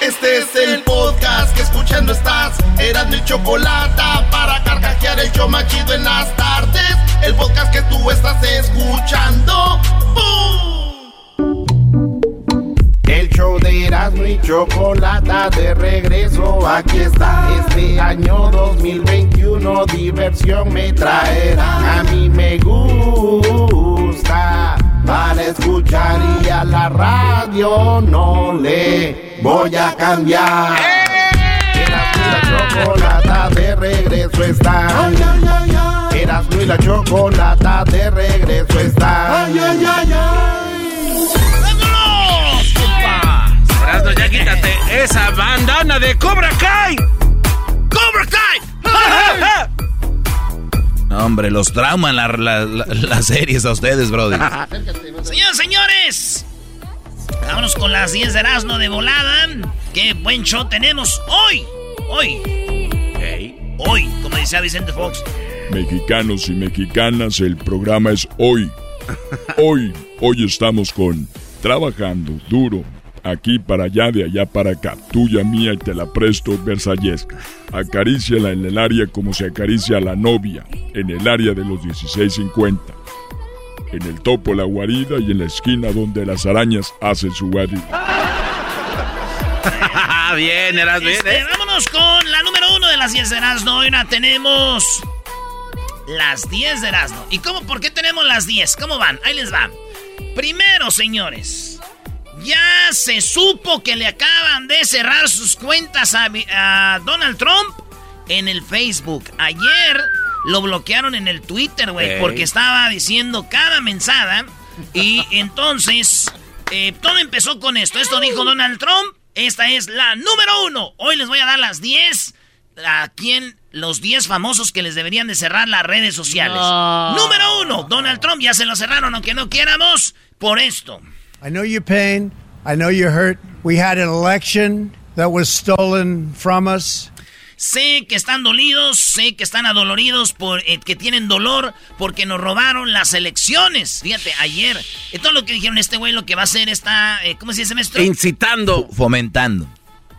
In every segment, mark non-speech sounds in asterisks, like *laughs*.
Este es el podcast que escuchando estás. Eran mi chocolate para carcajear el yo machido en las tardes. El podcast que tú estás escuchando. El show de Erasmo y Chocolata de regreso, aquí está. Este año 2021 diversión me traerá. A mí me gusta para escuchar y a la radio no le voy a cambiar. Erasmo y la Chocolata de regreso está. Ay, ay, ay, ay. Erasmo y la Chocolata de regreso está. Ay, ay, ay, ay. ¡Vámonos! Ya quítate esa bandana de Cobra Kai. ¡Cobra Kai! No, hombre, los trauman la- la- la- las series a ustedes, brody. *laughs* Señoras, señores, vámonos con las 10 de Erasmo de volada. Qué buen show tenemos hoy. Hoy. Hoy, como decía Vicente Fox. Mexicanos y mexicanas, el programa es hoy. Hoy, hoy estamos con Trabajando Duro. Aquí para allá, de allá para acá. Tuya, mía y te la presto, Versalles. Acaríciala en el área como se acaricia a la novia. En el área de los 1650. En el topo la guarida y en la esquina donde las arañas hacen su guarida. *laughs* bien, Erasmo, bien, Este, ¿eh? vámonos con la número uno de las 10 de Erasmo. Hoy la tenemos las 10 de Erasmo. ¿Y cómo? ¿Por qué tenemos las 10? ¿Cómo van? Ahí les va. Primero, señores, ya se supo que le acaban de cerrar sus cuentas a, Donald Trump en el Facebook. Ayer lo bloquearon en el Twitter, güey, Ey. porque estaba diciendo cada mensada. Y *laughs* entonces, eh, todo empezó con esto. Esto dijo Donald Trump. Esta es la número uno. Hoy les voy a dar las 10 a quien los 10 famosos que les deberían de cerrar las redes sociales. Número uno, Donald Trump ya se lo cerraron aunque no quieramos por esto. I know your pain. I know you're hurt. We had an election that was stolen from us. Sé que están dolidos, sé que están adoloridos, por, eh, que tienen dolor porque nos robaron las elecciones. Fíjate, ayer, eh, todo lo que dijeron este güey, lo que va a hacer está, eh, ¿cómo se dice maestro? Incitando. Fomentando.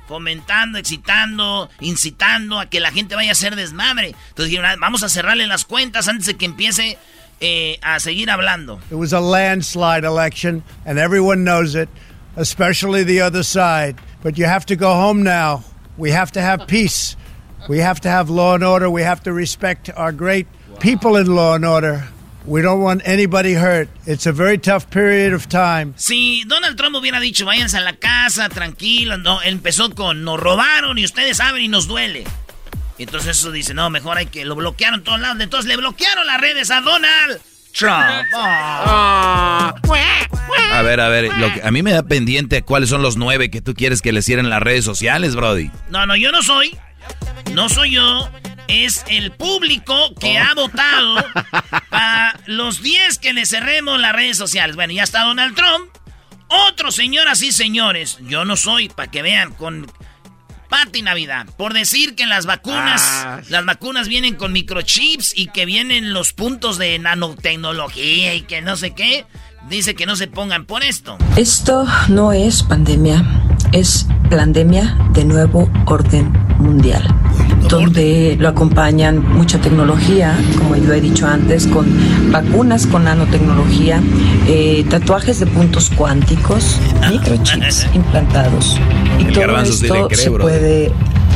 fomentando, excitando, incitando a que la gente vaya a hacer desmadre. Entonces dijeron, "Ah, vamos a cerrarle las cuentas antes de que empiece eh, a seguir hablando. It was a landslide election, and everyone knows it, especially the other side. But you have to go home now. We have to have peace. We have to have law and order. We have to respect our great people in law and order. We don't want anybody hurt. It's a very tough period of time. Si Donald Trump hubiera dicho, váyanse a la casa, tranquilos, no, empezó con, nos robaron y ustedes saben y nos duele. Entonces eso dice, no, mejor hay que, lo bloquearon todos lados. Entonces le bloquearon las redes a Donald Trump. Ah. A ver, a ver, lo que- a mí me da pendiente cuáles son los nueve que tú quieres que le cierren las redes sociales, Brody. No, no, yo no soy. No soy yo. Es el público que Oh. ha votado para los 10 que le cerremos las redes sociales. Bueno, ya está Donald Trump. Otro, señoras y señores. Yo no soy, para que vean, con Pati Navidad. Por decir que las vacunas, Ah. las vacunas vienen con microchips y que vienen los puntos de nanotecnología y que no sé qué. Dice que no se pongan por esto. Esto no es pandemia, es pandemia de nuevo orden mundial, donde lo acompañan mucha tecnología, como yo he dicho antes, con vacunas con nanotecnología, eh, tatuajes de puntos cuánticos, microchips *laughs* implantados. Y El todo esto cree, se brother. puede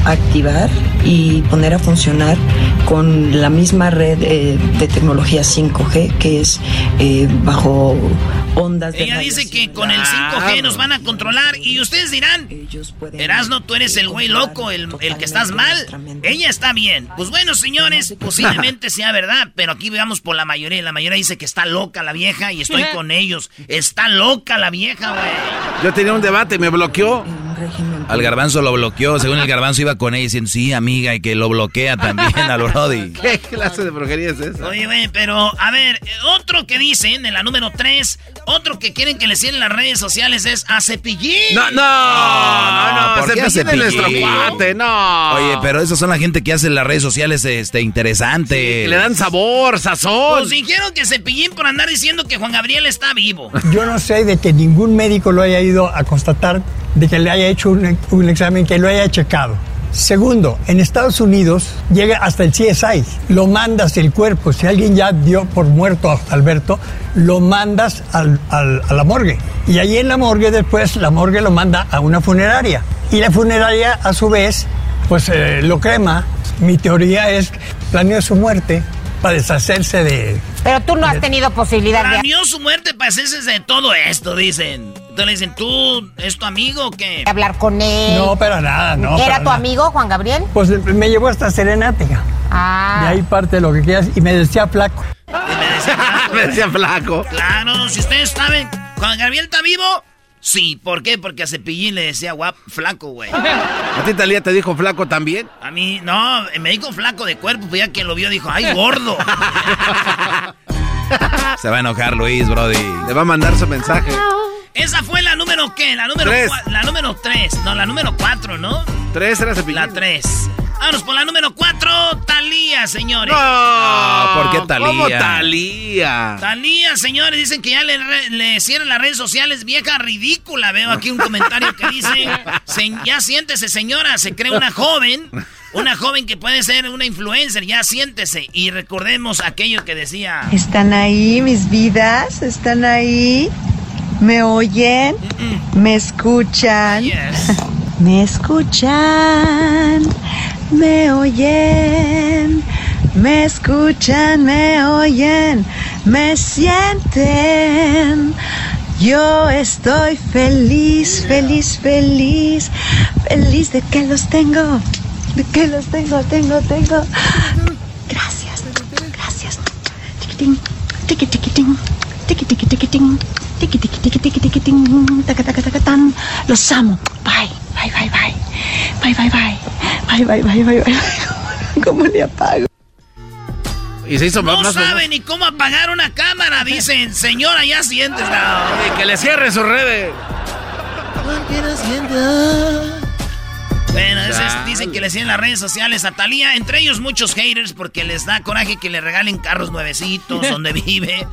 activar y poner a funcionar con la misma red eh, de tecnología 5G que es eh, bajo ondas de Ella dice que con el 5G nos van a controlar y ustedes dirán, Erasno, tú eres el güey loco, el, el que estás mal. Ella está bien. Pues bueno, señores, posiblemente sea verdad, pero aquí veamos por la mayoría. La mayoría dice que está loca la vieja y estoy con ellos. Está loca la vieja, güey. Yo tenía un debate, me bloqueó. Al garbanzo lo bloqueó, según el garbanzo iba con ella diciendo, sí, amiga, y que lo bloquea también al Brody. *laughs* ¿Qué clase de brujería es esa? Oye, güey, pero a ver, eh, otro que dicen en la número 3, otro que quieren que le cierren las redes sociales es a Cepillín. No, no, no, no, ¿por qué ¿Qué hace nuestro cuate, no. Oye, pero esas son la gente que hace las redes sociales este, interesante. le dan sabor, sazón. Pues dijeron que Cepillín por andar diciendo que Juan Gabriel está vivo. Yo no sé de que ningún médico lo haya ido a constatar, de que le haya hecho un, un examen, que lo haya checado. Segundo, en Estados Unidos llega hasta el CSI, lo mandas el cuerpo, si alguien ya dio por muerto a Alberto, lo mandas al- al- a la morgue. Y ahí en la morgue después, la morgue lo manda a una funeraria. Y la funeraria a su vez, pues eh, lo crema. Mi teoría es, planeó su muerte para deshacerse de... Pero tú no has tenido posibilidad de... Planeó su muerte para hacerse de todo esto, dicen. Entonces le dicen, ¿tú es tu amigo o qué? hablar con él. No, para nada, no. ¿Era tu nada. amigo, Juan Gabriel? Pues me llevó hasta Serenática. Ah. De ahí parte lo que quieras y me decía flaco. *laughs* Me decía flaco. Claro, si ustedes saben, Juan Gabriel está vivo. Sí, ¿por qué? Porque a Cepillín le decía guap, flaco, güey. ¿A ti Talía te dijo flaco también? A mí, no, me dijo flaco de cuerpo, pues ya quien lo vio dijo, ¡ay, gordo! *laughs* *laughs* Se va a enojar Luis, Brody. Le va a mandar su mensaje. Esa fue la número qué? La número Tres. la número 3, no, la número 4, ¿no? Tres era cepillín. La 3. Vámonos por la número 4, Talía, señores. No, ¿por qué Thalía? ¿Cómo Talía? Talía, señores, dicen que ya le, le cierran las redes sociales, vieja ridícula. Veo aquí un comentario que dice, "Se- ya siéntese, señora, se cree una joven, una joven que puede ser una influencer, ya siéntese. Y recordemos aquello que decía, ¿Están ahí mis vidas? ¿Están ahí? ¿Me oyen? ¿Me escuchan? yes. *laughs* ¿Me escuchan? ¿Me oyen? ¿Me escuchan? ¿Me oyen? ¿Me sienten? Yo estoy feliz, feliz, feliz, feliz de que los tengo, de que los tengo, tengo, tengo. Gracias, gracias. Tiquitín, tiqui, tiquitín, tiqui, tiquitín, taca, taca, taca, tan. Los amo. Bye, bye, bye, bye. Bye, bye, bye. Bye, bye, bye, bye, bye. *laughs* ¿Cómo le apago? Y se hizo No más sabe ni cómo apagar una cámara, dicen, señora, ya. Y que le cierre sus redes. Bueno, es- dicen que le siguen las redes sociales a Talía, entre ellos muchos haters porque les da coraje que le regalen carros nuevecitos *laughs* donde vive.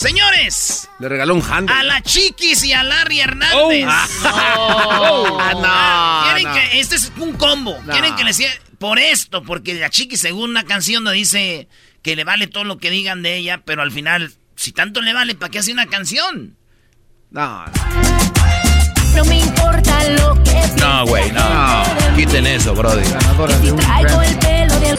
Señores, Le regaló un handle. a la Chiquis y a Larry Hernández. *laughs* Ah, no, Quieren no. que este es un combo. No. Quieren que le siga por esto, porque la Chiquis según una canción nos dice que le vale todo lo que digan de ella, pero al final si tanto le vale, ¿para qué hace una canción? No, No me importa lo que No, güey, no. Quiten eso, Brody. traigo el pelo de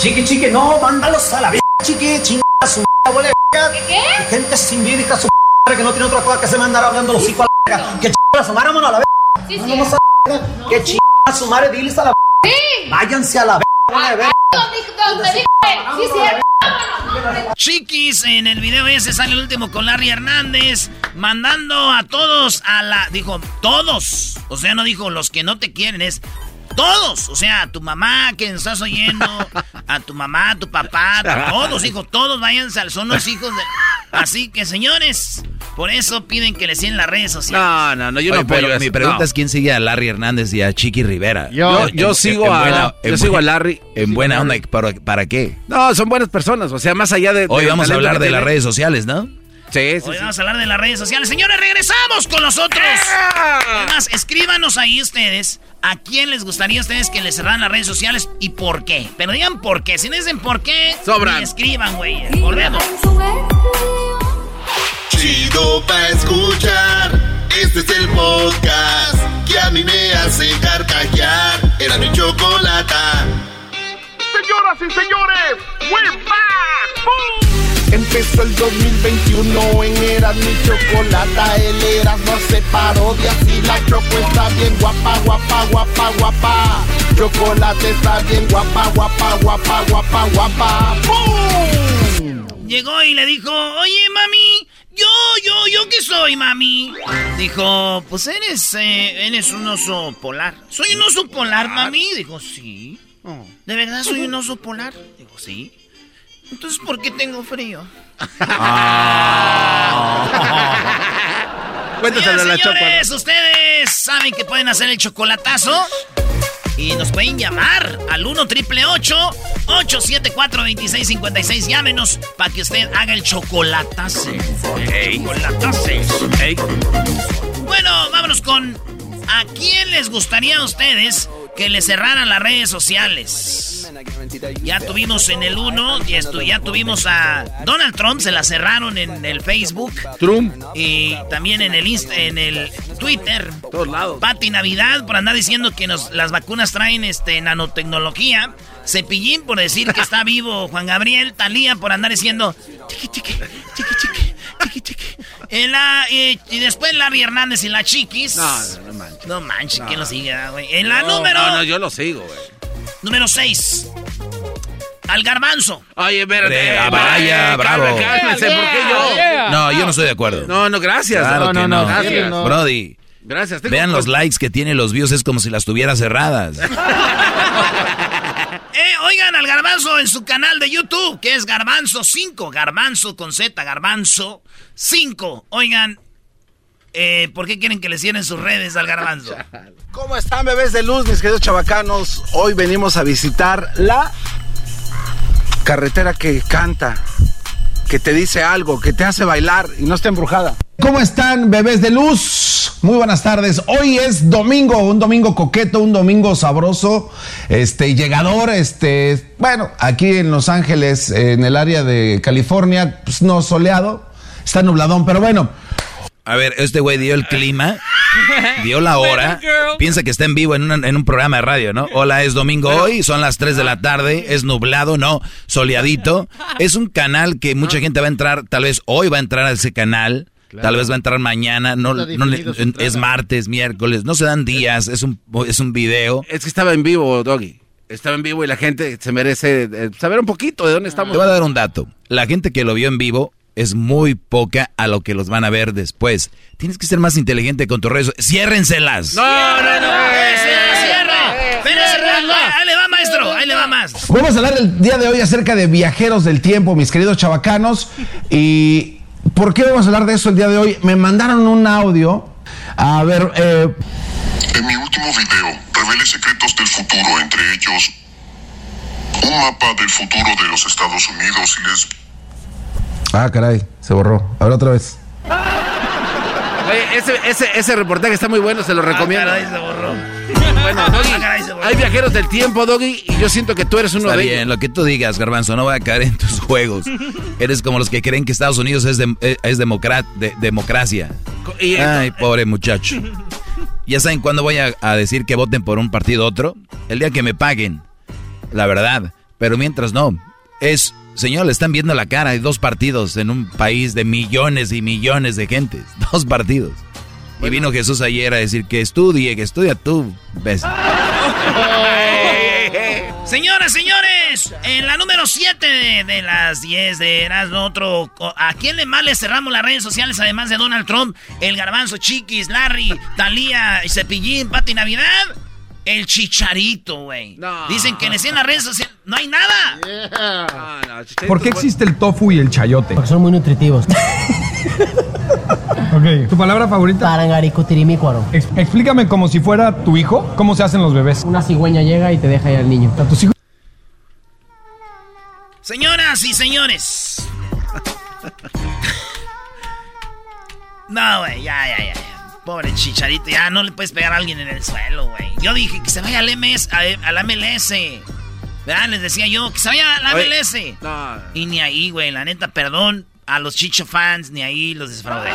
Chiqui, chiqui, no, mándalos a la chiqui, chinga su madre, ¿Qué? qué? Gente sin vida, hija su madre, que no tiene otra cosa que hacer mandar hablando los hijos a la verga. Que chinga su madre, vámonos a la verga. Sí, sí. Vamos a la verga. Que chinga su madre, diles a la verga. Sí. Váyanse a la verga, sí. Vámonos. Chiquis, en el video ese sale el último con Larry Hernández, mandando a todos a la... Dijo, todos. O sea, no dijo los que no te quieren, es todos. O sea, a tu mamá que estás oyendo, a tu mamá, a tu papá, a todos, hijo, todos váyanse al... Son los hijos de... Así que, señores, por eso piden que le siguen las redes sociales. no, no, no, yo Oye, no apoyo pero mi pregunta No. es quién sigue a Larry Hernández y a Chiqui Rivera. Yo, En- yo en- sigo en a, buena- yo sigo a Larry. En buena onda, ¿para, para qué? No, son buenas personas. O sea, más allá de. Hoy vamos a hablar de las redes sociales, ¿no? Sí, sí, Hoy sí. vamos a hablar de las redes sociales. Señores, regresamos con nosotros. Además, escríbanos ahí ustedes a quién les gustaría a ustedes que les cerraran las redes sociales y por qué. Pero digan por qué. Si no dicen por qué, Sobran. ni escriban, güey. Volvemos. Chido pa' escuchar. Este es el podcast que a mí me hace carcajear. Era mi chocolata. Señoras y señores, we're back. Empezó el 2021 en Era mi chocolata. El Erasmo se parodia y la choco está bien guapa, guapa, guapa, guapa. Chocolate está bien guapa, guapa, guapa, guapa, guapa. ¡Bum! Llegó y le dijo, oye, mami, yo, yo, yo qué soy, mami. Dijo, pues eres, eh, eres un oso polar. ¿Soy un oso polar, mami? Dijo, sí. ¿De verdad soy un oso polar? Dijo, sí. Entonces, ¿por qué tengo frío? Cuéntaselo a la Señores, Choco. ustedes saben que pueden hacer el chocolatazo. Y nos pueden llamar al 1 triple 874 2656. Llámenos para que usted haga el chocolatazo. Chocolatazo. Bueno, vámonos con. ¿A quién les gustaría a ustedes que le cerraran las redes sociales? Ya tuvimos en el 1, ya, ya tuvimos a Donald Trump, se la cerraron en el Facebook. Trump. Y también en el Insta- en el Twitter. Todos lados. Pati Navidad por andar diciendo que nos, las vacunas traen este nanotecnología. Cepillín por decir que está vivo *laughs* Juan Gabriel. Talía por andar diciendo chiqui chiqui, chiqui chiqui, chiqui chiqui. En la- y, y después Larry Hernández y la Chiquis. No, no, no manches. No manches, ¿quién No. lo sigue, ah, güey? En la No, número. No, no, yo lo sigo, güey. Número 6. Al garbanzo. Oye, espérate. Espérate, vaya, bravo. Cálmense, ¿por qué yo? No, yo no estoy de acuerdo. No, no, gracias. Claro no, que no, no. gracias. Brody, Gracias. vean los likes que tiene los views, es como si las tuviera cerradas. *laughs* En su canal de YouTube, que es Garbanzo 5. Garbanzo con Z, Garbanzo 5. Oigan, eh, ¿por qué quieren que le cierren sus redes al Garbanzo? *laughs* ¿Cómo están, bebés de luz, mis queridos chavacanos? Hoy venimos a visitar la carretera que canta, que te dice algo, que te hace bailar y no está embrujada. ¿Cómo están, bebés de luz? Muy buenas tardes. Hoy es domingo, un domingo coqueto, un domingo sabroso, este, llegador, este, bueno, aquí en Los Ángeles, en el área de California, pues no soleado, está nubladón, pero bueno. A ver, este güey dio el clima, *laughs* dio la hora, piensa que está en vivo en, una- en un programa de radio, ¿no? Hola, es domingo hoy, son las 3 de la tarde, es nublado, no, soleadito. Es un canal que mucha gente va a entrar, tal vez hoy va a entrar a ese canal, tal vez va a entrar mañana, no, no su es martes, miércoles, no se dan días, es un, es un video. Es que estaba en vivo, Doggy. Estaba en vivo y la gente se merece eh, saber un poquito de dónde estamos. Te voy a dar un dato. La gente que lo vio en vivo es muy poca a lo que los van a ver después. Tienes que ser más inteligente con tus redes. ¡Ciérrenselas! No, no, no. eh, cierra, cierra. Espérese, ahí le va, maestro. Ahí le va más. Vamos a hablar el día de hoy acerca de viajeros del tiempo, mis queridos chavacanos. ¿Y por qué vamos a hablar de eso el día de hoy? Me mandaron un audio. A ver, eh, En mi último video revelé secretos del futuro, entre ellos un mapa del futuro de los Estados Unidos y les Ah, caray, se borró. A ver otra vez. Oye, ese, ese, ese reportaje está muy bueno, se lo recomiendo. caray, se borró. Bueno, *laughs* Doggy, Ah, caray, se borró. hay viajeros del tiempo, Doggy, y yo siento que tú eres uno Está de bien, ellos. lo que tú digas, Garbanzo, no voy a caer en tus juegos. *laughs* Eres como los que creen que Estados Unidos es, dem- eh, es democra- de- democracia. Y- Ay, pobre muchacho. ¿Ya saben cuándo voy a, a decir que voten por un partido u otro? El día que me paguen. La verdad. Pero mientras no. Es, señor, le están viendo la cara. Hay dos partidos en un país de millones y millones de gentes. *laughs* Dos partidos. Y vino Jesús ayer a decir que estudie, que estudia tú. ¿Ves? *laughs* Señoras, señores, en la número 7 de, de las 10 de Erasmo, otro. ¿A quién le más le cerramos las redes sociales además de Donald Trump? El Garbanzo Chiquis, Larry, Talía, Cepillín, Pati Navidad. El Chicharito, güey. Dicen que cierran las redes sociales. No hay nada. ¿Por qué existe el tofu y el chayote? Porque son muy nutritivos. *laughs* ok, ¿tu palabra favorita? Parangaricutirimícuaro. Ex- explícame como si fuera tu hijo, ¿cómo se hacen los bebés? Una cigüeña llega y te deja ahí al niño. Sea, tus hijos Señoras y señores. *laughs* No, güey, ya, ya, ya, ya. Pobre chicharito, ya no le puedes pegar a alguien en el suelo, güey. Yo dije que se vaya al MS, a- al MLS. ¿Verdad? Les decía yo, que se vaya al Oye, MLS. Y ni ahí, güey, la neta, perdón a los chicho fans, ni ahí los desfraudé.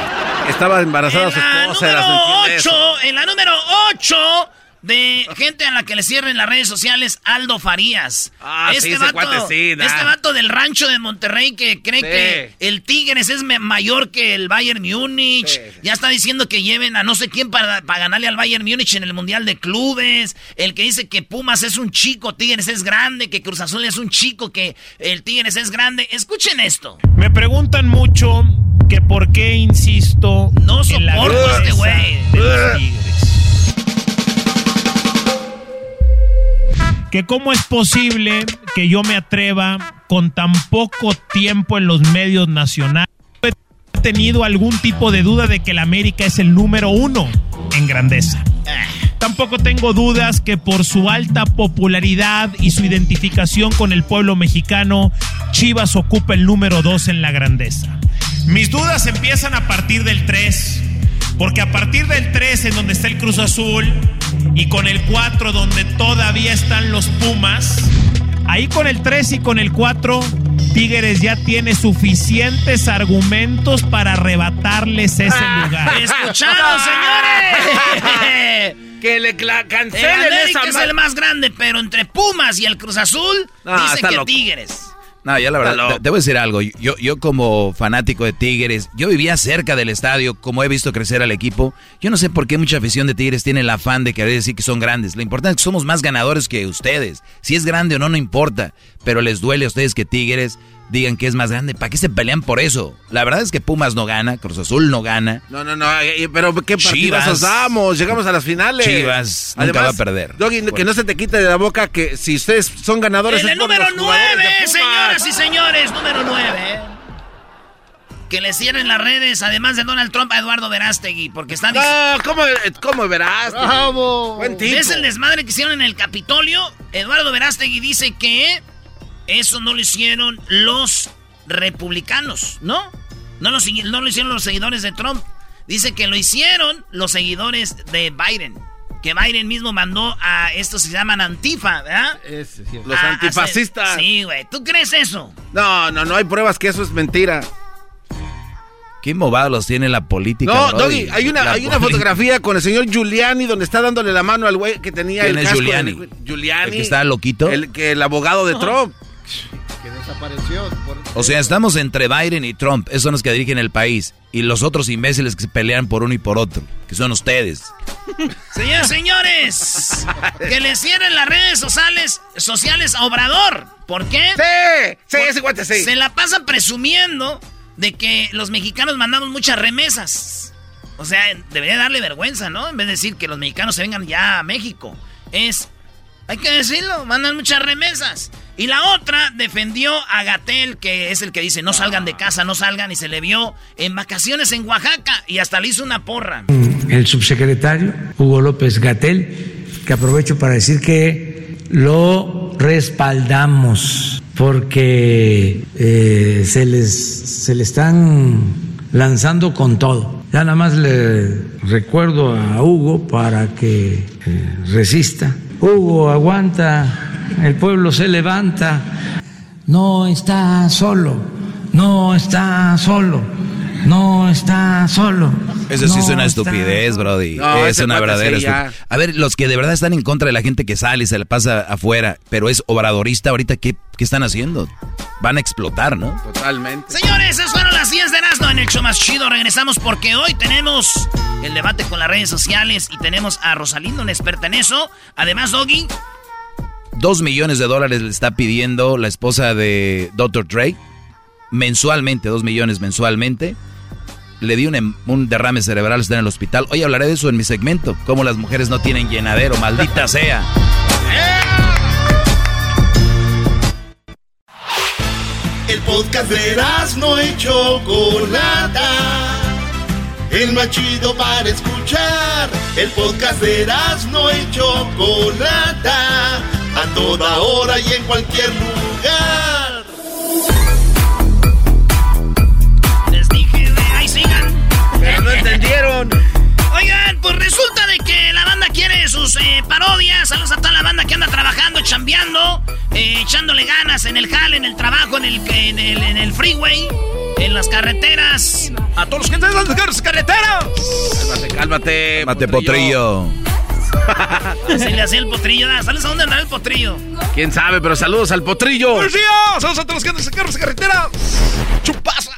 Estaba embarazada su En la esposa. Erasmo, número entiende eso. 8, en la número 8 de gente a la que le cierren las redes sociales, Aldo Farías. Ah, sí, cuate sí, nah. este vato del rancho de Monterrey que cree Sí. que el Tigres es mayor que el Bayern Múnich. Sí, Ya está diciendo que lleven a no sé quién para, para ganarle al Bayern Múnich en el Mundial de Clubes. El que dice que Pumas es un chico, Tigres es grande, que Cruz Azul es un chico, que el Tigres es grande. Escuchen esto. Me preguntan mucho que por qué insisto No en la soporto a este güey. de los Tigres. Que cómo es posible que yo me atreva con tan poco tiempo en los medios nacionales. He tenido algún tipo de duda de que el América es el número uno en grandeza. Tampoco tengo dudas que por su alta popularidad y su identificación con el pueblo mexicano, Chivas ocupa el número 2 en la grandeza. Mis dudas empiezan a partir del 3, porque a partir del 3 en donde está el Cruz Azul y con el 4 donde todavía están los Pumas, ahí con el 3 y con el 4 Tigres ya tiene suficientes argumentos para arrebatarles ese lugar. ¡Escucharon, señores! *laughs* que le El cancelen América esa es el más grande, pero entre Pumas y el Cruz Azul, Ah, dice que loco. Tigres. No, ya la verdad, a decir algo. Yo, yo como fanático de Tigres, yo vivía cerca del estadio, como he visto crecer al equipo. Yo no sé por qué mucha afición de Tigres tiene el afán de querer decir que son grandes. Lo importante es que somos más ganadores que ustedes. Si es grande o no, no importa. Pero les duele a ustedes que Tigres digan que es más grande. ¿Para qué se pelean por eso? La verdad es que Pumas no gana, Cruz Azul no gana. No, no, no, eh, pero qué os damos, llegamos a las finales. Chivas nunca va a perder. Doggy, que no se te quite de la boca que si ustedes son ganadores En es el número los jugadores de 9, Pumas. señoras y señores, número 9. Que le cierren las redes, además de Donald Trump, a Eduardo Verástegui, porque están No, ¿cómo, cómo verás? ¡Bravo! Buen tipo. ¿Ves el desmadre que hicieron en el Capitolio? Eduardo Verástegui dice que eso no lo hicieron los republicanos, ¿no? No lo, sigui- no lo hicieron los seguidores de Trump. Dice que lo hicieron los seguidores de Biden. Que Biden mismo mandó a estos que se llaman Antifa, ¿verdad? Los A- a antifascistas. hacer- Sí, güey. ¿Tú crees eso? No, no, no hay pruebas que eso es mentira. Qué movados los tiene la política. No. Doggy, hay una, La hay una fotografía con el señor Giuliani donde está dándole la mano al güey que tenía ¿Quién el es casco Giuliani? de- Giuliani. ¿El que está loquito? El, que el abogado de Trump. Que desapareció. por- O sea, estamos entre Biden y Trump, esos son los que dirigen el país, y los otros imbéciles que se pelean por uno y por otro, que son ustedes. *laughs* Señores, señores, que le cierren las redes sociales, sociales a Obrador. ¿Por qué? Sí, sí, Por- ese guante sí. Se la pasan presumiendo de que los mexicanos mandamos muchas remesas. O sea, debería darle vergüenza, ¿no? En vez de decir que los mexicanos se vengan ya a México. Es, hay que decirlo, mandan muchas remesas. Y la otra defendió a Gatel, que es el que dice, no salgan de casa, no salgan, y se le vio en vacaciones en Oaxaca y hasta le hizo una porra. el subsecretario Hugo López Gatel, que aprovecho para decir que lo respaldamos porque eh, se, les, se le están lanzando con todo. Ya nada más le recuerdo a Hugo para que eh, resista. Hugo, aguanta, el pueblo se levanta. No está solo, no está solo, no está solo. Eso sí no es una está estupidez, Brody. No, es una verdadera estupidez. A ver, los que de verdad están en contra de la gente que sale y se la pasa afuera, pero es obradorista ahorita, ¿qué, qué están haciendo? Van a explotar, ¿no? Totalmente. Señores, esas fueron las 10 de Erasmo en el show más chido. Regresamos porque hoy tenemos el debate con las redes sociales y tenemos a Rosalindo, una experta en eso. Además, Doggy, Dos millones de dólares le está pidiendo la esposa de Dr. Dre mensualmente, dos millones mensualmente. Le dio un, em- un derrame cerebral, está en el hospital. Hoy hablaré de eso en mi segmento, cómo las mujeres no tienen llenadero, maldita *laughs* sea. El podcast de no Chocolata. El más chido para escuchar. El podcast de no y Chocolata. A toda hora y en cualquier lugar. les dije, de ahí sigan. Pero no entendieron. Oigan, pues resulta de que la banda quiere sus eh, parodias. Saludos a toda la banda que anda trabajando, chambeando, eh, echándole ganas en el jale, en el trabajo, en el, en el, en el freeway, en las carreteras. A todos los que están en las carreteras. Cálmate, cálmate. Mate potrillo. Así le hacía el potrillo. ¿Sabes a dónde andaba el potrillo? ¿Quién sabe? Pero saludos al potrillo. días! ¡Saludos a todos los que andan en carros de carretera! ¡Chupaza!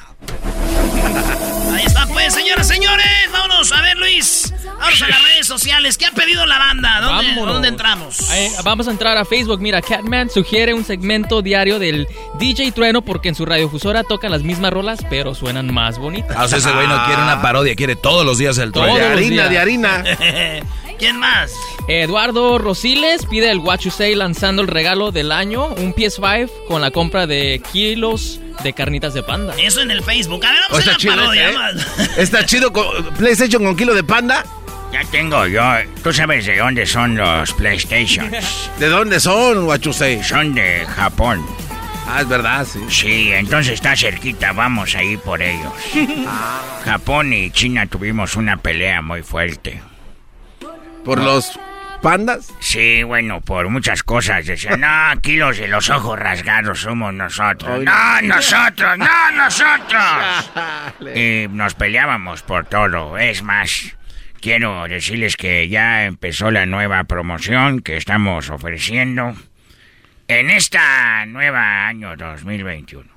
Ahí está, pues, señoras, señores. Vámonos a ver, Luis. Vamos a las redes sociales. ¿Qué ha pedido la banda? ¿Dónde. ¿dónde entramos? Eh, vamos a entrar a Facebook. Mira, Catman sugiere un segmento diario del DJ Trueno porque en su radiofusora tocan las mismas rolas, pero suenan más bonitas. Ah, o sea, ese güey no quiere una parodia, quiere todos los días el trueno. los días. *laughs* ¿Quién más? Eduardo Rosiles pide el What You Say lanzando el regalo del año, un PS5 con la compra de kilos de carnitas de panda. Eso en el Facebook. A ver, Oh, vamos a está hacer chido parodia. ¿eh? *laughs* Está chido con PlayStation con kilo de panda. Ya tengo yo. ¿Tú sabes de dónde son los PlayStations? *laughs* ¿De dónde son, Guachusei? Son de Japón. Ah, es verdad, sí. Sí, entonces está cerquita, vamos a ir por ellos. *laughs* Japón y China tuvimos una pelea muy fuerte. ¿Por los pandas? Sí, bueno, por muchas cosas. Decían, no, aquí los de los ojos rasgados somos nosotros. No. nosotros, no, nosotros. y nos peleábamos por todo. Es más, quiero decirles que ya empezó la nueva promoción que estamos ofreciendo en esta nueva año 2021.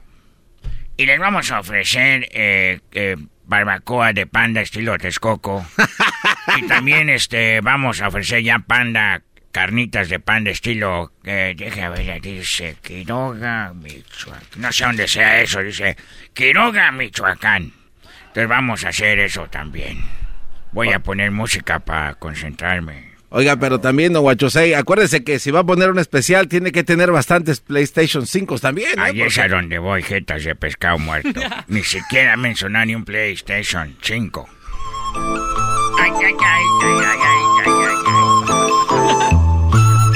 Y les vamos a ofrecer eh, eh, barbacoa de panda estilo Texcoco. *laughs* y también este vamos a ofrecer ya panda, carnitas de panda estilo... Eh, déjame ver, dice Quiroga, Michoacán. No sé dónde sea eso, dice Quiroga, Michoacán. Entonces vamos a hacer eso también. Voy a poner música para concentrarme. Oiga, pero también, don Guachusei, acuérdese que si va a poner un especial, tiene que tener bastantes PlayStation 5 también, ¿eh? Ahí es a donde voy, jetas de pescado muerto. *laughs* ni siquiera mencionar ni un PlayStation 5. Ay, ay, ay, ay, ay, ay, ay,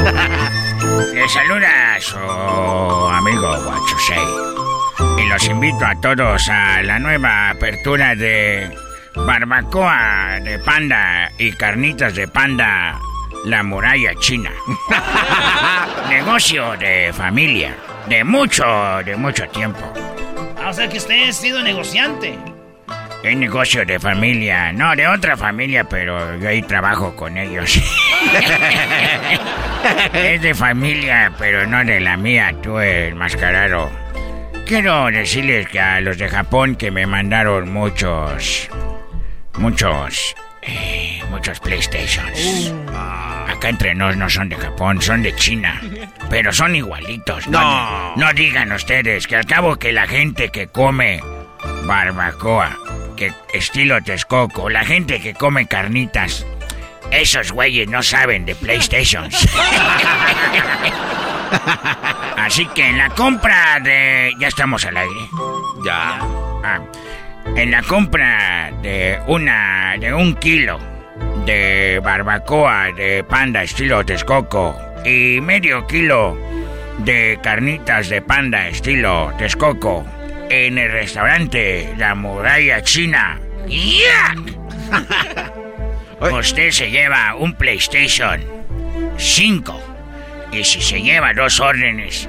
ay. *laughs* Les saluda a su amigo Guachusei. Y los invito a todos a la nueva apertura de barbacoa de panda y carnitas de panda, la muralla china. *laughs* Negocio de familia, de mucho, de mucho tiempo. Ah, o sea que usted ha sido negociante. Es negocio de familia, no de otra familia, pero yo ahí trabajo con ellos. *laughs* es de familia, pero no de la mía, tú el mascarado. Quiero decirles que a los de Japón que me mandaron muchos, muchos, eh, muchos PlayStations. Acá entre nos no son de Japón, son de China. Pero son igualitos. No. No digan ustedes que al cabo que la gente que come barbacoa, que estilo Texcoco, la gente que come carnitas, esos güeyes no saben de PlayStations. *laughs* Así que en la compra de... Ya estamos al aire. Ya. Ah, en la compra de una... de un kilo de barbacoa de panda estilo Texcoco y medio kilo de carnitas de panda estilo Texcoco en el restaurante La Muralla China. ¡Ya! *laughs* Usted se lleva un PlayStation 5 y si se lleva dos órdenes,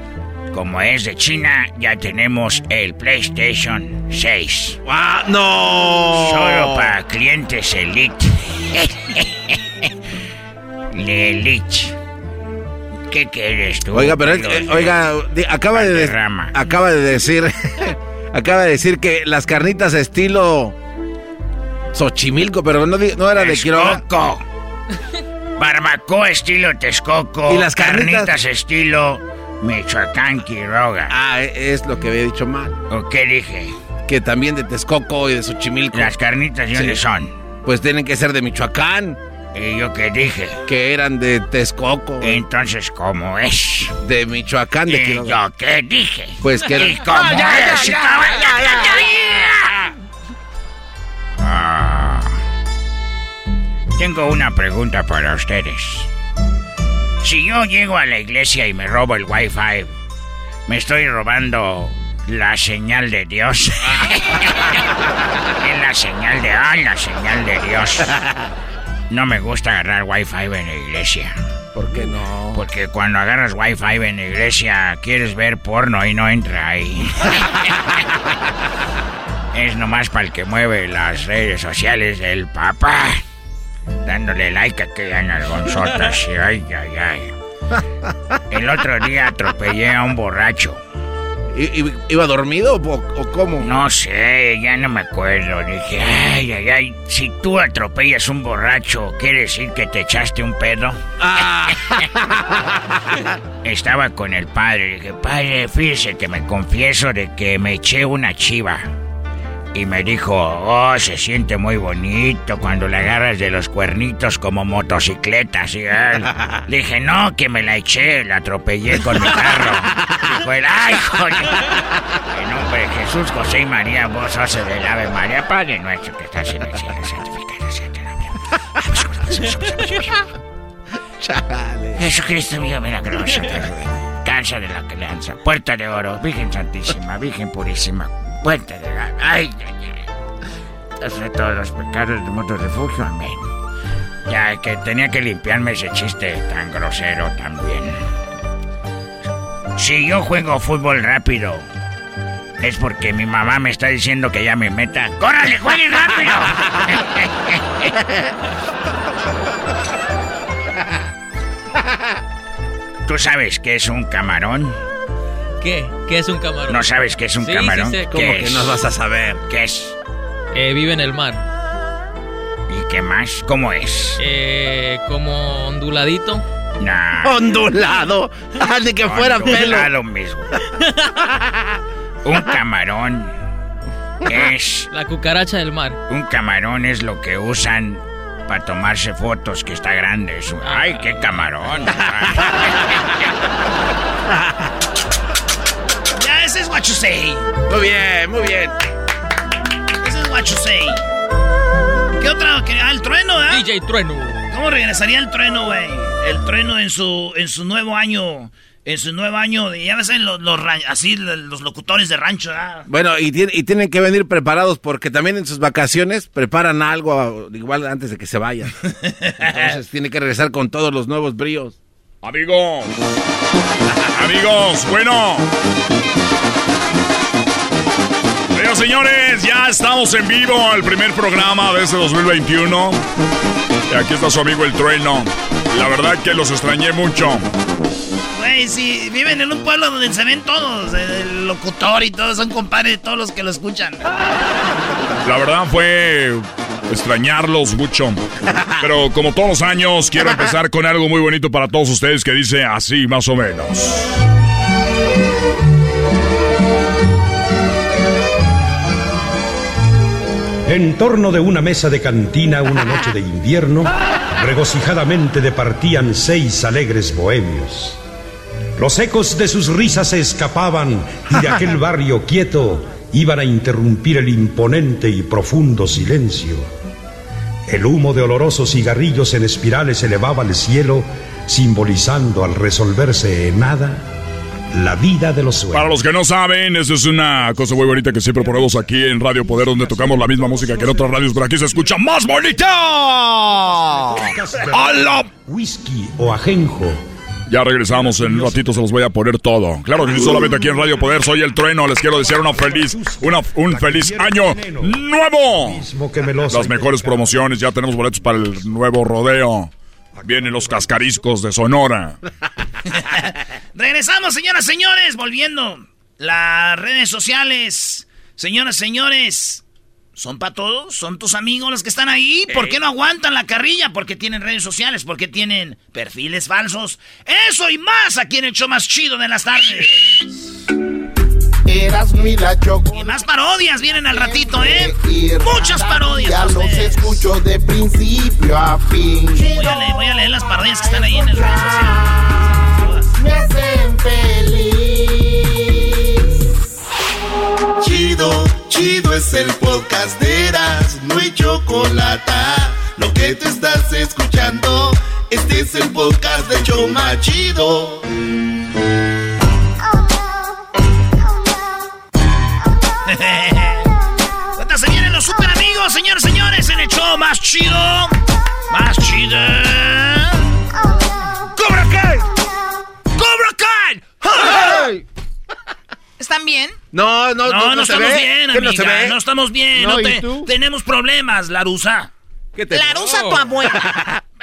como es de China, ya tenemos el PlayStation 6. ¡Ah, no! Solo para clientes Elite. *laughs* Elite. ¿Qué quieres tú? Oiga, pero eh, oiga, acaba de, acaba de decir, *laughs* acaba de decir que las carnitas estilo Xochimilco, pero no, era de Quiroga. Barbacoa estilo Texcoco. ¿Y las carnitas? estilo Michoacán Quiroga. Ah, es lo que había dicho mal. ¿O qué dije? Que también de Texcoco y de Xochimilco. Las carnitas, ¿de dónde Sí. son? Pues tienen que ser de Michoacán. ¿Y yo qué dije? Que eran de Texcoco. Entonces, ¿cómo es? De Michoacán, de ¿Y Quiroga. yo qué dije? Pues que ¿Y cómo ya, ya, es? ya, Ah. Tengo una pregunta para ustedes. Si yo llego a la iglesia y me robo el wifi, ¿me estoy robando la señal de Dios? *laughs* es la señal de... ¡Ay, la señal de Dios! No me gusta agarrar wifi en la iglesia. ¿Por qué no? Porque cuando agarras wifi en la iglesia quieres ver porno y no entra ahí. *laughs* es nomás para el que mueve las redes sociales del papá. Dándole like a aquellas nalgonzotas. y Ay, ay, ay. El otro día atropellé a un borracho. ¿I- i- ¿Iba dormido o, o cómo? No sé, ya no me acuerdo. Dije, ay, ay, ay, si tú atropellas un borracho, ¿quiere decir que te echaste un pedo? *laughs* Estaba con el padre. Dije, padre, fíjese que me confieso de que me eché una chiva. Y me dijo, oh, se siente muy bonito cuando la agarras de los cuernitos como motocicletas. Y él, *laughs* le dije, no, que me la eché, la atropellé con mi carro. Dijo él, ay, joder. En nombre de Jesús, José y María, vos haces del Ave María, Padre nuestro que estás en el cielo, santificado sea tu nombre. Jesucristo mío milagroso, cansa de la crianza, puerta de oro, Virgen Santísima, Virgen Purísima, puerta de la... Ay, ay, ay. Todos los pecados del mundo refugio, amén. Ya que tenía que limpiarme ese chiste tan grosero también. Si yo juego fútbol rápido, es porque mi mamá me está diciendo que ya me meta. ¡Córrale, juegue rápido! *laughs* ¿Tú sabes qué es un camarón? ¿Qué? ¿Qué es un camarón? ¿No sabes qué es un Sí, camarón? sí sé. ¿Qué ¿Cómo es? que no vas a saber? ¿Qué es? Eh, vive en el mar. ¿Y qué más? ¿Cómo es? Eh, como onduladito. Nah. Ondulado. *laughs* Ni que fuera pelo. Ondulado mismo. *laughs* Un camarón *laughs* es... La cucaracha del mar. Un camarón es lo que usan para tomarse fotos, que está grande. Es un- ¡Ay, qué camarón! Ese es what you say. Muy bien, muy bien. Ese es what you say. ¿Qué otra? ¿Qué? Ah, el trueno, ¿eh? DJ Trueno. ¿Cómo regresaría el trueno, güey? El trueno en su, en su nuevo año. En su nuevo año. Ya ves, los, los así los locutores de rancho, ¿ah? Bueno, y, y tienen que venir preparados porque también en sus vacaciones preparan algo igual antes de que se vayan. Entonces tiene que regresar con todos los nuevos bríos. Amigos. Amigos, bueno. Bueno, señores, ya estamos en vivo, el primer programa de este 2021. Y aquí está su amigo el trueno. La verdad que los extrañé mucho. Güey, si viven en un pueblo donde se ven todos, el locutor y todos son compadres de todos los que lo escuchan. La verdad fue extrañarlos mucho. Pero como todos los años, quiero empezar con algo muy bonito para todos ustedes que dice así más o menos. En torno de una mesa de cantina una noche de invierno, regocijadamente departían seis alegres bohemios. Los ecos de sus risas se escapaban y de aquel *laughs* barrio quieto iban a interrumpir el imponente y profundo silencio. El humo de olorosos cigarrillos en espirales elevaba al cielo, simbolizando al resolverse en nada la vida de los sueños. Para los que no saben, esta es una cosa muy bonita que siempre ponemos aquí en Radio Poder, donde tocamos la misma música que en otras radios, pero aquí se escucha más bonita. ¡A la Whisky o ajenjo. Ya regresamos, en un ratito se los voy a poner todo. Claro que sí, solamente aquí en Radio Poder soy el trueno. Les quiero desear una feliz, una, un feliz año nuevo. Las mejores promociones, ya tenemos boletos para el nuevo rodeo. Vienen los cascariscos de Sonora. *laughs* Regresamos, señoras, señores, volviendo. Las redes sociales, señoras, señores, ¿son para todos? ¿Son tus amigos los que están ahí? ¿Por qué no aguantan la carrilla? Porque tienen redes sociales, porque tienen perfiles falsos. Eso y más aquí en el show más chido de las tardes. Mi la choco. Y más parodias vienen al ratito, ¿eh? Muchas parodias. Ya los escucho de principio a fin. Voy a, leer, voy a leer las parodias que están ahí en las redes sociales. Me hacen feliz. Chido, chido es el podcast de Eras, no hay chocolate. Lo que tú estás escuchando, este es el podcast de Choma Chido. *laughs* Ahorita se vienen los super amigos, señores, señores, en el show más chido. Más chido. ¡Cobra Kai! ¡Cobra Kai! ¡Hey! ¿Están bien? No, no, No, no, se estamos ve. bien, ¿Qué amiga. no se ve? No estamos bien. No, no ¿y te- tú? tenemos problemas, Larusa. ¿Qué te- Larusa, Oh. tu abuela. *laughs*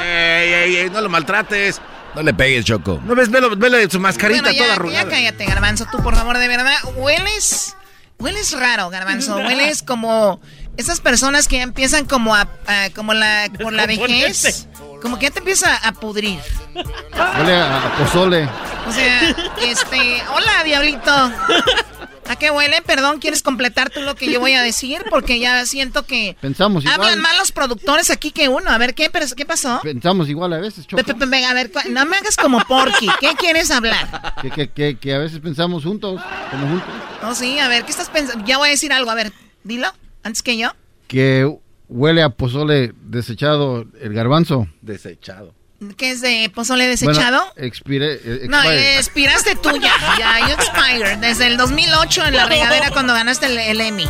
Ey, ey, ey, no lo maltrates. No le pegues, Choco. ¿No ves? Velo, velo su mascarita Bueno, ya, toda ya arrugada. cállate, Garbanzo, tú por favor, de verdad. Hueles, hueles raro, Garbanzo. *laughs* Hueles como esas personas que ya empiezan como a, a- como la, por la *laughs* vejez. Como que ya te empieza a pudrir. Huele a pozole. O sea, este, hola, diablito. *laughs* ¿A qué huele? Perdón, ¿quieres completar tú lo que yo voy a decir? Porque ya siento que Pensamos igual. hablan más los productores aquí que uno. A ver, ¿qué, pero- ¿qué pasó? Pensamos igual a veces, Choco. Venga, a ver, no me hagas como Porky. ¿Qué quieres hablar? Que, que, que, que a veces pensamos juntos, como juntos. No, sí, a ver, ¿qué estás pensando? Ya voy a decir algo, a ver, dilo, antes que yo. Que huele a pozole desechado el garbanzo. Desechado. ¿Qué es de pozole desechado? Bueno, expire- eh, no, eh, expiraste tú ya. Ya, you expired. Desde el 2008 en la regadera cuando ganaste el, el Emmy.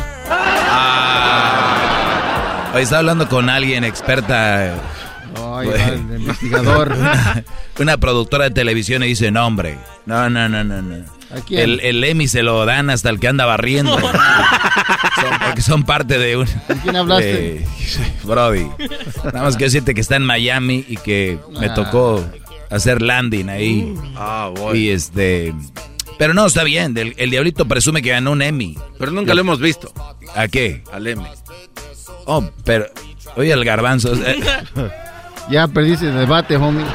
Ah. Hoy estaba hablando con alguien experta. Ay, el investigador. Una, *laughs* una productora de televisión y dice, no, hombre. No, no, no, no, no. El, el Emmy se lo dan hasta el que anda barriendo. *laughs* Son- porque son parte de un... ¿Con quién hablaste? de- Brody. Nada más que decirte que está en Miami y que me Ah. tocó hacer landing ahí. Ah, Y este... Pero no, está bien. El, el Diablito presume que ganó un Emmy. Pero nunca lo hemos visto. ¿A qué? Al M. Oh, pero... Oye, el garbanzo... eh, *laughs* Ya perdiste el debate, homie.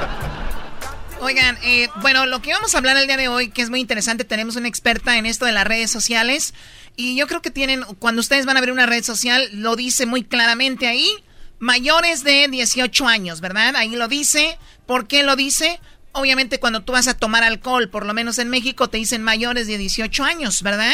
Oigan, eh, bueno, lo que vamos a hablar el día de hoy, que es muy interesante, tenemos una experta en esto de las redes sociales y yo creo que tienen, cuando ustedes van a abrir una red social, lo dice muy claramente ahí, mayores de 18 años, ¿verdad? Ahí lo dice. ¿Por qué lo dice? Obviamente cuando tú vas a tomar alcohol, por lo menos en México, te dicen mayores de 18 años, ¿verdad?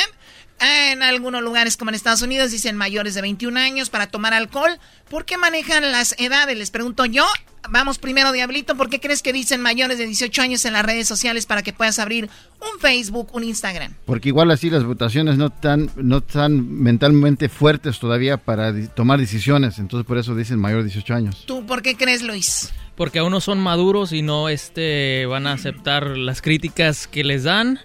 En algunos lugares como en Estados Unidos dicen mayores de 21 años para tomar alcohol. ¿Por qué manejan las edades? Les pregunto yo. Vamos primero, Diablito, ¿por qué crees que dicen mayores de 18 años en las redes sociales para que puedas abrir un Facebook, un Instagram? Porque igual así las votaciones no están no están mentalmente fuertes todavía para tomar decisiones. Entonces por eso dicen mayor de 18 años. ¿Tú por qué crees, Luis? Porque aún no son maduros y no este, van a aceptar las críticas que les dan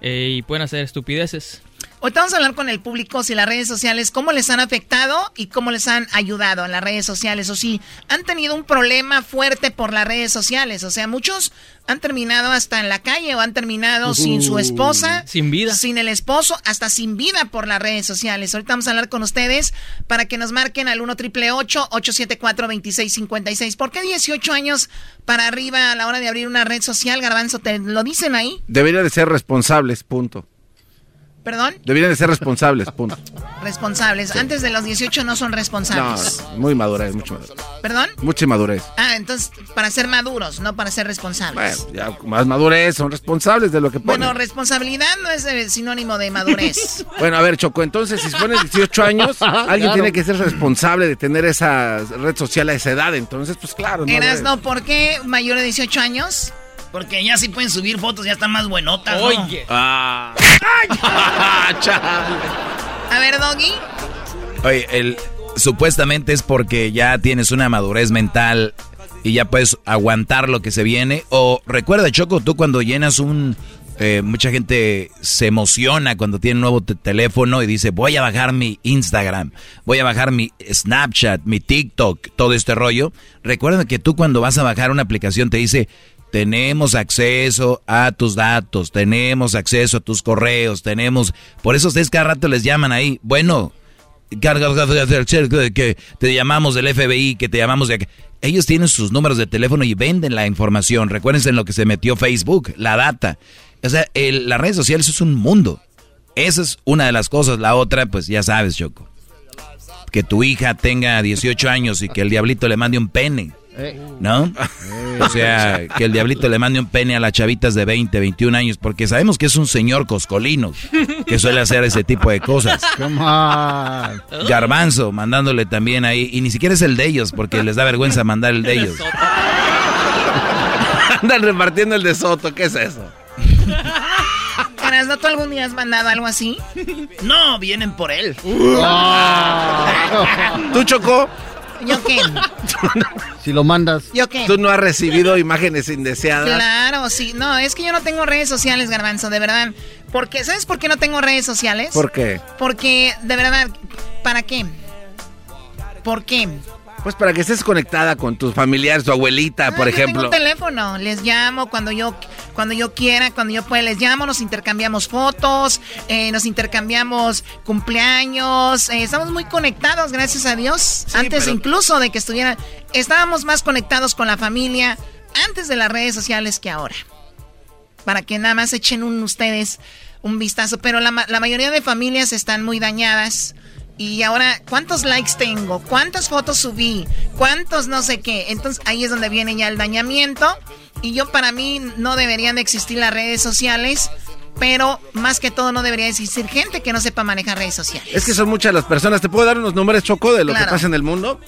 eh, y pueden hacer estupideces. Ahorita vamos a hablar con el público si las redes sociales, cómo les han afectado y cómo les han ayudado en las redes sociales. O si han tenido un problema fuerte por las redes sociales. O sea, muchos han terminado hasta en la calle o han terminado sin su esposa. Sin vida. Sin el esposo, hasta sin vida por las redes sociales. Ahorita vamos a hablar con ustedes para que nos marquen al 1 triple 874 2656 ¿Por qué 18 años para arriba a la hora de abrir una red social, Garbanzo? ¿Te lo dicen ahí? Deberían de ser responsables, punto. ¿Perdón? Deberían de ser responsables, punto. Responsables. Antes de los 18 no son No, responsables. muy madurez, mucho madurez. ¿Perdón? Mucha madurez. Ah, entonces para ser maduros, no para ser responsables. Ya más madurez, son responsables de lo que ponen. Bueno, responsabilidad no es eh, sinónimo de madurez. *laughs* Bueno, a ver, Choco, entonces si pones 18 años, *laughs* alguien Claro. tiene que ser responsable de tener esa red social a esa edad. Entonces, pues claro. Eras, no. no, ¿por qué mayor de 18 años? Porque ya sí pueden subir fotos, ya están más buenotas, ¿no? Oye. Ah. *laughs* A ver, Doggy. Oye, el, supuestamente es porque ya tienes una madurez mental y ya puedes aguantar lo que se viene. O recuerda, Choco, tú cuando llenas un... eh, mucha gente se emociona cuando tiene un nuevo te- teléfono y dice, voy a bajar mi Instagram, voy a bajar mi Snapchat, mi TikTok, todo este rollo. Recuerda que tú cuando vas a bajar una aplicación te dice, tenemos acceso a tus datos, tenemos acceso a tus correos, tenemos... Por eso ustedes cada rato les llaman ahí. Bueno, que te llamamos del FBI, que te llamamos de... Ellos tienen sus números de teléfono y venden la información. Recuérdense en lo que se metió Facebook, la data. O sea, el- las redes sociales es un mundo. Esa es una de las cosas. La otra, pues ya sabes, Choco. Que tu hija tenga 18 años y que el diablito le mande un pene. ¿No? O sea, que el diablito le mande un pene a las chavitas de 20, 21 años, porque sabemos que es un señor coscolino, que suele hacer ese tipo de cosas. Garbanzo, mandándole también ahí, y ni siquiera es el de ellos, porque les da vergüenza mandar el de ellos. Andan repartiendo el de Soto, ¿qué es eso? ¿no tú algún día has mandado algo así? No, vienen por él. ¿Tú, Choco? ¿Yo qué? Si lo mandas. ¿Yo qué? ¿Tú no has recibido imágenes indeseadas? Claro, sí. No, es que yo no tengo redes sociales, Garbanzo, de verdad. Porque, ¿Sabes por qué no tengo redes sociales? ¿Por qué? Porque, de verdad, ¿para qué? ¿Por qué? Pues para que estés conectada con tus familiares, tu abuelita, por yo ejemplo. Tengo un teléfono, les llamo cuando yo, cuando yo quiera, cuando yo pueda, les llamo, nos intercambiamos fotos, eh, nos intercambiamos cumpleaños, eh, estamos muy conectados, gracias a Dios. antes pero- incluso de que estuviera, estábamos más conectados con la familia antes de las redes sociales que ahora. Para que nada más echen un, ustedes un vistazo, pero la, la mayoría de familias están muy dañadas. Y ahora, ¿cuántos likes tengo? ¿Cuántas fotos subí? ¿Cuántos no sé qué? Entonces ahí es donde viene ya el dañamiento. Y yo para mí no deberían de existir las redes sociales pero más que todo no debería existir gente que no sepa manejar redes sociales. Es que son muchas las personas. ¿Te puedo dar unos números, Choco, de lo que pasa en el mundo?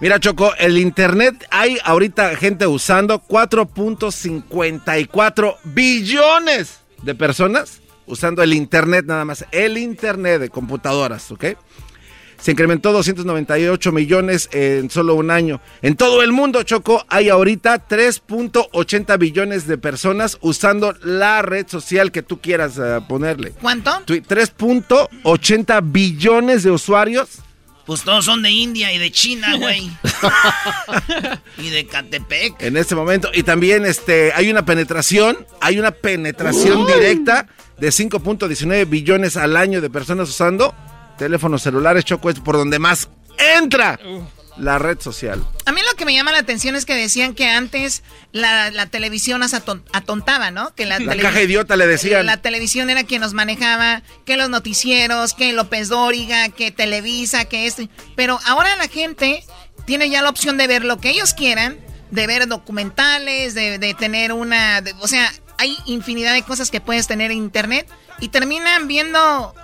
Mira, Choco, el Internet hay ahorita gente usando 4.54 billones de personas usando el Internet nada más. El Internet de computadoras, ¿ok? Se incrementó 298 millones en solo un año. En todo el mundo, Choco, hay ahorita 3.80 billones de personas usando la red social que tú quieras eh, ponerle. ¿Cuánto? 3.80 billones de usuarios. Pues todos son de India y de China, *laughs* güey. *laughs* y de Catepec. En este momento. Y también este, hay una penetración, hay una penetración directa de 5.19 billones al año de personas usando teléfonos celulares, Choco, es por donde más entra la red social. A mí lo que me llama la atención es que decían que antes la, televisión nos atontaba, ¿no? Que la, la caja idiota le decían. La televisión era quien nos manejaba, que los noticieros, que López Dóriga, que Televisa, que esto. Pero ahora la gente tiene ya la opción de ver lo que ellos quieran, de ver documentales, de, tener una... o sea, hay infinidad de cosas que puedes tener en internet y terminan viendo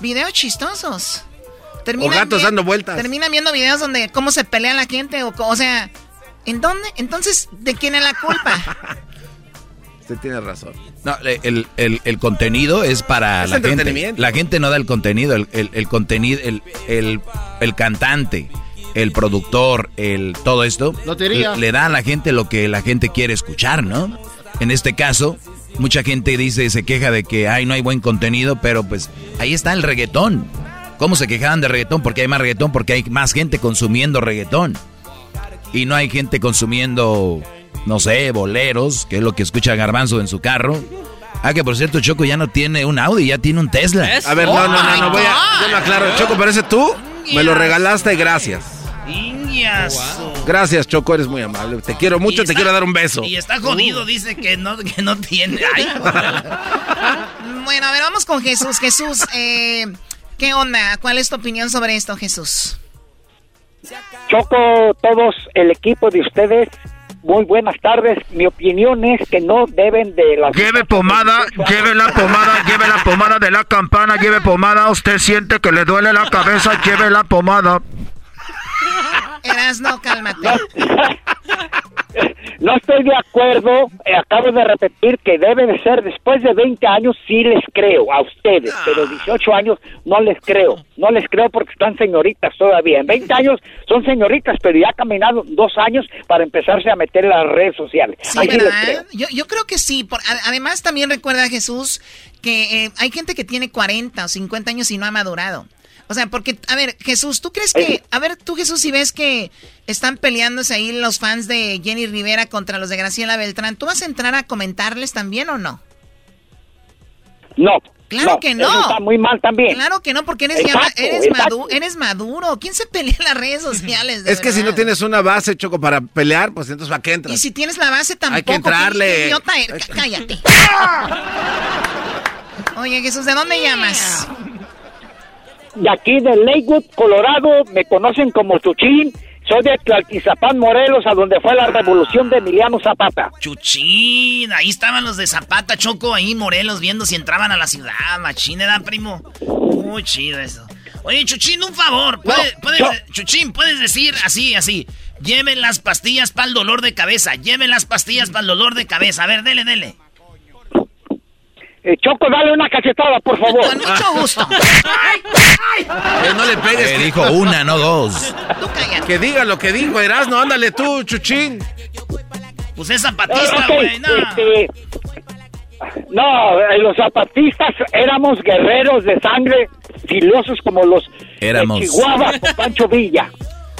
videos chistosos. Terminan o gatos dando vueltas. Terminan viendo videos donde cómo se pelea la gente o, o sea, ¿en dónde? Entonces, ¿de quién es la culpa? *laughs* Usted tiene razón. No, el, el, contenido es para la gente. La gente no da el contenido, el, el contenido, el, el, cantante, el productor, el todo esto le, le, da a la gente lo que la gente quiere escuchar, ¿no? En este caso, Mucha gente dice, se queja de que ay, no hay buen contenido, pero pues ahí está el reggaetón. ¿Cómo se quejaban de reggaetón? Porque hay más reggaetón, porque hay más gente consumiendo reggaetón. Y no hay gente consumiendo, no sé, boleros, que es lo que escucha Garbanzo en su carro. Ah, que por cierto, Choco ya no tiene un Audi, ya tiene un Tesla. A ver, no, no, no, no, voy a, yo lo aclaro. Choco, parece tú, me lo regalaste, gracias. Gracias, Choco, eres muy amable. Te quiero mucho, te quiero dar un beso. Y está jodido, uh. dice que no, que no tiene. *laughs* bueno, a ver, vamos con Jesús. Jesús, eh, ¿qué onda? ¿Cuál es tu opinión sobre esto, Jesús? Choco, todos, el equipo de ustedes, muy buenas tardes. Mi opinión es que no deben de la... Lleve pomada, lleve la pomada, lleve la pomada de la campana, lleve pomada. Usted siente que le duele la cabeza, lleve la pomada. Eras no, cálmate. No, estoy de acuerdo. Eh, acabo de repetir que debe de ser después de 20 años, sí les creo a ustedes, pero 18 años no les creo. No les creo porque están señoritas todavía. En 20 años son señoritas, pero ya han caminado dos años para empezarse a meter en las redes sociales. Yo, yo, creo que sí. Por, además, también recuerda Jesús que eh, hay gente que tiene 40 o 50 años y no ha madurado. O sea, porque, a ver, Jesús, ¿tú crees que, a ver, tú Jesús, si ves que están peleándose ahí los fans de Jenny Rivera contra los de Graciela Beltrán, ¿tú vas a entrar a comentarles también o no? No. Claro que no. está muy mal también. Claro que no, porque eres, eres, eres maduro. ¿Quién se pelea en las redes sociales? es que si no tienes una base, Choco, para pelear, pues entonces ¿para qué entras? Y si tienes la base tampoco. Hay que entrarle. Idiota Cállate. *laughs* Oye, Jesús, ¿de dónde llamas? De aquí de Lakewood, Colorado, me conocen como Chuchín. Soy de Tlaltizapán, Morelos, a donde fue la revolución de Emiliano Zapata. Chuchín, ahí estaban los de Zapata, Choco, ahí Morelos, viendo si entraban a la ciudad. Machín, ¿era, primo? Muy chido eso. Oye, Chuchín, un favor. Chuchín, puedes decir así, así. Lleven las pastillas para el dolor de cabeza. Lleven las pastillas para el dolor de cabeza. A ver, dele, dele. Eh, Choco, dale una cachetada, por favor. Con mucho gusto. *laughs* Eh, no le pegues. Que dijo una, no dos. Que diga lo que dijo Erasmo, ándale tú, chuchín. Pues es zapatista, güey, no. Este, no, eh, los zapatistas éramos guerreros de sangre, filosos como los éramos. de Chihuahua *laughs* Pancho Villa.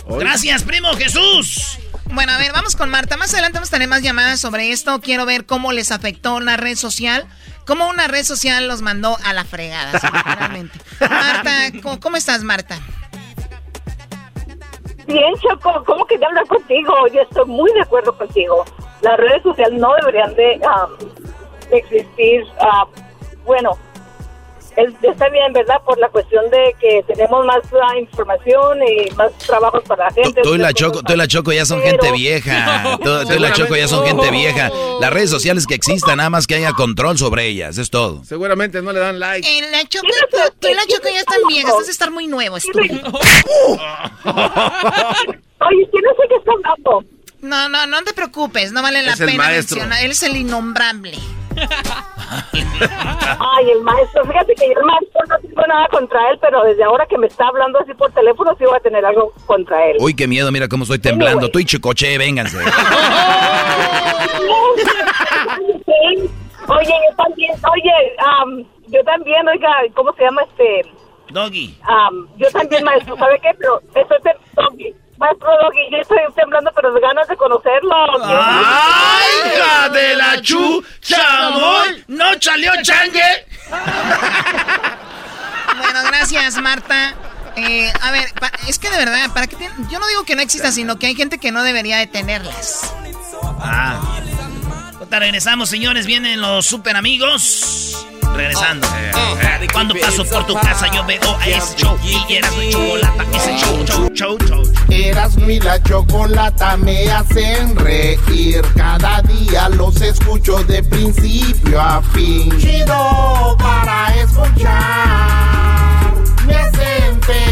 Gracias, primo Jesús. Bueno, a ver, vamos con Marta. Más adelante vamos a tener más llamadas sobre esto. Quiero ver cómo les afectó una red social ¿Cómo una red social los mandó a la fregada, *laughs* Marta, ¿cómo, estás, Marta? Bien, Choco, ¿cómo que hablar contigo? Yo estoy muy de acuerdo contigo. Las redes sociales no deberían de, um, existir. Uh, bueno, es- está bien, ¿verdad? Por la cuestión de que tenemos más ah, información y más trabajos para la gente. Tú y la Choco, tú y la Choco ya son Pero- gente vieja. *laughs* Tú, tú y la Choco ya son gente vieja. Las redes sociales que existan, nada más que haya control sobre ellas, es todo. Seguramente no le dan like. Eh, la Choco, tú, tú y la Choco ya están viejas. De estar muy nuevo, estúpido. *laughs* Oye, ¿quién es el que está hablando? No, no, no te preocupes. No vale la Es pena mencionar. Él es el innombrable. Ay, el maestro, fíjate que yo el maestro no tengo nada contra él, pero desde ahora que me está hablando así por teléfono sí voy a tener algo contra él. Uy, qué miedo, mira cómo estoy temblando. Tú y Chicoche, vénganse. *laughs* Oye, yo también, oye, am, yo también, oiga, ¿cómo se llama este? Doggy. Am, yo también, maestro, ¿sabe qué? Pero estoy Doggy, maestro Doggy, yo estoy temblando, pero de ganas de conocerlo. ¡Ay, hija de la chu, chamoy! ¡No salió changue! Bueno, gracias, Marta. Eh, a ver, pa- es que de verdad, ¿para qué tienen- Yo no digo que no existan, sino que hay gente que no debería de tenerlas. Ah. Ahorita regresamos, señores. Vienen los super amigos. Regresando. Cuando paso por tu casa, yo veo a ese show. Y eras mi chocolata, ese show, show, show, show. Eras mi la chocolata me hacen reír. Cada día los escucho de principio a fin. Chido para escuchar. Me hacen feliz.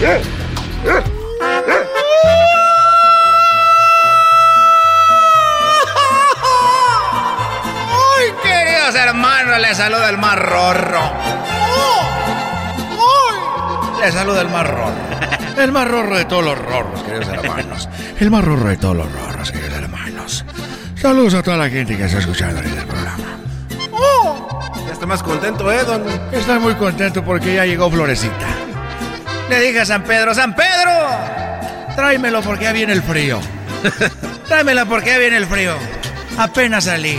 ¡Ay, queridos hermanos! Les saluda el más rorro. Les saluda el más rorro. El más rorro de todos los rorros, queridos hermanos. El más rorro de todos los rorros, queridos hermanos. Saludos a toda la gente que está escuchando ahorita el programa. Ya está más contento, ¿eh, don? Estoy muy contento porque ya llegó Florecita. Le dije a San Pedro, ¡San Pedro! Tráemelo porque ya viene el frío. *laughs* Tráemela porque ya viene el frío. Apenas salí.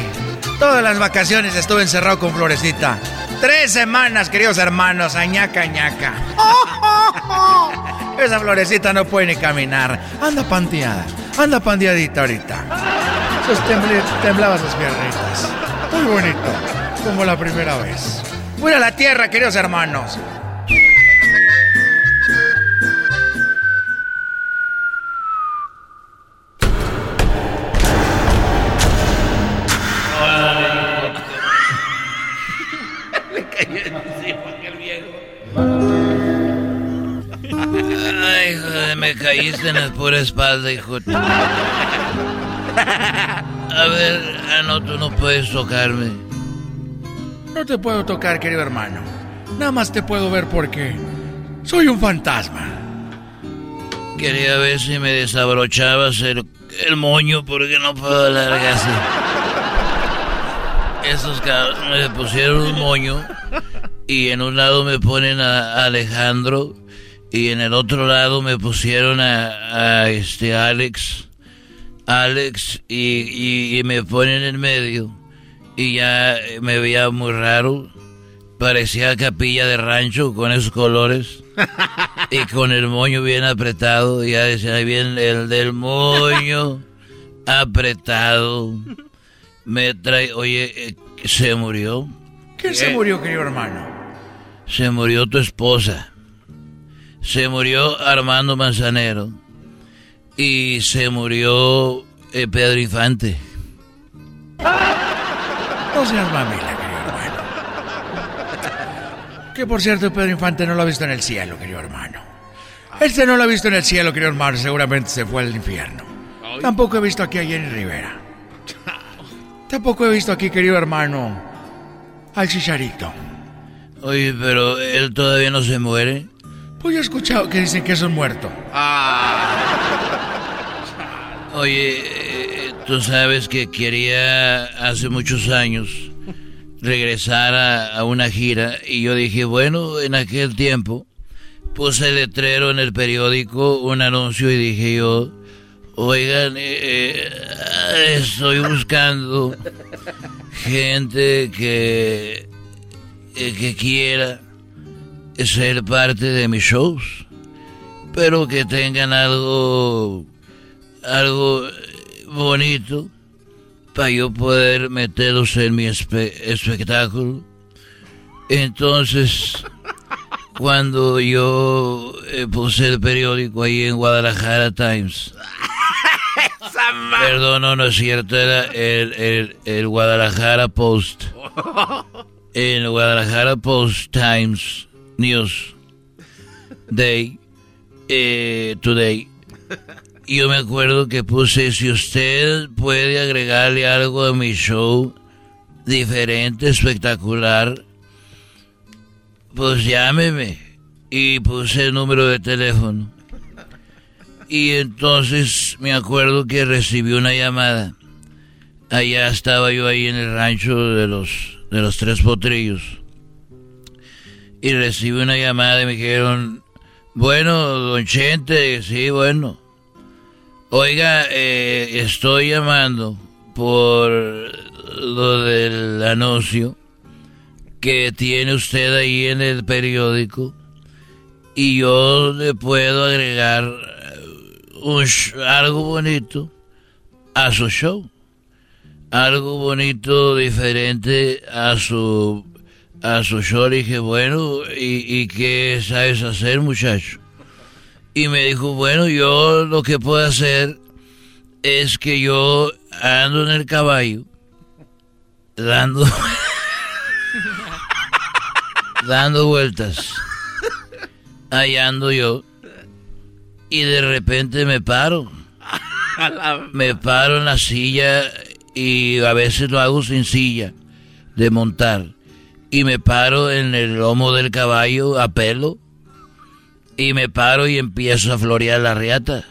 Todas las vacaciones estuve encerrado con Florecita. Tres semanas, queridos hermanos, añaca, añaca. *laughs* Esa Florecita no puede ni caminar. Anda panteada. Anda pandeadita ahorita. Sus temble- temblaba sus piernitas. Muy bonito. Como la primera vez. Voy a la tierra, queridos hermanos. Me caíste en la pura espalda, hijo. A ver, ah, no, tú no puedes tocarme. No te puedo tocar, querido hermano. Nada más te puedo ver porque soy un fantasma. Quería ver si me desabrochabas el, el moño porque no puedo hablar así. Esos cabrones me pusieron un moño y en un lado me ponen a Alejandro y en el otro lado me pusieron a, a este Alex. Alex y, y- y me ponen en medio y ya me veía muy raro. Parecía capilla de rancho con esos colores *laughs* y con el moño bien apretado. Y ya decía, ahí viene el del moño *laughs* apretado. Me trae, oye, eh, ¿se murió? ¿Quién se murió, querido hermano? Se murió tu esposa. Se murió Armando Manzanero. Y se murió eh, Pedro Infante. No seas mamila, querido hermano. Que por cierto, Pedro Infante no lo ha visto en el cielo, querido hermano. Este no lo ha visto en el cielo, querido hermano. Seguramente se fue al infierno. Tampoco he visto aquí a Jenny Rivera. Tampoco he visto aquí, querido hermano, al Chicharito. Oye, pero él todavía no se muere. Pues yo he escuchado que dicen que es un muerto. *laughs* Oye, eh, tú sabes que quería hace muchos años regresar a, una gira y yo dije, bueno, en aquel tiempo puse letrero en el periódico, un anuncio y dije yo, oigan, eh, eh, estoy buscando gente que, eh, que quiera ser parte de mis shows, pero que tengan algo, algo bonito para yo poder meterlos en mi espectáculo. Entonces, cuando yo eh, puse el periódico ahí en Guadalajara Times, perdón, no, no es cierto, era el, el, Guadalajara Post. *laughs* En Guadalajara Post Times News Day, eh, Today yo me acuerdo que puse, si usted puede agregarle algo a mi show, diferente, espectacular, pues llámeme. Y puse el número de teléfono. Y entonces me acuerdo que recibí una llamada. Allá estaba yo ahí en el rancho de los, de los tres potrillos. Y recibí una llamada y me dijeron, bueno, don Chente, sí, bueno. Oiga, eh, estoy llamando por lo del anuncio que tiene usted ahí en el periódico y yo le puedo agregar un, algo bonito a su show. Algo bonito, diferente a su, a su. Le dije, bueno, ¿y, ¿y qué sabes hacer, muchacho? Y me dijo, bueno, yo lo que puedo hacer es que yo ando en el caballo, dando, *laughs* dando vueltas. Ahí ando yo. Y de repente me paro. *laughs* Me paro en la silla y a veces lo hago sin silla de montar. Y me paro en el lomo del caballo a pelo y me paro y empiezo a florear la riata.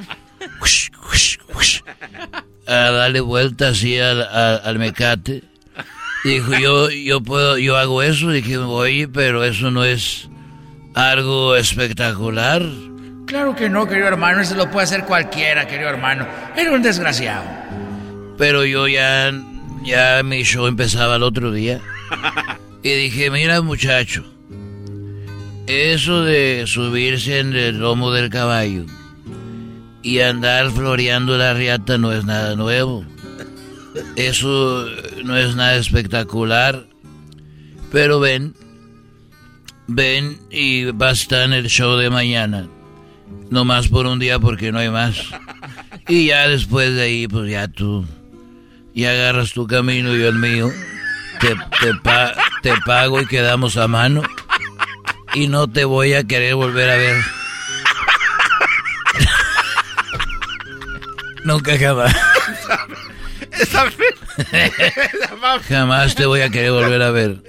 A darle vuelta así al, mecate. Dijo, yo, yo puedo, yo hago eso. Dije, oye, pero eso no es algo espectacular. Claro que no, querido hermano, eso lo puede hacer cualquiera, querido hermano. Era un desgraciado. Pero yo ya, ya mi show empezaba el otro día. *laughs* Y dije, mira muchacho, eso de subirse en el lomo del caballo y andar floreando la riata no es nada nuevo. Eso no es nada espectacular. Pero ven, ven y va a estar en el show de mañana. No más por un día porque no hay más. Y ya después de ahí, pues ya tú, ya agarras tu camino y yo el mío. Te, te pago y quedamos a mano y no te voy a querer volver a ver. Nunca jamás. jamás te voy a querer volver a ver.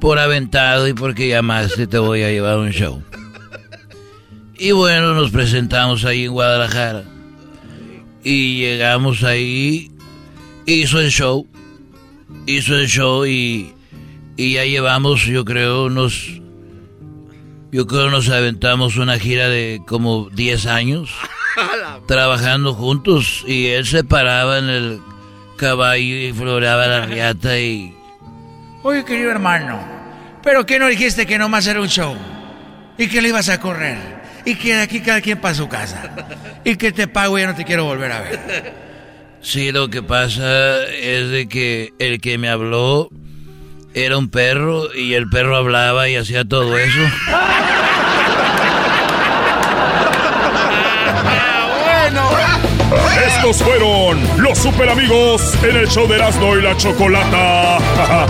Por aventado y porque llamaste te voy a llevar un show. Y bueno, nos presentamos ahí en Guadalajara. Y llegamos ahí. Hizo el show. Hizo el show y, y ya llevamos, yo creo, unos yo creo nos aventamos una gira de como 10 años *laughs* trabajando juntos y él se paraba en el caballo y floreaba la riata y... Oye, querido hermano, ¿pero qué no dijiste que nomás era un show? Y que le ibas a correr. Y que de aquí cada quien para su casa. Y que te pago y ya no te quiero volver a ver. Sí, lo que pasa es de que el que me habló era un perro y el perro hablaba y hacía todo eso. bueno. *laughs* Estos fueron los super amigos en el show de Erasmo y la Chocolata. *laughs*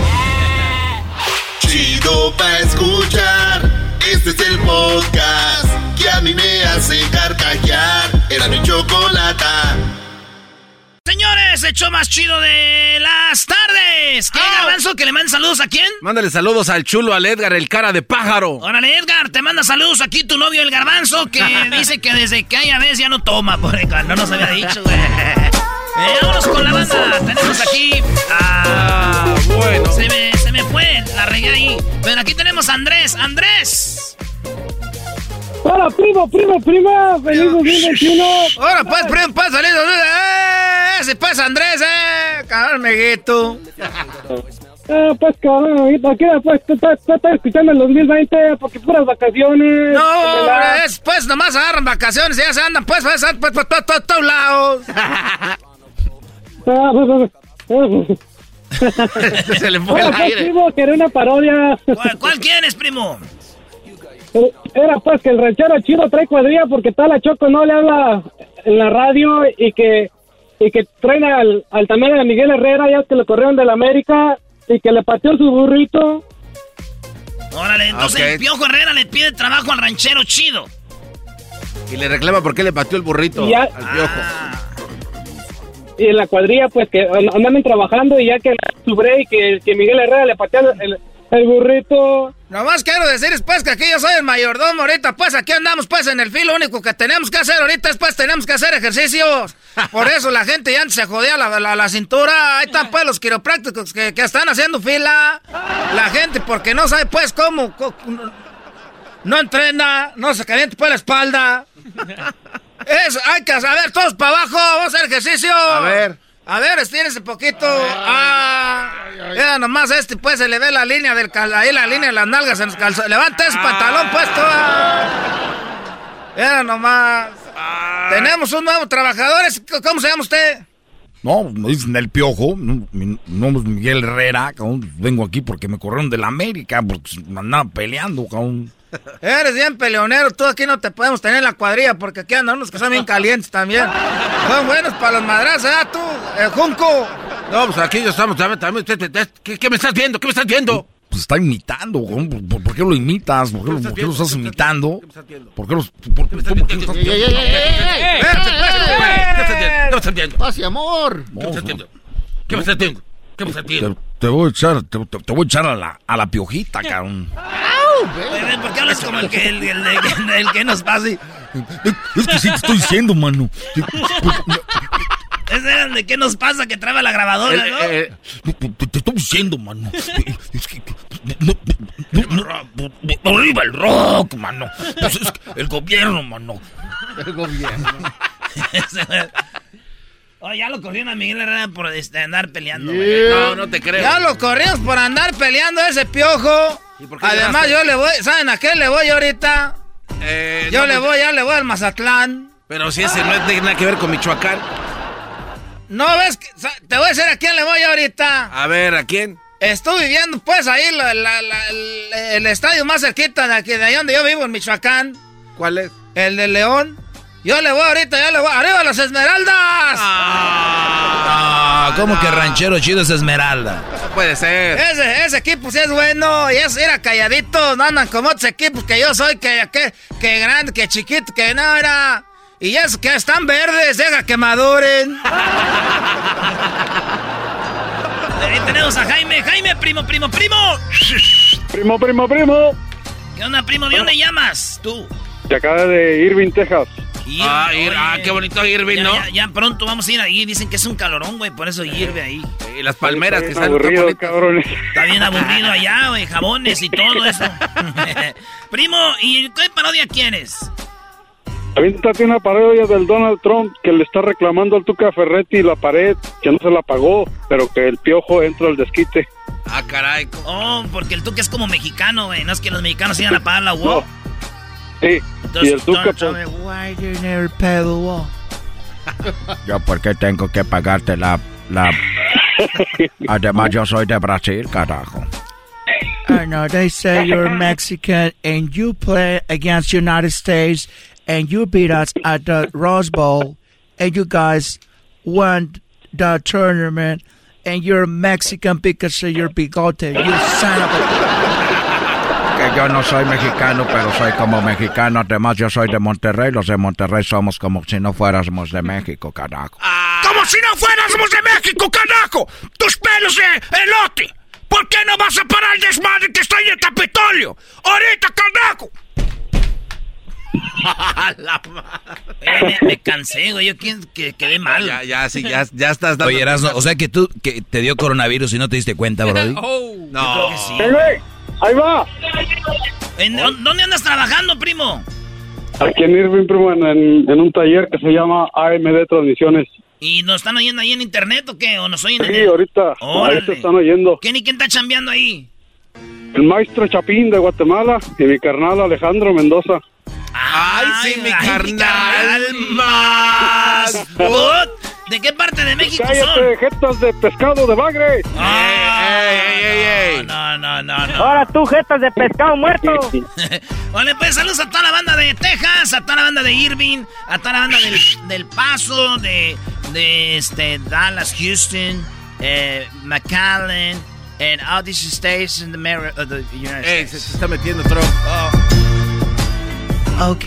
Chido pa escuchar. Este es el podcast que a mí me hace carcajear. Era mi chocolata. Señores, hecho más chido de las tardes. ¿Qué, oh. Garbanzo? ¿Que le manden saludos a quién? Mándale saludos al chulo, al Edgar, el cara de pájaro. Órale, Edgar, te manda saludos aquí tu novio, el Garbanzo, que *laughs* dice que desde que haya vez ya no toma, por no nos había dicho, güey. *laughs* Eh, vámonos con la banda. Tenemos aquí a... Ah, bueno. Se me, se me fue, la regué ahí. Pero aquí tenemos a Andrés. ¡Andrés! Hola, primo, primo, prima. Feliz 2021. Ahora, pues, primo, pues, feliz 2021. ¡Eh! ¡Ese pues, Andrés, eh! Cabrón, meguito. *laughs* Ah, pues cabrón, ahorita aquí pues estoy escuchando el 2020 porque puras vacaciones. No, es, pues nomás agarran vacaciones y ya se andan pues, pues, pues, pues, pues todos, todos lados. Ah, pues, pues, pues. *laughs* se le fue el pues, aire. primo, que era una parodia. ¿Cuál, cuál quieres, primo? Era pues que el ranchero chido trae cuadrilla porque está la Choco no le habla en la radio y que y que traen al, al también a Miguel Herrera ya que lo corrieron de la América y que le pateó su burrito. Órale, entonces Ok. el Piojo Herrera le pide trabajo al ranchero chido. Y le reclama por qué le pateó el burrito Ya. al piojo. Y en la cuadrilla pues que and- andan trabajando y ya que su break que, que Miguel Herrera le pateó el, el burrito. Nomás quiero decir pues que aquí yo soy el mayordomo ahorita, pues aquí andamos pues en el filo, lo único que tenemos que hacer ahorita es pues tenemos que hacer ejercicios. *laughs* Por eso la gente ya antes se jodía la, la, la cintura, ahí están pues los quiroprácticos que, que están haciendo fila. La gente porque no sabe pues cómo, no entrena, no se calienta pues la espalda. *laughs* Eso, hay que saber todos para abajo, vamos a hacer ejercicio. A ver. A ver, estírense poquito. Ah, mira nomás este, pues se le ve la línea del cal, ahí la línea de las nalgas en los calzones. Levanta ese pantalón puesto. ah. Mira nomás. Tenemos un nuevo trabajador. es- ¿Cómo se llama usted? No, me dicen el piojo. No, mi nombre es Miguel Herrera. cabrón. Vengo aquí porque me corrieron de la América. Porque me andaba peleando, cabrón. Eres bien peleonero. Tú aquí no te podemos tener en la cuadrilla porque aquí andan unos que son bien calientes también. Son buenos para los madrazos, ¿eh? Tú, el junco. No, pues aquí ya estamos. también, también, usted- usted- ¿Qué, qué me estás viendo? ¿Qué me estás viendo? Pues está imitando. ¿Por, qué lo imitas? ¿Por qué, lo- por qué lo estás imitando? ¿Por qué los.? Por, qué lo estás- Espérate, pues, güey. ¿Qué me estás viendo? ¿Qué me estás viendo? Paz y amor. ¿Qué me estás viendo? ¿Qué me estás viendo? ¿Qué me estás Te, viendo? te voy a echar, te, voy a echar a la, a la piojita, cabrón. Oye, ¿Por qué hablas como el que, el, el- el- el que nos pasa? y- Es que sí te estoy diciendo, mano. Ese era el de qué nos pasa que traba la grabadora, ¿no? Te, te- te estoy diciendo, mano. Es que. no- no- no- no- arriba el rock, mano. Pues es que el gobierno, mano. El gobierno. *laughs* Oh, ya lo corrieron a Miguel Herrera por este, andar peleando. Yeah. güey. No, no te creo. Ya lo corrimos por andar peleando ese piojo. por qué Además, yo le voy. ¿Saben a qué le voy ahorita? Eh, Yo no, le voy, ya le voy al Mazatlán. Pero si ese no tiene nada que ver con Michoacán. No ves, que- te voy a decir a quién le voy ahorita. A ver, ¿a quién? Estuve viviendo, pues, ahí la- la- la- el, el estadio más cerquita de aquí, de ahí donde yo vivo, en Michoacán. ¿Cuál es? El de León. Yo le voy ahorita, ya le voy. ¡Arriba las Esmeraldas! Ah, ¿cómo que ranchero chido es Esmeralda? Puede ser. Ese, ese equipo sí es bueno y es era calladito, no andan como otros equipos que yo soy, que, que, que grande, que chiquito, que no era. Y es que están verdes, deja que maduren. *laughs* Ahí tenemos a Jaime. Jaime, primo, primo, primo. Primo, primo, primo. ¿Qué onda, primo? ¿De dónde llamas? Tú. De acá de Irving, Texas. Ah, Ir- ah, qué bonito Irving, ya, ¿no? Ya, ya pronto vamos a ir ahí. Dicen que es un calorón, güey. Por eso hierve ahí. Y las palmeras que Está están aburrido, cabrones. Está bien aburrido allá, güey. Jabones y todo *laughs* eso. *laughs* primo, ¿y qué parodia quieres? Aviéntate una parodia del Donald Trump que le está reclamando al Tuca Ferretti la pared, que no se la pagó, pero que el piojo entra al desquite. Ah, caray. Oh, porque el Tuca es como mexicano, güey. No es que los mexicanos iban a pagar la UO. Sí, y el Tuca, pues, Why do you never pay the UO? *laughs* Yo, ¿por qué tengo que pagarte la. la... *laughs* Además, yo soy de Brasil, carajo. I know they say you're Mexican and you play against United States and you beat us at the Rose Bowl and you guys won the tournament and you're Mexican because of your bigote. You son of a... Que yo no soy mexicano, pero soy como mexicano. Además, yo soy de Monterrey. Los de Monterrey somos como si no fuéramos de México, carajo. Como si no fuéramos de México, carajo. Tus pelos de elote. ¿Por qué no vas a parar el desmadre que está en el Capitolio? Ahorita, carajo. *laughs* me, cansé, güey. Yo que quedé mal. Ya, ya, sí, ya, ya estás dando. Oye, Erasmo, o sea que tú que te dio coronavirus y no te diste cuenta, *laughs* Brody. oh, no. que sí. Ahí va. ¿Dónde andas trabajando, primo? Aquí en Irving, primo, en, un taller que se llama AMD Transmisiones. ¿Y nos están oyendo ahí en internet o qué? ¿O nos oyen Sí, ahorita. Ahorita están oyendo. ¿Quién y quién está chambeando ahí? El maestro Chapín de Guatemala y mi carnal Alejandro Mendoza. ¡Ay, sí, mi carnal! ¡Más! *laughs* ¿De qué parte de México ¡Cállate, jetas de pescado de bagre! ¡Ay, No, no, no, no. Ahora tú, jetas de pescado muerto. *laughs* vale, pues saludos a toda la banda de Texas, a toda la banda de Irving, a toda la banda del, del Paso, de, de este, Dallas, Houston, eh, McAllen, and all these states in the, uh, the United States. se está metiendo Trump. Oh. Ok.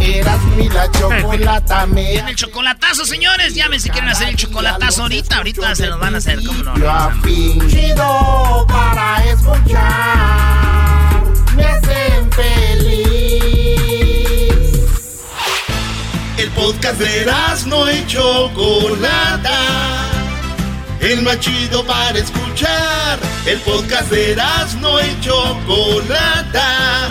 Eras mi la chocolata me. El chocolatazo, señores. Llamen si quieren hacer el chocolatazo ahorita. Ahorita se los van a hacer, ¿cómo no? Yo fingido para escuchar. Me hacen feliz. El podcast de Eras no hay chocolata. El más chido para escuchar. El podcast de Eras no hay chocolata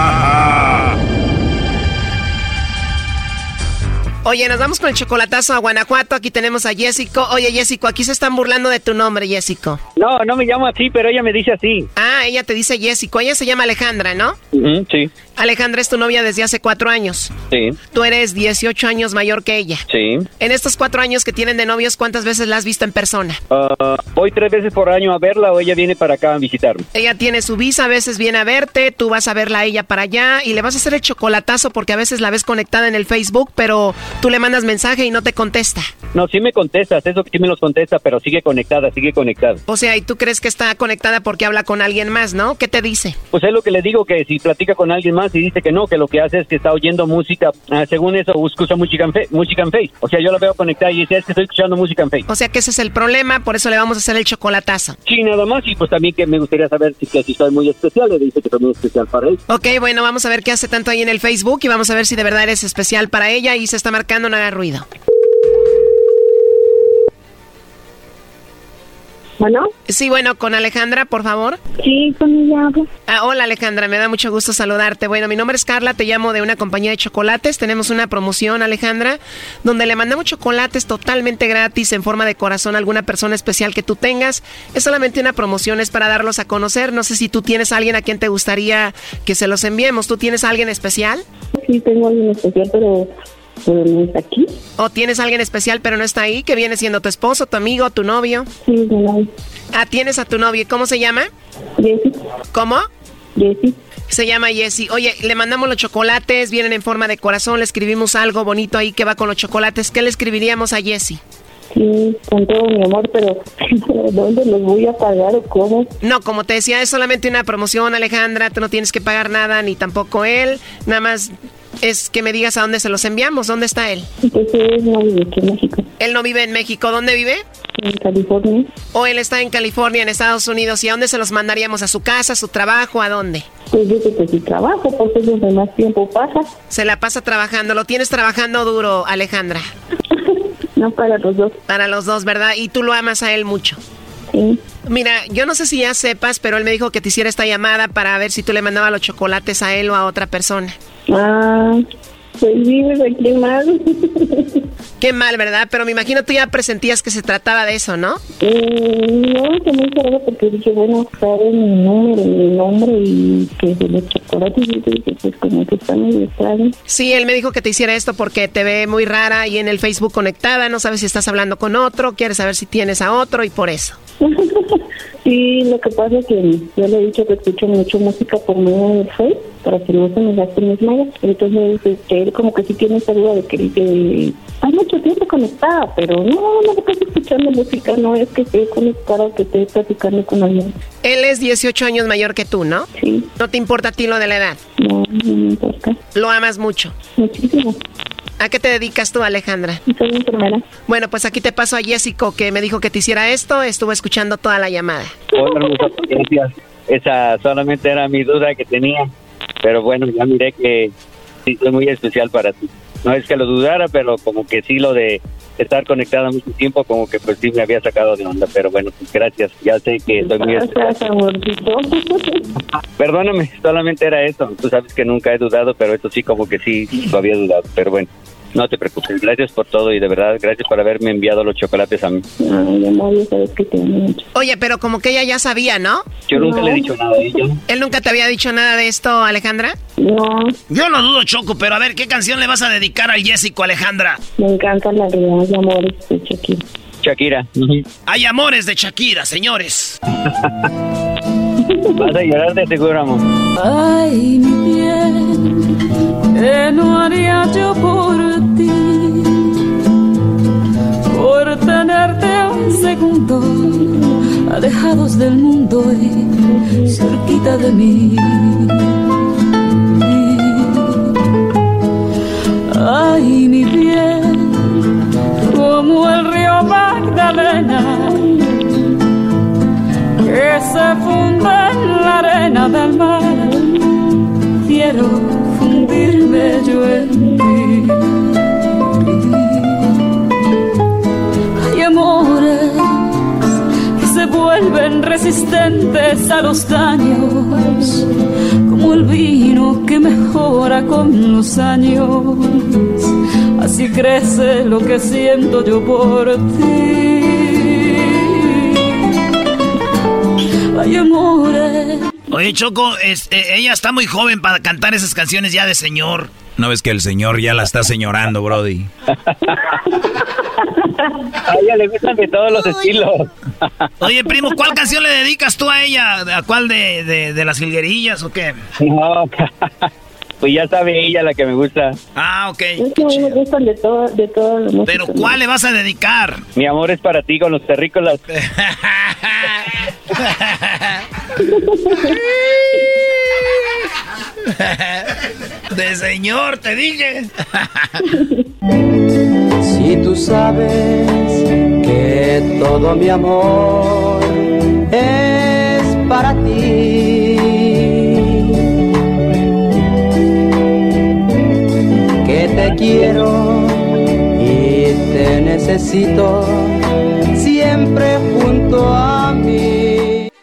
Oye, nos vamos con el chocolatazo a Guanajuato. Aquí tenemos a Jessico. Oye, Jessico, aquí se están burlando de tu nombre, Jessico. No, no me llamo así, pero ella me dice así. Ah, ella te dice Jessico. Ella se llama Alejandra, ¿no? sí. Alejandra es tu novia desde hace cuatro años. Sí. Tú eres 18 años mayor que ella. Sí. En estos cuatro años que tienen de novios, ¿cuántas veces la has visto en persona? Uh, voy tres veces por año a verla o ella viene para acá a visitarme. Ella tiene su visa, a veces viene a verte, tú vas a verla a ella para allá y le vas a hacer el chocolatazo porque a veces la ves conectada en el Facebook, pero tú le mandas mensaje y no te contesta. No, sí me contestas, eso sí me los contesta, pero sigue conectada, sigue conectada. O sea, ¿y tú crees que está conectada porque habla con alguien más, no? ¿Qué te dice? Pues es lo que le digo, que si platica con alguien más y dice que no, que lo que hace es que está oyendo música, ah, según eso, escucha música en, música en Face. O sea, yo la veo conectada y dice, es que estoy escuchando música en Face. O sea, que ese es el problema, por eso le vamos a hacer el chocolatazo. Sí, nada más, y pues también que me gustaría saber si, que si soy muy especial, le dice que soy muy especial para él. Ok, bueno, vamos a ver qué hace tanto ahí en el Facebook y vamos a ver si de verdad eres especial para ella y se está marcando, no haga ruido. Bueno. Sí, bueno, con Alejandra, por favor. Sí, con ella Ah, hola Alejandra, me da mucho gusto saludarte. Bueno, mi nombre es Carla, te llamo de una compañía de chocolates. Tenemos una promoción, Alejandra, donde le mandamos chocolates totalmente gratis en forma de corazón a alguna persona especial que tú tengas. Es solamente una promoción, es para darlos a conocer. No sé si tú tienes a alguien a quien te gustaría que se los enviemos. ¿Tú tienes a alguien especial? Sí, tengo a alguien especial, pero pero no está aquí. ¿O tienes alguien especial pero no está ahí? ¿Que viene siendo tu esposo, tu amigo, tu novio? Sí, no. Ah, tienes a tu novio. ¿Cómo se llama? Jessy. ¿Cómo? Jessy. Se llama Jessy. Oye, le mandamos los chocolates, vienen en forma de corazón, le escribimos algo bonito ahí que va con los chocolates. ¿Qué le escribiríamos a Jessy? Sí, con todo mi amor, pero *laughs* ¿dónde los voy a pagar o cómo? No, como te decía, es solamente una promoción, Alejandra. Tú no tienes que pagar nada, ni tampoco él. Nada más es que me digas a dónde se los enviamos. ¿Dónde está él? Pues él no vive aquí en México. Él no vive en México. ¿Dónde vive? En California. ¿O él está en California, en Estados Unidos? ¿Y a dónde se los mandaríamos? ¿A su casa, a su trabajo? ¿A dónde? Pues dice que su trabajo, porque es donde más tiempo pasa. Se la pasa trabajando. ¿Lo tienes trabajando duro, Alejandra? *laughs* no, para los dos. Para los dos, ¿verdad? ¿Y tú lo amas a él mucho? Sí. Mira, yo no sé si ya sepas, pero él me dijo que te hiciera esta llamada para ver si tú le mandabas los chocolates a él o a otra persona. Ah, pues vives aquí mal. Qué mal, ¿verdad? Pero me imagino tú ya presentías que se trataba de eso, ¿no? Mm, no, que muy raro porque dije, bueno, sabe mi número, mi nombre y que de los chocolates y dije, pues como que está muy extraño. Sí, él me dijo que te hiciera esto porque te ve muy rara y en el Facebook conectada, no sabes si estás hablando con otro, quieres saber si tienes a otro y por eso. *laughs* sí, lo que pasa es que yo le he dicho que escucho mucho música por medio del Facebook para que no se me gasten mis megas. Entonces, este, él como que sí tiene esa duda de que dice, hay mucho tiempo conectada, pero no, no estás escuchando música, no es que esté conectada o que esté platicando con alguien. Él es 18 años mayor que tú, ¿no? Sí. ¿No te importa a ti lo de la edad? No, no me importa. ¿Lo amas mucho? Muchísimo. ¿A qué te dedicas tú, Alejandra? Soy enfermera. Bueno, pues aquí te paso a Jessico, que me dijo que te hiciera esto. Estuvo escuchando toda la llamada. Hola, hermosa, gracias. Esa solamente era mi duda que tenía. Pero bueno, ya miré que sí, es muy especial para ti. No es que lo dudara, pero como que sí lo de estar conectada mucho tiempo, como que pues sí me había sacado de onda. Pero bueno, pues gracias. Ya sé que soy muy especial. Gracias, amorcito. *laughs* Perdóname, solamente era eso. Tú sabes que nunca he dudado, pero esto sí como que sí lo había dudado. Pero bueno, no te preocupes. Gracias por todo y de verdad, gracias por haberme enviado los chocolates a mí. Ay, amor, sabes que te. Oye, pero como que ella ya sabía, ¿no? Yo nunca le he dicho nada a ella. ¿Él nunca te había dicho nada de esto, Alejandra? No, Yo no dudo, Choco, pero a ver, ¿qué canción le vas a dedicar al Jessico, Alejandra? me encanta la realidad de amores de Shakira. Shakira. Hay amores de Shakira, señores. *laughs* *laughs* Ay, mi bien, ¿qué no haría yo por ti? Por tenerte un segundo, alejados del mundo y cerquita de mí. Ay, mi bien, como el río Magdalena que se funde en la arena del mar. Quiero fundirme yo en ti. Hay amores que se vuelven resistentes a los daños, como el vino que mejora con los años. Así crece lo que siento yo por ti. Amores. Oye, Choco, este, ella está muy joven para cantar esas canciones ya de señor. ¿No ves que el señor ya la está señorando, Brody? *laughs* A ella le gustan de todos los estilos. *laughs* Oye, primo, ¿cuál canción le dedicas tú a ella? ¿A cuál de, de, de las jilguerillas o qué? No, *laughs* pues ya sabe ella la que me gusta. Ah, ok. Es que a mí me gustan de todo, de todo. Pero ¿cuál le vas a dedicar? Mi amor es para ti con los terrícolas. *laughs* De señor, te dije. *laughs* Si tú sabes que todo mi amor es para ti, que te quiero y te necesito siempre junto a mí.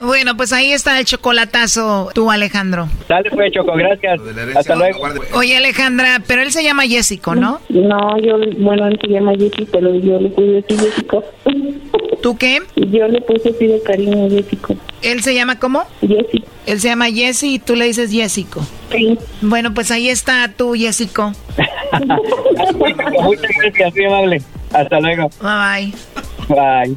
Bueno, pues ahí está el chocolatazo, tú, Alejandro. Dale pues, Choco, gracias. Hasta luego. Oye, Alejandra, pero él se llama Jessico, ¿no? No, yo, bueno, él se llama Jessy, pero yo le puse así Jessico. ¿Tú qué? Yo le puse así de cariño a Jessico. ¿Él se llama cómo? Jessy. Él se llama Jesse y tú le dices Jessico. Sí. Bueno, pues ahí está tú, Jessico. *laughs* Muchas gracias, muy amable. Hasta luego. Bye bye. Bye.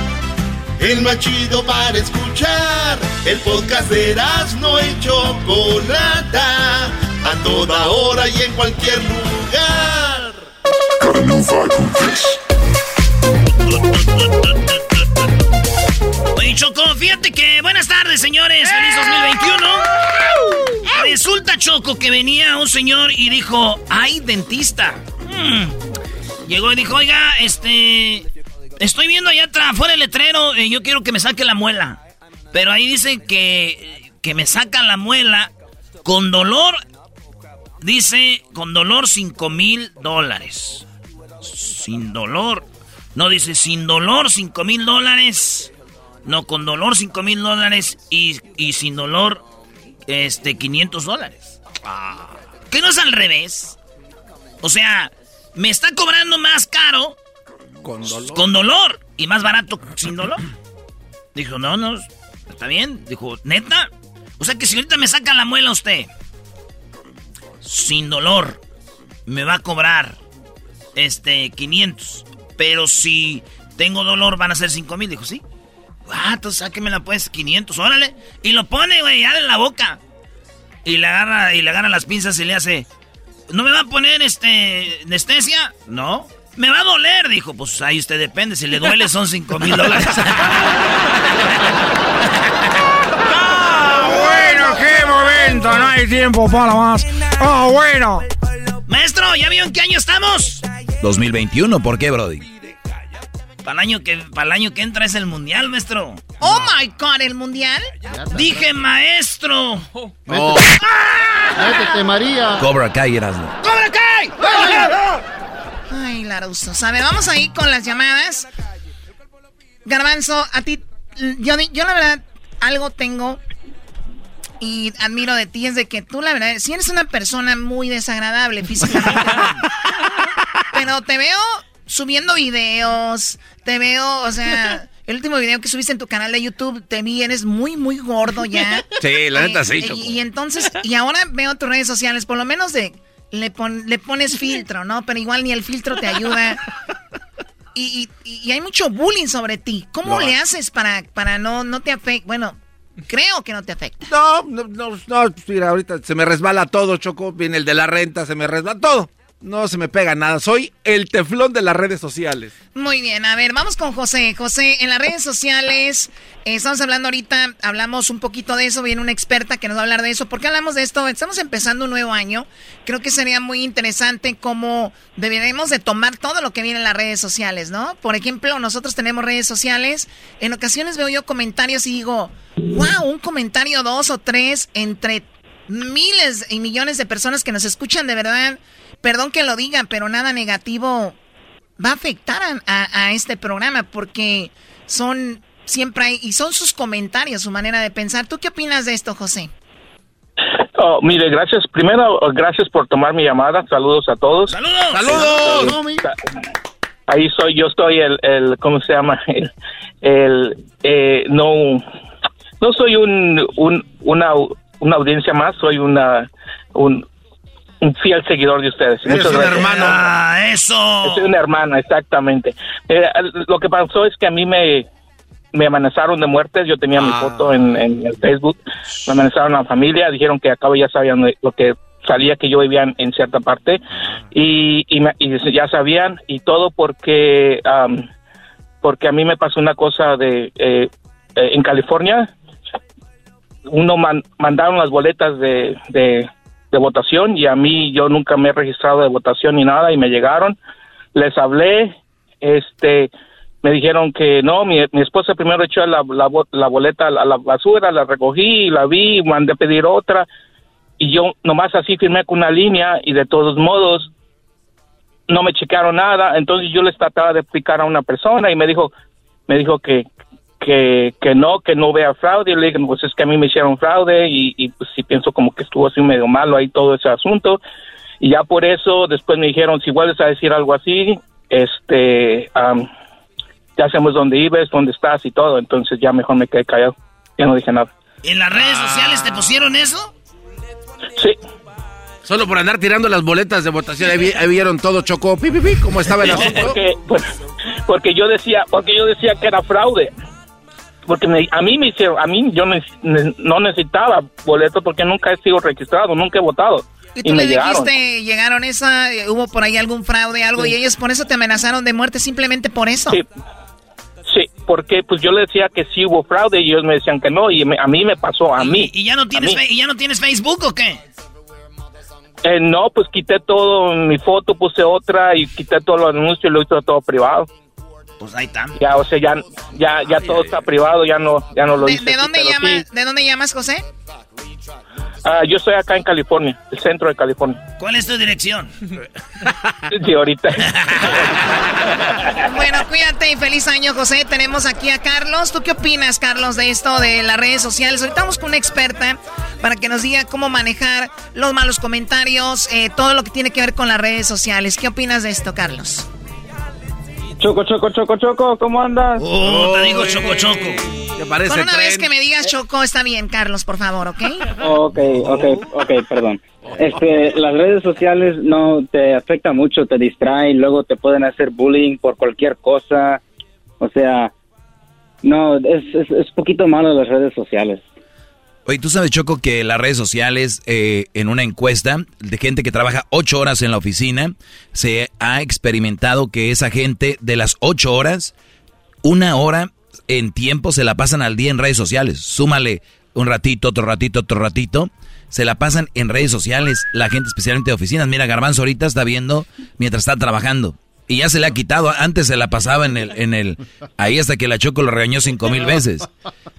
El más chido para escuchar. El podcast de no y Chocolata. A toda hora y en cualquier lugar. Oye, Choco, fíjate que... Buenas tardes, señores. Feliz 2021. Resulta, Choco, que venía un señor y dijo... ¡Ay, dentista! Mm. Llegó y dijo, oiga, este... Estoy viendo allá atrás, fuera el letrero, eh, yo quiero que me saque la muela. Pero ahí dice que, que me sacan la muela con dolor. Dice, con dolor 5 mil dólares. Sin dolor. No, dice, sin dolor 5 mil dólares. No, con dolor 5 mil dólares y, y sin dolor este 500 dólares. Ah. qué no es al revés? O sea, me está cobrando más caro con dolor. Con dolor y más barato sin dolor. Dijo, no, no, está bien. Dijo, neta. O sea que si ahorita me saca la muela usted, sin dolor, me va a cobrar este 500. Pero si tengo dolor van a ser 5 mil. Dijo, sí. Ah, entonces sáquemela pues, 500, órale. Y lo pone, güey, ya en la boca. Y le agarra, y le agarra las pinzas y le hace. ¿No me va a poner este anestesia? No. Me va a doler, dijo. Pues ahí usted depende. Si le duele son 5 mil dólares. *laughs* *laughs* ¡Ah, bueno! ¡Qué momento! No hay tiempo para más. ¡Ah, bueno! Maestro, ¿ya vio en qué año estamos? 2021, ¿por qué, Brody? Para el año que, para el año que entra es el mundial, maestro. Oh my god, ¿el mundial? Dije maestro. Oh. Métete, María. Cobra Kai, Erasmo. ¡Cobra Kai! A ver, vamos ahí con las llamadas. Garbanzo, a ti, yo, yo la verdad, algo tengo y admiro de ti es de que tú, la verdad, si eres una persona muy desagradable físicamente, *laughs* pero te veo subiendo videos, te veo, o sea, el último video que subiste en tu canal de YouTube, te vi, eres muy, muy gordo ya. Sí, la neta sí, eh. Y, entonces, y ahora veo tus redes sociales, por lo menos de, le, le pones filtro, ¿no? Pero igual ni el filtro te ayuda. Y, y, hay mucho bullying sobre ti. ¿Cómo le haces para, para no, no te afecte? Bueno, creo que no te afecta. No, no, no, no, mira, ahorita se me resbala todo, Choco. Viene el de la renta, se me resbala todo. No se me pega nada. Soy el teflón de las redes sociales. Muy bien, a ver, vamos con José. José, en las redes sociales, eh, estamos hablando ahorita, hablamos un poquito de eso, viene una experta que nos va a hablar de eso. ¿Por qué hablamos de esto? Estamos empezando un nuevo año. Creo que sería muy interesante cómo deberemos de tomar todo lo que viene en las redes sociales, ¿no? Por ejemplo, nosotros tenemos redes sociales. En ocasiones veo yo comentarios y digo, wow, un comentario dos o tres entre miles y millones de personas que nos escuchan de verdad perdón que lo digan, pero nada negativo va a afectar a, este programa porque son siempre hay, y son sus comentarios, su manera de pensar. ¿Tú qué opinas de esto, José? Oh, mire, gracias. Primero, gracias por tomar mi llamada. Saludos a todos. ¡Saludos! ¡Saludos! Ahí soy, yo estoy el, el ¿cómo se llama? *laughs* El, eh, no, no soy un, un, una, una audiencia más, soy una, un, un fiel seguidor de ustedes. Eres una hermana. Ah, eso. Soy una hermana, exactamente. Eh, lo que pasó es que a mí me, me amenazaron de muerte. Yo tenía mi Ah. foto en, en el Facebook. Me amenazaron a la familia. Dijeron que acabo ya sabían lo que salía que yo vivía en, en cierta parte. Y, y, me- y ya sabían. Y todo porque, am, porque a mí me pasó una cosa de... eh, eh, en California, uno man- mandaron las boletas de, de, de votación y a mí yo nunca me he registrado de votación ni nada y me llegaron, les hablé, este, me dijeron que no, mi, mi esposa primero echó la, la, la boleta a la, a la basura, la recogí, la vi, mandé a pedir otra y yo nomás así firmé con una línea y de todos modos no me checaron nada, entonces yo les trataba de explicar a una persona y me dijo, me dijo que, que, que no, que no vea fraude. Y le dije, pues es que a mí me hicieron fraude y, y pues sí pienso como que estuvo así medio malo ahí todo ese asunto. Y ya por eso después me dijeron, si vuelves a decir algo así, este, am, ya sabemos dónde vives, dónde estás y todo. Entonces ya mejor me quedé callado. Ya no dije nada. ¿En las redes sociales te pusieron eso? Sí. Solo por andar tirando las boletas de votación. Ahí, vi- ahí vieron todo, Choco. Pi, pi, pi, cómo estaba el *laughs* asunto. porque, porque yo decía, porque yo decía que era fraude. Porque me- a mí me hicieron, a mí yo ne- ne- no necesitaba boleto porque nunca he sido registrado, nunca he votado. Y Y, tú me le llegaron. dijiste, llegaron esa, eh, hubo por ahí algún fraude, algo, y ellos por eso te amenazaron de muerte, simplemente por eso. Sí. Sí, porque pues yo le decía que sí hubo fraude y ellos me decían que no y me- a mí me pasó, a mí. ¿Y ya no tienes, fe- ¿y ya no tienes Facebook o qué? Eh, no, pues quité todo, mi foto puse otra y quité todos los anuncios y lo hice todo privado. Pues ahí está. Ya, o sea, ya, ya, ya todo está privado, ya no, ya no lo ¿De, hice. de sí, dónde pero llama, sí. ¿De dónde llamas, José? Ah, yo estoy acá en California, el centro de California. ¿Cuál es tu dirección? *laughs* Sí, ahorita. *laughs* Bueno, cuídate y feliz año, José. Tenemos aquí a Carlos. ¿Tú qué opinas, Carlos, de esto de las redes sociales? Ahorita vamos con una experta para que nos diga cómo manejar los malos comentarios, eh, todo lo que tiene que ver con las redes sociales. ¿Qué opinas de esto, Carlos? Choco, choco, choco, choco, ¿cómo andas? Oh, te digo choco, choco. ¿Te parece Con una tren? vez que me digas Choco, está bien, Carlos, por favor, ¿ok? Ok, ok, ok, perdón. Este, las redes sociales no te afecta mucho, te distraen, luego te pueden hacer bullying por cualquier cosa. O sea, no, es, es, es poquito malo las redes sociales. Oye, tú sabes, Choco, que las redes sociales, eh, en una encuesta de gente que trabaja ocho horas en la oficina, se ha experimentado que esa gente de las ocho horas, una hora en tiempo se la pasan al día en redes sociales. Súmale un ratito, otro ratito, otro ratito. Se la pasan en redes sociales, la gente especialmente de oficinas. Mira, Garbanzo ahorita está viendo mientras está trabajando. Y ya se le ha quitado. Antes se la pasaba en el, en el, ahí hasta que la Choco lo regañó cinco mil veces.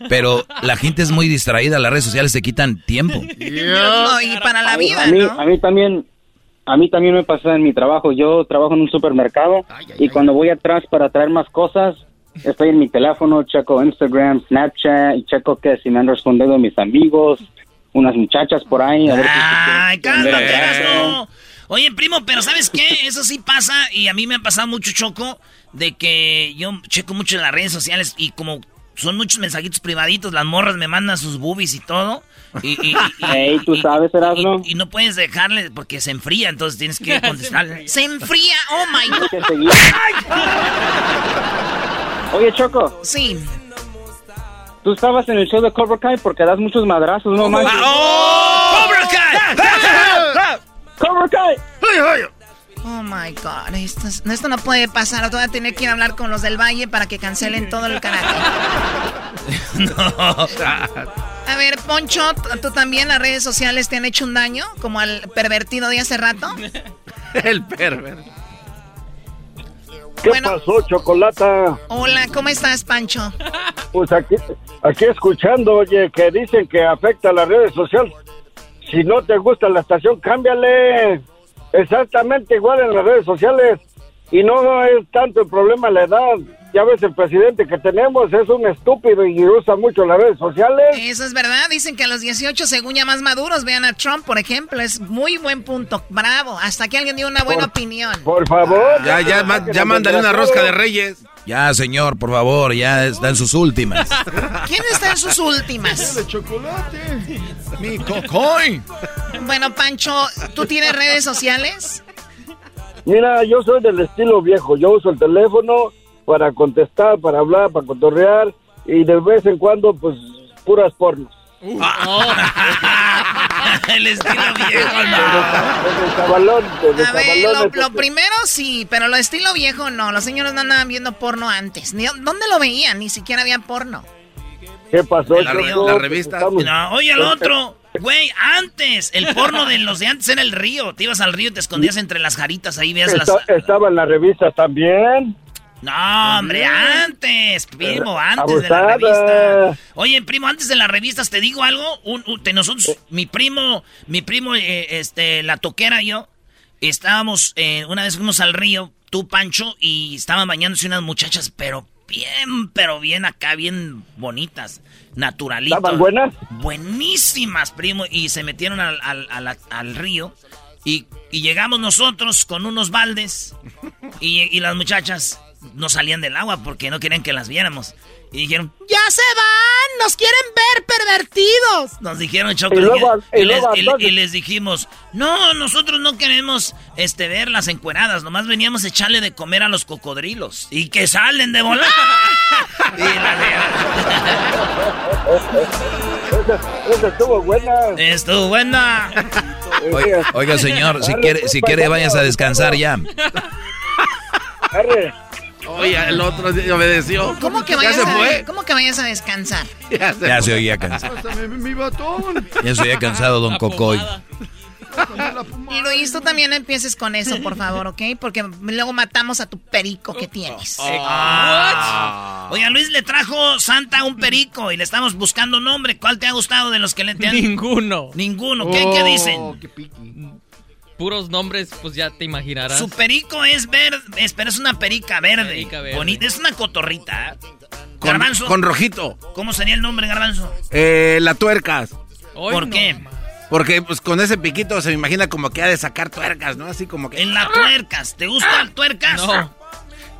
Pero la gente es muy distraída, las redes sociales se quitan tiempo. *laughs* No, y para la vida, a mí, ¿no? a mí también, a mí también me pasa en mi trabajo. Yo trabajo en un supermercado y cuando voy atrás para traer más cosas, estoy en mi teléfono, checo Instagram, Snapchat y checo que si me han respondido mis amigos, unas muchachas por ahí. A ver si- Ay. Erasmo. Oye, primo, pero ¿sabes qué? *laughs* Eso sí pasa y a mí me ha pasado mucho choco de que yo checo mucho en las redes sociales y como son muchos mensajitos privaditos, las morras me mandan sus boobies y todo. Y, y- y- y- Ey, tú sabes, Erasmo. y no puedes dejarle porque se enfría, entonces tienes que *laughs* contestarle. Se enfría, oh my god. Oye, Choco. Sí. Tú estabas en el show de Cobra Kai porque das muchos madrazos, no manches. ¡Oh! ¡Cobra Kai! *laughs* ¡Cobra Kai! Oh my God, esto, es- esto no puede pasar. Voy a tener que ir a hablar con los del Valle para que cancelen todo el canal. *laughs* A ver, Poncho, ¿tú también las redes sociales te han hecho un daño? Como al pervertido de hace rato. *laughs* El perver. ¿Qué pasó, Chocolata? Hola, ¿cómo estás, Pancho? Pues aquí, aquí escuchando, oye, que dicen que afecta a las redes sociales. Si no te gusta la estación, cámbiale. Exactamente igual en las redes sociales. Y no es tanto el problema la edad. Ya ves, el presidente que tenemos es un estúpido y usa mucho las redes sociales. Eso es verdad. Dicen que a los 18, según ya más maduros, vean a Trump, por ejemplo. Es muy buen punto. Bravo. Hasta que alguien dio una buena opinión. Por favor. Ya, ya, ma- ya mándale una rosca de reyes. Ya, señor, por favor, ya está en sus últimas. *laughs* ¿Quién está en sus últimas? chocolate. Mi cocoy. Bueno, Pancho, ¿tú tienes redes sociales? Mira, yo soy del estilo viejo. Yo uso el teléfono para contestar, para hablar, para cotorrear. Y de vez en cuando, pues, puras pornos. *laughs* El estilo *laughs* viejo, no. A ver, lo, lo primero sí, pero lo estilo viejo no. Los señores no andaban viendo porno antes. Ni- ¿Dónde lo veían? Ni siquiera había porno. ¿Qué pasó? En la la revista. No, oye, el otro. *laughs* Güey, antes, el porno de los de antes era el río. Te ibas al río y te escondías entre las jaritas, ahí veías las... Está- estaba en la revista también. No, hombre, antes, primo, antes de la revista. Oye, primo, antes de las revistas, ¿te digo algo? Un, un- nosotros, mi primo, mi primo, eh, este, la toquera y yo, estábamos, eh, una vez fuimos al río, tú, Pancho, y estaban bañándose unas muchachas, pero bien, pero bien acá, bien bonitas, naturalitas. ¿Estaban buenas? Buenísimas, primo, y se metieron al, al- a la- al río, y, y llegamos nosotros con unos baldes, y, y las muchachas no salían del agua porque no querían que las viéramos. Y dijeron, ¡Ya se van! ¡Nos quieren ver pervertidos! nos dijeron Choco, Y luego- y, y les, luego, y- les dijimos, no, nosotros no queremos este verlas encueradas, nomás veníamos a echarle de comer a los cocodrilos. Y que salen de volar. *laughs* Y la Esa, esa estuvo buena. Estuvo buena. Oiga, oiga, señor, si quiere, si quiere vayas a descansar ya. Oye, el otro día obedeció. ¿Cómo que ¿Ya vayas, se a, fue? ¿Cómo que vayas a descansar? Ya se oía cansado. Mi batón. Ya se oía cansado, don Cocoy. Y Luis, tú también empieces con eso, por favor, ¿ok? Porque luego matamos a tu perico que tienes. Ah. Oiga, Luis le trajo Santa un perico y le estamos buscando un nombre. ¿Cuál te ha gustado de los que le te han... Ninguno. Ninguno. ¿Qué, ¿Qué dicen? Puros nombres, pues ya te imaginarás. Su perico es verde, es- pero es una perica verde. Perica verde. Bonita, es una cotorrita. ¿eh? Con, Garbanzo. con rojito. ¿Cómo sería el nombre, Garbanzo? Eh, la tuercas. ¿Por qué? Porque pues con ese piquito se me imagina como que ha de sacar tuercas, ¿no? Así como que... En la tuercas. ¿Te gusta el tuercas? No.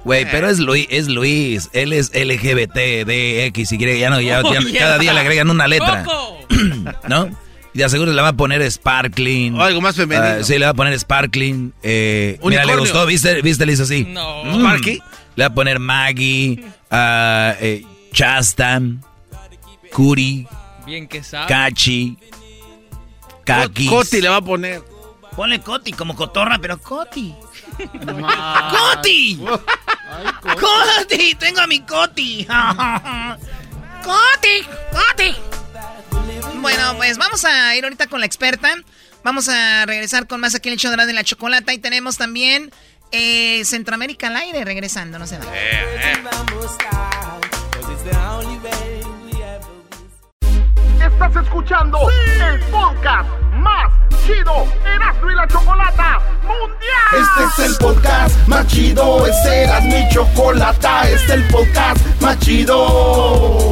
Güey, pero es Luis, es Luis, él es LGBT, D, X, Y, ya no, ya, Oh, ya yeah. cada día le agregan una letra. *clears throat* ¿No? Y de seguro le va a poner Sparkling. O algo más femenino. Ah, sí, le va a poner Sparkling. Eh, mira, le gustó, ¿viste? ¿Viste? Le hizo así. No. Mm. ¿Sparky? Le va a poner Maggie, eh, Chastan, Curi, Bien que sabe. Cachi, Kakis. Coti le va a poner. Ponle Coti como cotorra, pero Coti. *laughs* *laughs* ¡Coti! ¡Coti! ¡Tengo a mi Coti! *laughs* ¡Coti! ¡Coti! Bueno, pues vamos a ir ahorita con la experta. Vamos a regresar con más aquí en el show de la de la chocolata. Y tenemos también eh, Centroamérica al aire regresando, no se va. Estás escuchando el podcast más chido Erasmo y la Chocolata Mundial. Este es el podcast más chido, este era mi chocolata, este es el podcast más chido.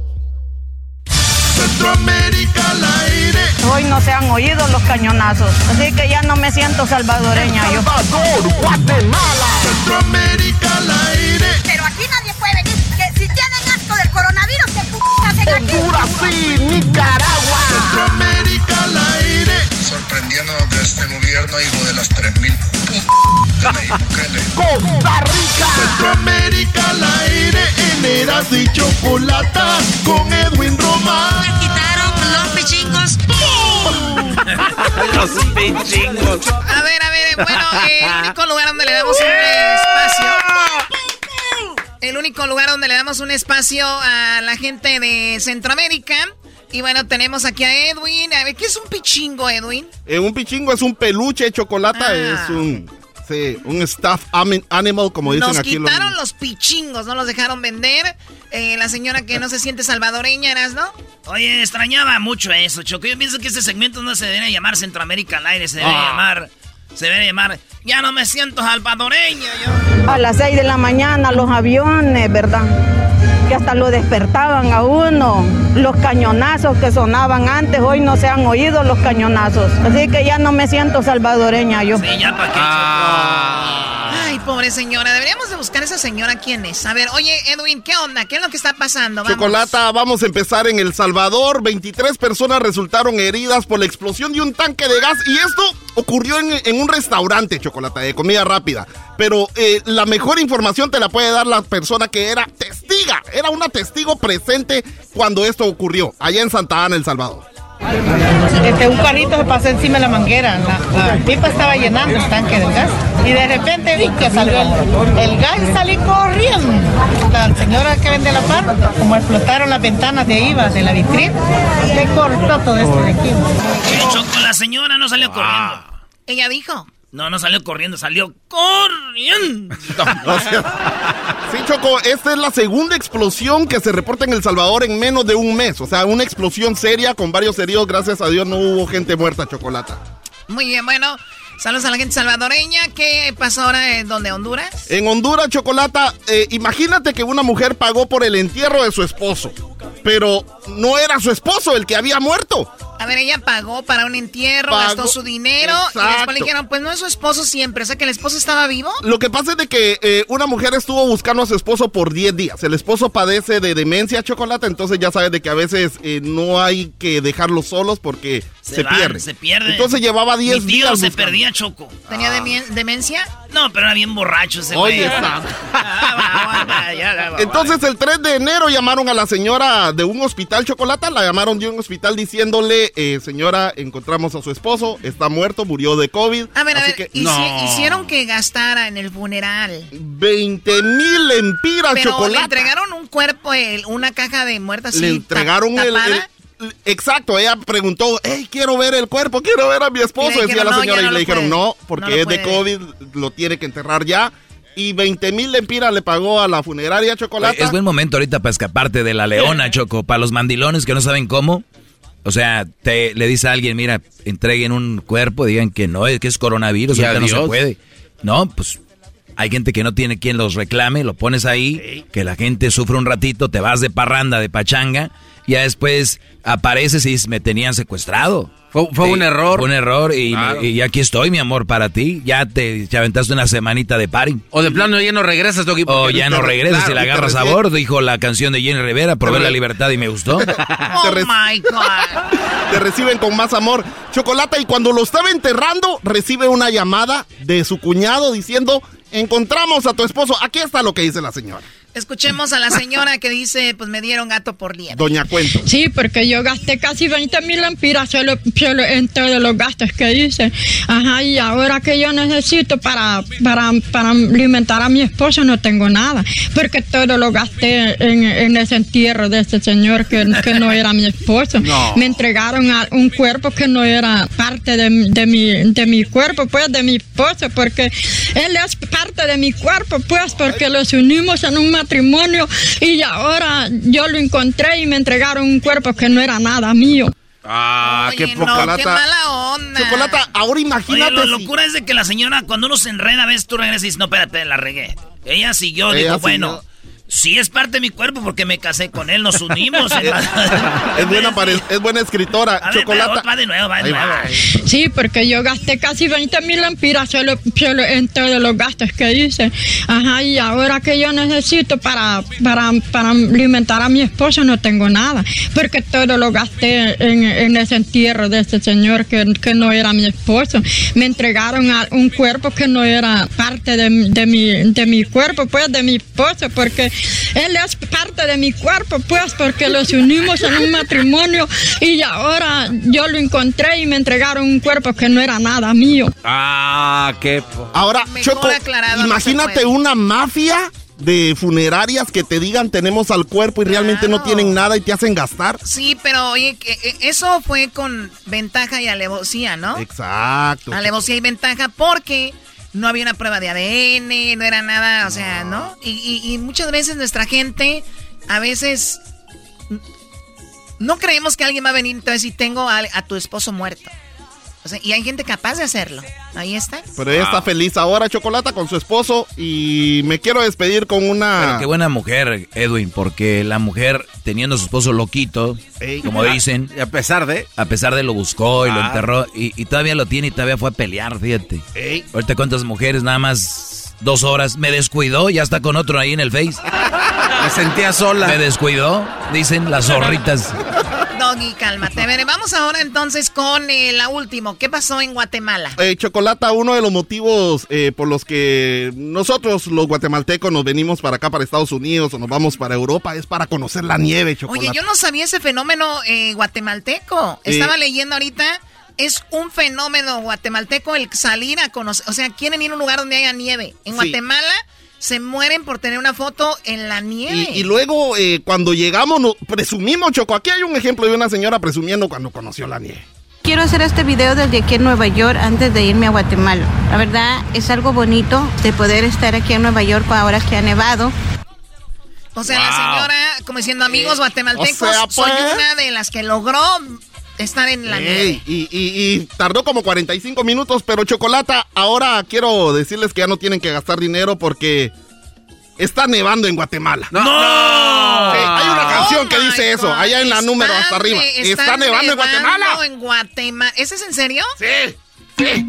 Centroamérica al aire. Hoy no se han oído los cañonazos, así que ya no me siento salvadoreña yo. Salvador, Guatemala. Centroamérica al aire. Pero aquí nadie puede venir. Que si tienen asco del coronavirus, ¿qué p hacen aquí? Honduras y Nicaragua. Centroamérica al aire. Sorprendiendo de este gobierno, hijo de las 3000 Costa Rica. Centroamérica al aire. En Eras y Chocolata. Con Edwin Román. Me quitaron los pichingos. Los pichingos. A ver, a ver, bueno, eh, el único lugar donde le damos un espacio. El único lugar donde le damos un espacio a la gente de Centroamérica. Y bueno, tenemos aquí a Edwin. A ver, ¿qué es un pichingo, Edwin? Eh, un pichingo es un peluche chocolate, Ah. es un, sí, un ami- animal, como dicen Nos aquí. los- quitaron los pichingos, no los dejaron vender. Eh, la señora que no se siente salvadoreña, ¿eras, no? Oye, extrañaba mucho eso, Choco. Yo pienso que este segmento no se debería llamar Centroamérica al aire, se debería Ah. llamar... Se debería llamar... Ya no me siento salvadoreño, yo. A las 6 de la mañana los aviones, ¿verdad? Que hasta lo despertaban a uno. Los cañonazos que sonaban antes, hoy no se han oído los cañonazos. Así que ya no me siento salvadoreña yo. Sí, ya para qué, Ay, pobre señora. Deberíamos de buscar a esa señora quién es. A ver, oye, Edwin, ¿qué onda? ¿Qué es lo que está pasando? Vamos. Chocolata, vamos a empezar en El Salvador. 23 personas resultaron heridas por la explosión de un tanque de gas. Y esto ocurrió en, un restaurante, Chocolata, de comida rápida. Pero eh, la mejor información te la puede dar la persona que era testiga. Era una testigo presente cuando esto ocurrió, allá en Santa Ana, El Salvador. Este, un carrito se pasó encima de la manguera. La, la pipa estaba llenando el tanque del gas. Y de repente vi que salió el, el gas y salí corriendo. La señora que vende la par, como explotaron las ventanas de ahí, va, de la vitrina, le cortó todo esto de aquí. Choco, la señora no salió corriendo. Ella dijo. No, no salió corriendo, salió corriendo. *laughs* O sea, sí, Choco, esta es la segunda explosión que se reporta en El Salvador en menos de un mes. O sea, una explosión seria con varios heridos. Gracias a Dios no hubo gente muerta, Chocolata. Muy bien, bueno. Saludos a la gente salvadoreña. ¿Qué pasó ahora en donde Honduras? En Honduras, Chocolata, eh, imagínate que una mujer pagó por el entierro de su esposo. Pero no era su esposo el que había muerto. A ver, ella pagó para un entierro, Pagó- gastó su dinero y después le dijeron, pues no es su esposo siempre. O sea, que el esposo estaba vivo. Lo que pasa es de que eh, una mujer estuvo buscando a su esposo por 10 días. El esposo padece de demencia chocolate, entonces ya sabes de que a veces eh, no hay que dejarlos solos porque se, van, pierde. Se pierde. Entonces llevaba 10 Mi tío días. se buscando. perdía Choco. ¿Tenía demien- demencia? No, pero era bien borracho ese güey. Oye, Sam. Entonces el 3 de enero llamaron a la señora de un hospital chocolate, la llamaron de un hospital diciéndole, eh, señora, encontramos a su esposo, está muerto, murió de COVID. A ver, a ver, que- hici- hicieron que gastara en el funeral. 20 mil empiras Pero le chocolate. entregaron un cuerpo, el- una caja de muertas le entregaron el- Exacto, ella preguntó, hey, quiero ver el cuerpo, quiero ver a mi esposo. Le Decía la dijeron, "No, señora no y le dijeron, puede. no, porque No es de puede". COVID, lo tiene que enterrar ya. Y 20 mil empiras le pagó a la funeraria chocolate. Es buen momento ahorita para escaparte de la leona, Choco. Para los mandilones que no saben cómo. O sea, te, le dice a alguien, mira, entreguen un cuerpo, digan que no, es que es coronavirus, Y ahorita no se puede. No, pues hay gente que no tiene quien los reclame, lo pones ahí, que la gente sufre un ratito, te vas de parranda, de pachanga, ya después apareces y dices, me tenían secuestrado. Fue, fue un error. Fue un error y, Claro. y aquí estoy, mi amor, para ti. Ya te, te aventaste una semanita de party. O de plano ya no regresas, Doggy. O Oh, ya no regresas claro, y la agarras a bordo, dijo la canción de Jenny Rivera, probé la libertad y me gustó. *laughs* Oh my God. te reciben con más amor. Chocolata, y cuando lo estaba enterrando, recibe una llamada de su cuñado diciendo, encontramos a tu esposo. Aquí está lo que dice la señora. Escuchemos a la señora que dice, pues me dieron gato por liebre. Doña Cuento. Sí, porque yo gasté casi 20 mil lempiras solo, solo en todos los gastos que hice. Ajá, y ahora que yo necesito para, para, para alimentar a mi esposo no tengo nada, porque todo lo gasté en, en ese entierro de ese señor que, que no era mi esposo. No. Me entregaron a un cuerpo que no era parte de, mi- de, mi, de mi cuerpo, pues de mi esposo, porque él es parte de mi cuerpo, pues, porque los unimos en un matrimonio y ahora yo lo encontré y me entregaron un cuerpo que no era nada mío. Ah, qué poca no, qué mala onda. Chocolata, ahora imagínate. Oye, la si- locura es de que la señora, cuando uno se enreda, ves, tú regresas y dices, no, espérate, la regué. Ella siguió, Ella dijo, bueno, sí es parte de mi cuerpo porque me casé con él, nos unimos. *laughs* es, buena pare- es buena escritora. A ver, Chocolata. va, va de nuevo, va de nuevo. va. Sí, porque yo gasté casi 20 mil lempiras solo, solo en todos los gastos que hice. Ajá, y ahora que yo necesito para, para, para alimentar a mi esposo no tengo nada, porque todo lo gasté en, en ese entierro de ese señor que, que no era mi esposo. Me entregaron a un cuerpo que no era parte de, de, mi, de mi cuerpo, pues de mi esposo, porque él es parte de mi cuerpo, pues, porque los unimos en un matrimonio y ahora yo lo encontré y me entregaron un cuerpo que no era nada mío. Ah, qué. po- Ahora, Mejor Choco, no imagínate una mafia de funerarias que te digan tenemos al cuerpo y realmente no tienen nada y te hacen gastar. Sí, pero oye, que, eh, eso fue con ventaja y alevosía, ¿no? Exacto. Alevosía y ventaja porque no había una prueba de ADN, no era nada, o sea, ¿no? Y, y- y muchas veces nuestra gente, a veces, no creemos que alguien va a venir y te va a decir, tengo a, a tu esposo muerto. O sea, y hay gente capaz de hacerlo. Ahí está. Pero ella está feliz ahora, Chocolata, con su esposo y me quiero despedir con una... Pero qué buena mujer, Edwin, porque la mujer, teniendo a su esposo loquito, como dicen, Y a pesar de. a pesar de lo buscó y lo Ah. enterró, y, y todavía lo tiene y todavía fue a pelear, fíjate. Ahorita cuántas mujeres, nada más dos horas, me descuidó, ya está con otro ahí en el Face. *laughs* Me sentía sola. Me descuidó, dicen las zorritas. *laughs* Doggy, cálmate. *laughs* A ver, vamos ahora entonces con eh, la última. ¿Qué pasó en Guatemala? Eh, Chocolata, uno de los motivos eh, por los que nosotros los guatemaltecos nos venimos para acá, para Estados Unidos o nos vamos para Europa, es para conocer la nieve, Chocolata. Oye, yo no sabía ese fenómeno eh, guatemalteco. Eh, Estaba leyendo ahorita. Es un fenómeno guatemalteco el salir a conocer. O sea, quieren ir a un lugar donde haya nieve. En Sí. Guatemala se mueren por tener una foto en la nieve. Y, y luego, eh, cuando llegamos, nos presumimos, Choco. Aquí hay un ejemplo de una señora presumiendo cuando conoció la nieve. Quiero hacer este video desde aquí en Nueva York antes de irme a Guatemala. La verdad es algo bonito de poder estar aquí en Nueva York ahora que ha nevado. O sea, la señora, como diciendo, amigos guatemaltecos, o sea, soy pues. una de las que logró estar en la nieve. Ey, y, y- y tardó como 45 minutos, pero Chocolata, ahora quiero decirles que ya no tienen que gastar dinero porque está nevando en Guatemala. No. Sí, hay una canción Oh que my dice eso, allá en la número hasta arriba. Está, nevando en Guatemala. en Guatemala. ¿Ese es en serio? Sí, sí.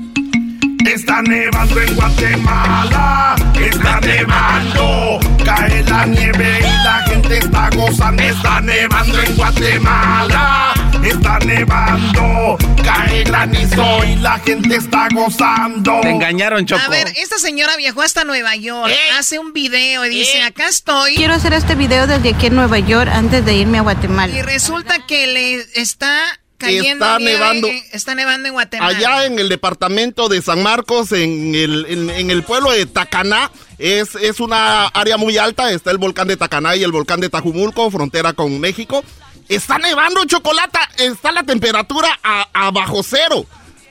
Está nevando en Guatemala, está nevando, cae la nieve y la gente está gozando. Está nevando en Guatemala, está nevando, cae granizo y la gente está gozando. Te engañaron, Choco. A ver, esta señora viajó hasta Nueva York, Eh. hace un video y dice, acá estoy. Quiero hacer este video desde aquí en Nueva York antes de irme a Guatemala. Y resulta que le está cayendo Está nieve, nevando. eh, Está nevando en Guatemala. Allá en el departamento de San Marcos, en el, en, en el pueblo de Tacaná, es, es una área muy alta. Está el volcán de Tacaná y el volcán de Tajumulco, frontera con México. Está nevando chocolata, está la temperatura a, a bajo cero,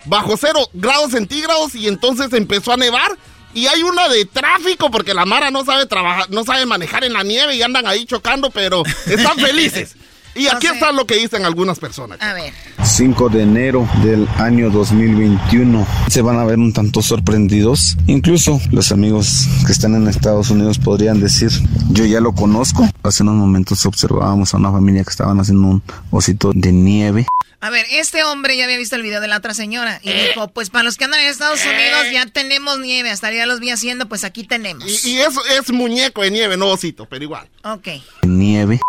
bajo cero grados centígrados y entonces empezó a nevar. Y hay una de tráfico porque la Mara no sabe trabajar, no sabe manejar en la nieve y andan ahí chocando, pero están *laughs* felices. Y aquí está lo que dicen algunas personas. A ver. 5 de enero del año 2021. Se van a ver un tanto sorprendidos. Incluso los amigos que están en Estados Unidos podrían decir, yo ya lo conozco. Hace unos momentos observábamos a una familia que estaban haciendo un osito de nieve. A ver, este hombre ya había visto el video de la otra señora y dijo, pues para los que andan en Estados Unidos ya tenemos nieve, hasta ya los vi haciendo, pues aquí tenemos. Y, y eso es muñeco de nieve, no osito, pero igual. Ok. Nieve.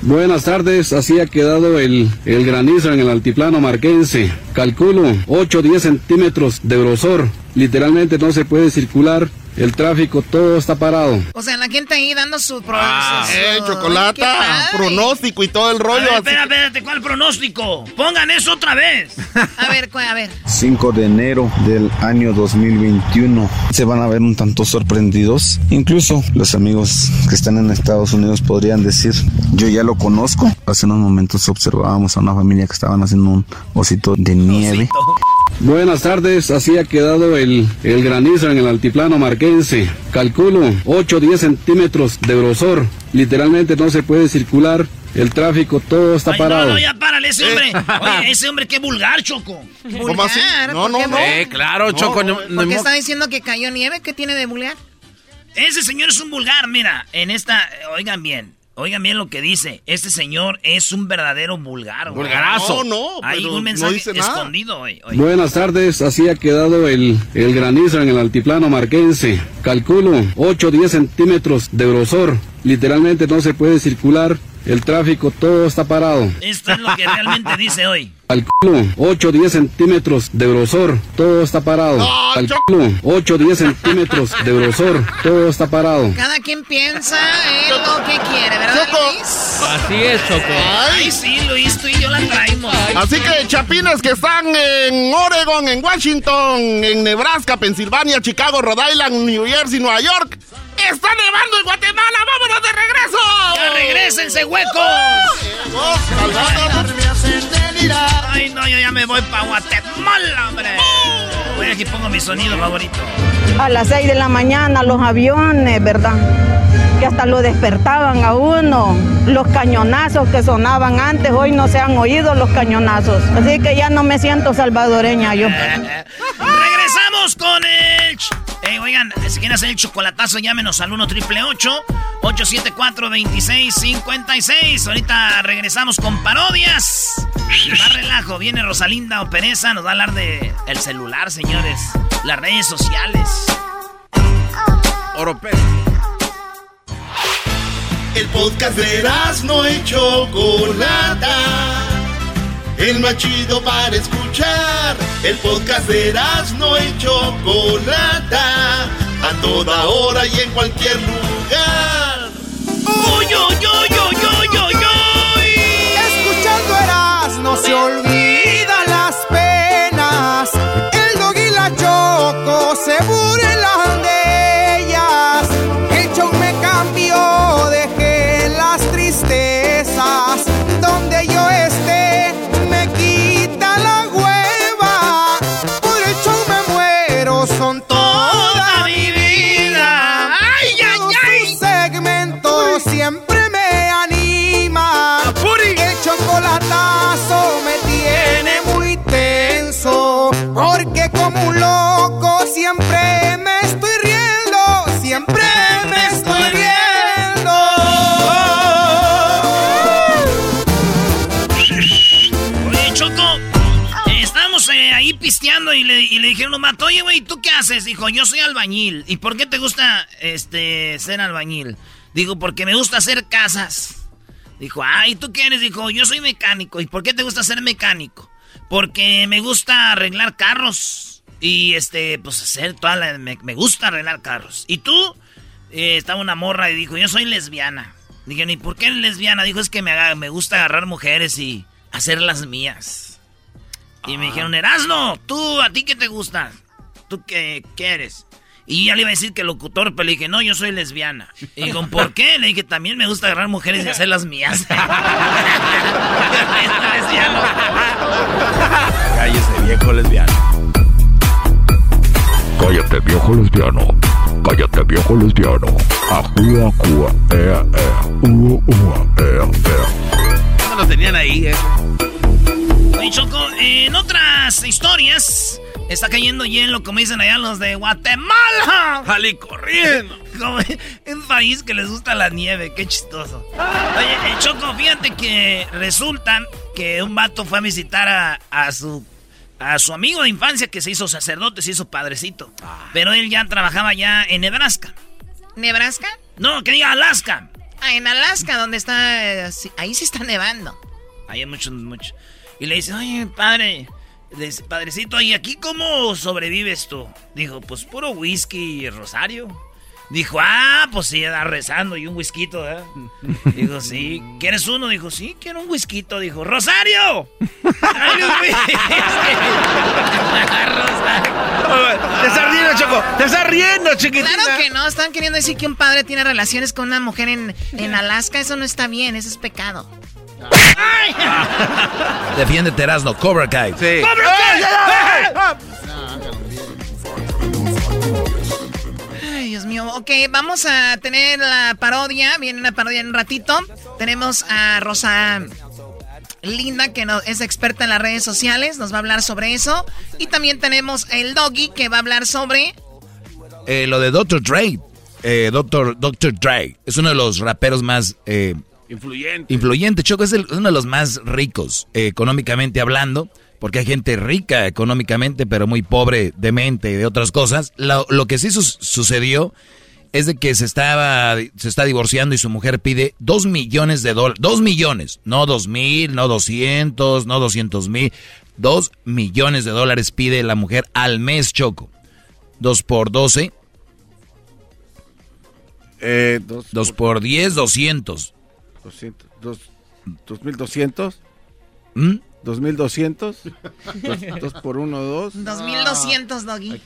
Buenas tardes, así ha quedado el, el granizo en el altiplano marquense. Calculo 8 o 10 centímetros de grosor. Literalmente no se puede circular. El tráfico todo está parado. O sea, la gente ahí dando su... pro- Ah, eh, chocolata, pronóstico y todo el A rollo. ver, así espera, espérate, ¿cuál pronóstico? Pongan eso otra vez. A ver, a ver. 5 de enero del año 2021. Se van a ver un tanto sorprendidos. Incluso los amigos que están en Estados Unidos podrían decir, yo ya lo conozco. Hace unos momentos observábamos a una familia que estaban haciendo un osito de nieve. Buenas tardes, así ha quedado el, el granizo en el altiplano marquense. Calculo 8 o 10 centímetros de grosor. Literalmente no se puede circular. El tráfico todo está Ay, parado. no, ya párale ese hombre. *laughs* Oye, ese hombre qué vulgar, Choco. ¿Cómo así? No, no, no. Eh, claro, Choco. No, no ¿Por qué está diciendo que cayó nieve? ¿Qué tiene de vulgar? Ese señor es un vulgar, mira, en esta, oigan bien, oigan bien lo que dice. Este señor es un verdadero vulgar. güey. Vulgarazo. No, no, Hay un no mensaje dice nada. escondido. Oye. Buenas tardes, así ha quedado el, el granizo en el altiplano marquense. Calculo 8 o 10 centímetros de grosor. Literalmente no se puede circular. El tráfico todo está parado. Esto es lo que realmente dice hoy. Calculo 8 o 10 centímetros de grosor. Todo está parado. No, Calculo 8 o 10 centímetros de grosor. Todo está parado. Cada quien piensa en lo que quiere, ¿verdad, Choco. Luis? Así es, Choco. Ay, sí, Luis, tú y yo la traemos. Así que chapines que están en Oregon, en Washington, en Nebraska, Pensilvania, Chicago, Rhode Island, New Jersey, Nueva York. ¡Está nevando en Guatemala! ¡Vámonos de regreso! ¡Ya regrésense, huecos! Ay, no, yo ya me voy para Guatemala, hombre. Voy aquí pongo mi sonido favorito. A las 6 de la mañana los aviones, ¿verdad? Que hasta lo despertaban a uno. Los cañonazos que sonaban antes, hoy no se han oído los cañonazos. Así que ya no me siento salvadoreña yo. *laughs* Regresamos con el... Eh, oigan, si quieren hacer el chocolatazo, llámenos al 1 triple 874 2656 Ahorita regresamos con parodias. Más relajo, viene Rosalinda o Pereza, nos va a hablar de el celular, señores. Las redes sociales. Oropel. El podcast de no y Chocolata. El más chido para escuchar. El podcast de no y Chocolata. A toda hora y en cualquier lugar. ¡Uy, uy, uy, uy, uy, uy, uy! Escuchando Erasmo se olvida Dijo, yo soy albañil. ¿Y por qué te gusta este ser albañil? Digo, porque me gusta hacer casas. Dijo, ay, ¿tú qué eres? Dijo, yo soy mecánico. ¿Y por qué te gusta ser mecánico? Porque me gusta arreglar carros. Y este, pues hacer toda la. Me, gusta arreglar carros. ¿Y tú? Eh, estaba una morra y dijo, yo soy lesbiana. Dije, ¿y por qué lesbiana? Dijo, es que me, me gusta agarrar mujeres y hacerlas mías. Y me dijeron, Erasno, ¿tú a ti qué te gusta? ¿Tú qué, qué eres? Y ya le iba a decir que locutor, pero le dije, no, yo soy lesbiana. Y digo, ¿por qué? Le dije, también me gusta agarrar mujeres y hacerlas mías. *laughs* Cállese, viejo lesbiano. Cállate, viejo lesbiano. Cállate, viejo lesbiano. Ajua, acua, ea, ea. Ua, ua, ea, ea. No lo tenían ahí, eh. Choco, en otras historias Está cayendo hielo, como dicen allá los de Guatemala. ¡Jali corriendo! *laughs* Es un país que les gusta la nieve, qué chistoso. Oye, Choco, fíjate que resulta que un vato fue a visitar a, su a su amigo de infancia que se hizo sacerdote, se hizo padrecito. Ah. Pero él ya trabajaba ya en Nebraska. ¿Nebraska? No, que diga Alaska. Ah, en Alaska, donde está. Eh, ahí sí está nevando. Ahí hay mucho, mucho. Y le dice, oye, padre, padrecito, ¿y aquí cómo sobrevives tú? Dijo, pues puro whisky y rosario. Dijo, ah, pues sí, da rezando y un whisky, ¿eh? *laughs* Dijo, sí. ¿Quieres uno? Dijo, sí, quiero un whisky. Dijo, ¡Rosario! ¡Ay, un *laughs* *laughs* Te estás riendo, Choco. Te estás riendo, chiquitita. Claro que no. Están queriendo decir que un padre tiene relaciones con una mujer en, en Alaska. Eso no está bien. Eso es pecado. Defiende Erasno, Cobra Kai. Sí. ¡Cobra Kai! Dios mío. Ok, vamos a tener la parodia. Viene una parodia en un ratito. Tenemos a Rosa Linda, que es experta en las redes sociales. Nos va a hablar sobre eso. Y también tenemos el Doggy, que va a hablar sobre... Eh, lo de Dr. Dre. Eh, Dr. Dre. Es uno de los raperos más... Eh, Influyente. Influyente. Choco es, uno de los más ricos eh, económicamente hablando, porque hay gente rica económicamente, pero muy pobre de mente y de otras cosas. Lo, que sí sucedió es de que se estaba se está divorciando y su mujer pide dos millones de dólares. Dos millones. No dos mil, no doscientos, no doscientos mil. Dos millones de dólares pide la mujer al mes, Choco. Dos por doce. Eh, dos, dos por diez, doscientos. 200, dos, 2200. ¿Mm? 2200. 2 *laughs* por 1, 2. 2200, Doggy.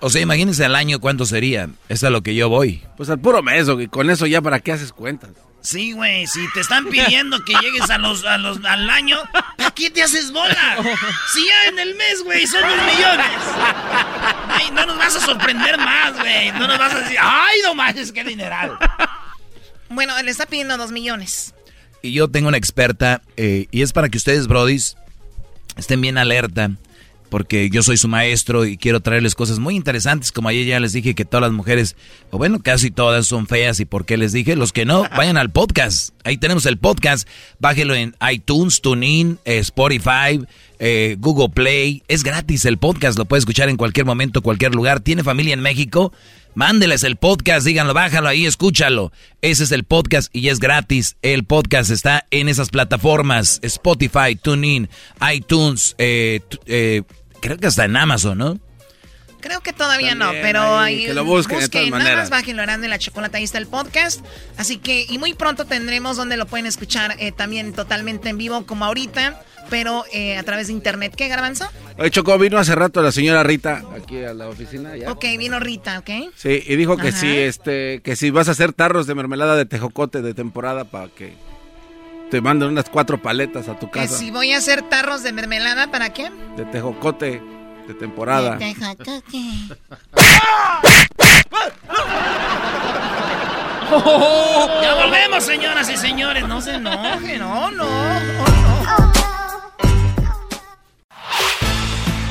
O sea, imagínense al año cuánto sería. Es a lo que yo voy. Pues al puro mes, y con eso ya para qué haces cuentas. Sí, güey, si te están pidiendo que llegues a los, a los, al año, ¿para qué te haces bola? Si ya en el mes, güey, son dos millones. Ay, no nos vas a sorprender más, güey. No nos vas a decir, ay, no manches, qué dineral. Bueno, le está pidiendo dos millones. Y yo tengo una experta, eh, y es para que ustedes, brodis, estén bien alerta porque yo soy su maestro y quiero traerles cosas muy interesantes, como ayer ya les dije que todas las mujeres, o bueno, casi todas son feas y por qué les dije, los que no, *laughs* vayan al podcast, ahí tenemos el podcast, bájelo en iTunes, TuneIn, eh, Spotify, eh, Google Play, es gratis el podcast, lo puede escuchar en cualquier momento, cualquier lugar, tiene familia en México, Mándeles el podcast, díganlo, bájalo ahí, escúchalo. Ese es el podcast y es gratis. El podcast está en esas plataformas: Spotify, TuneIn, iTunes, eh, eh, creo que hasta en Amazon, ¿no? Creo que todavía no, pero ahí, que lo busquen, busquen nada más bájenlo en la chocolate, ahí está el podcast. Así que, y muy pronto tendremos donde lo pueden escuchar eh, también totalmente en vivo, como ahorita, pero eh, a través de internet. ¿Qué, Garbanzo? Oye, Chocó, vino hace rato la señora Rita aquí a la oficina. ¿ya? Ok, vino Rita, ok. Sí, y dijo que si, este, que si vas a hacer tarros de mermelada de tejocote de temporada para que te manden unas cuatro paletas a tu casa. Que si voy a hacer tarros de mermelada, ¿para qué? De tejocote de temporada. De tejocote. *laughs* ya volvemos, señoras y señores. No se enojen, no, no, no.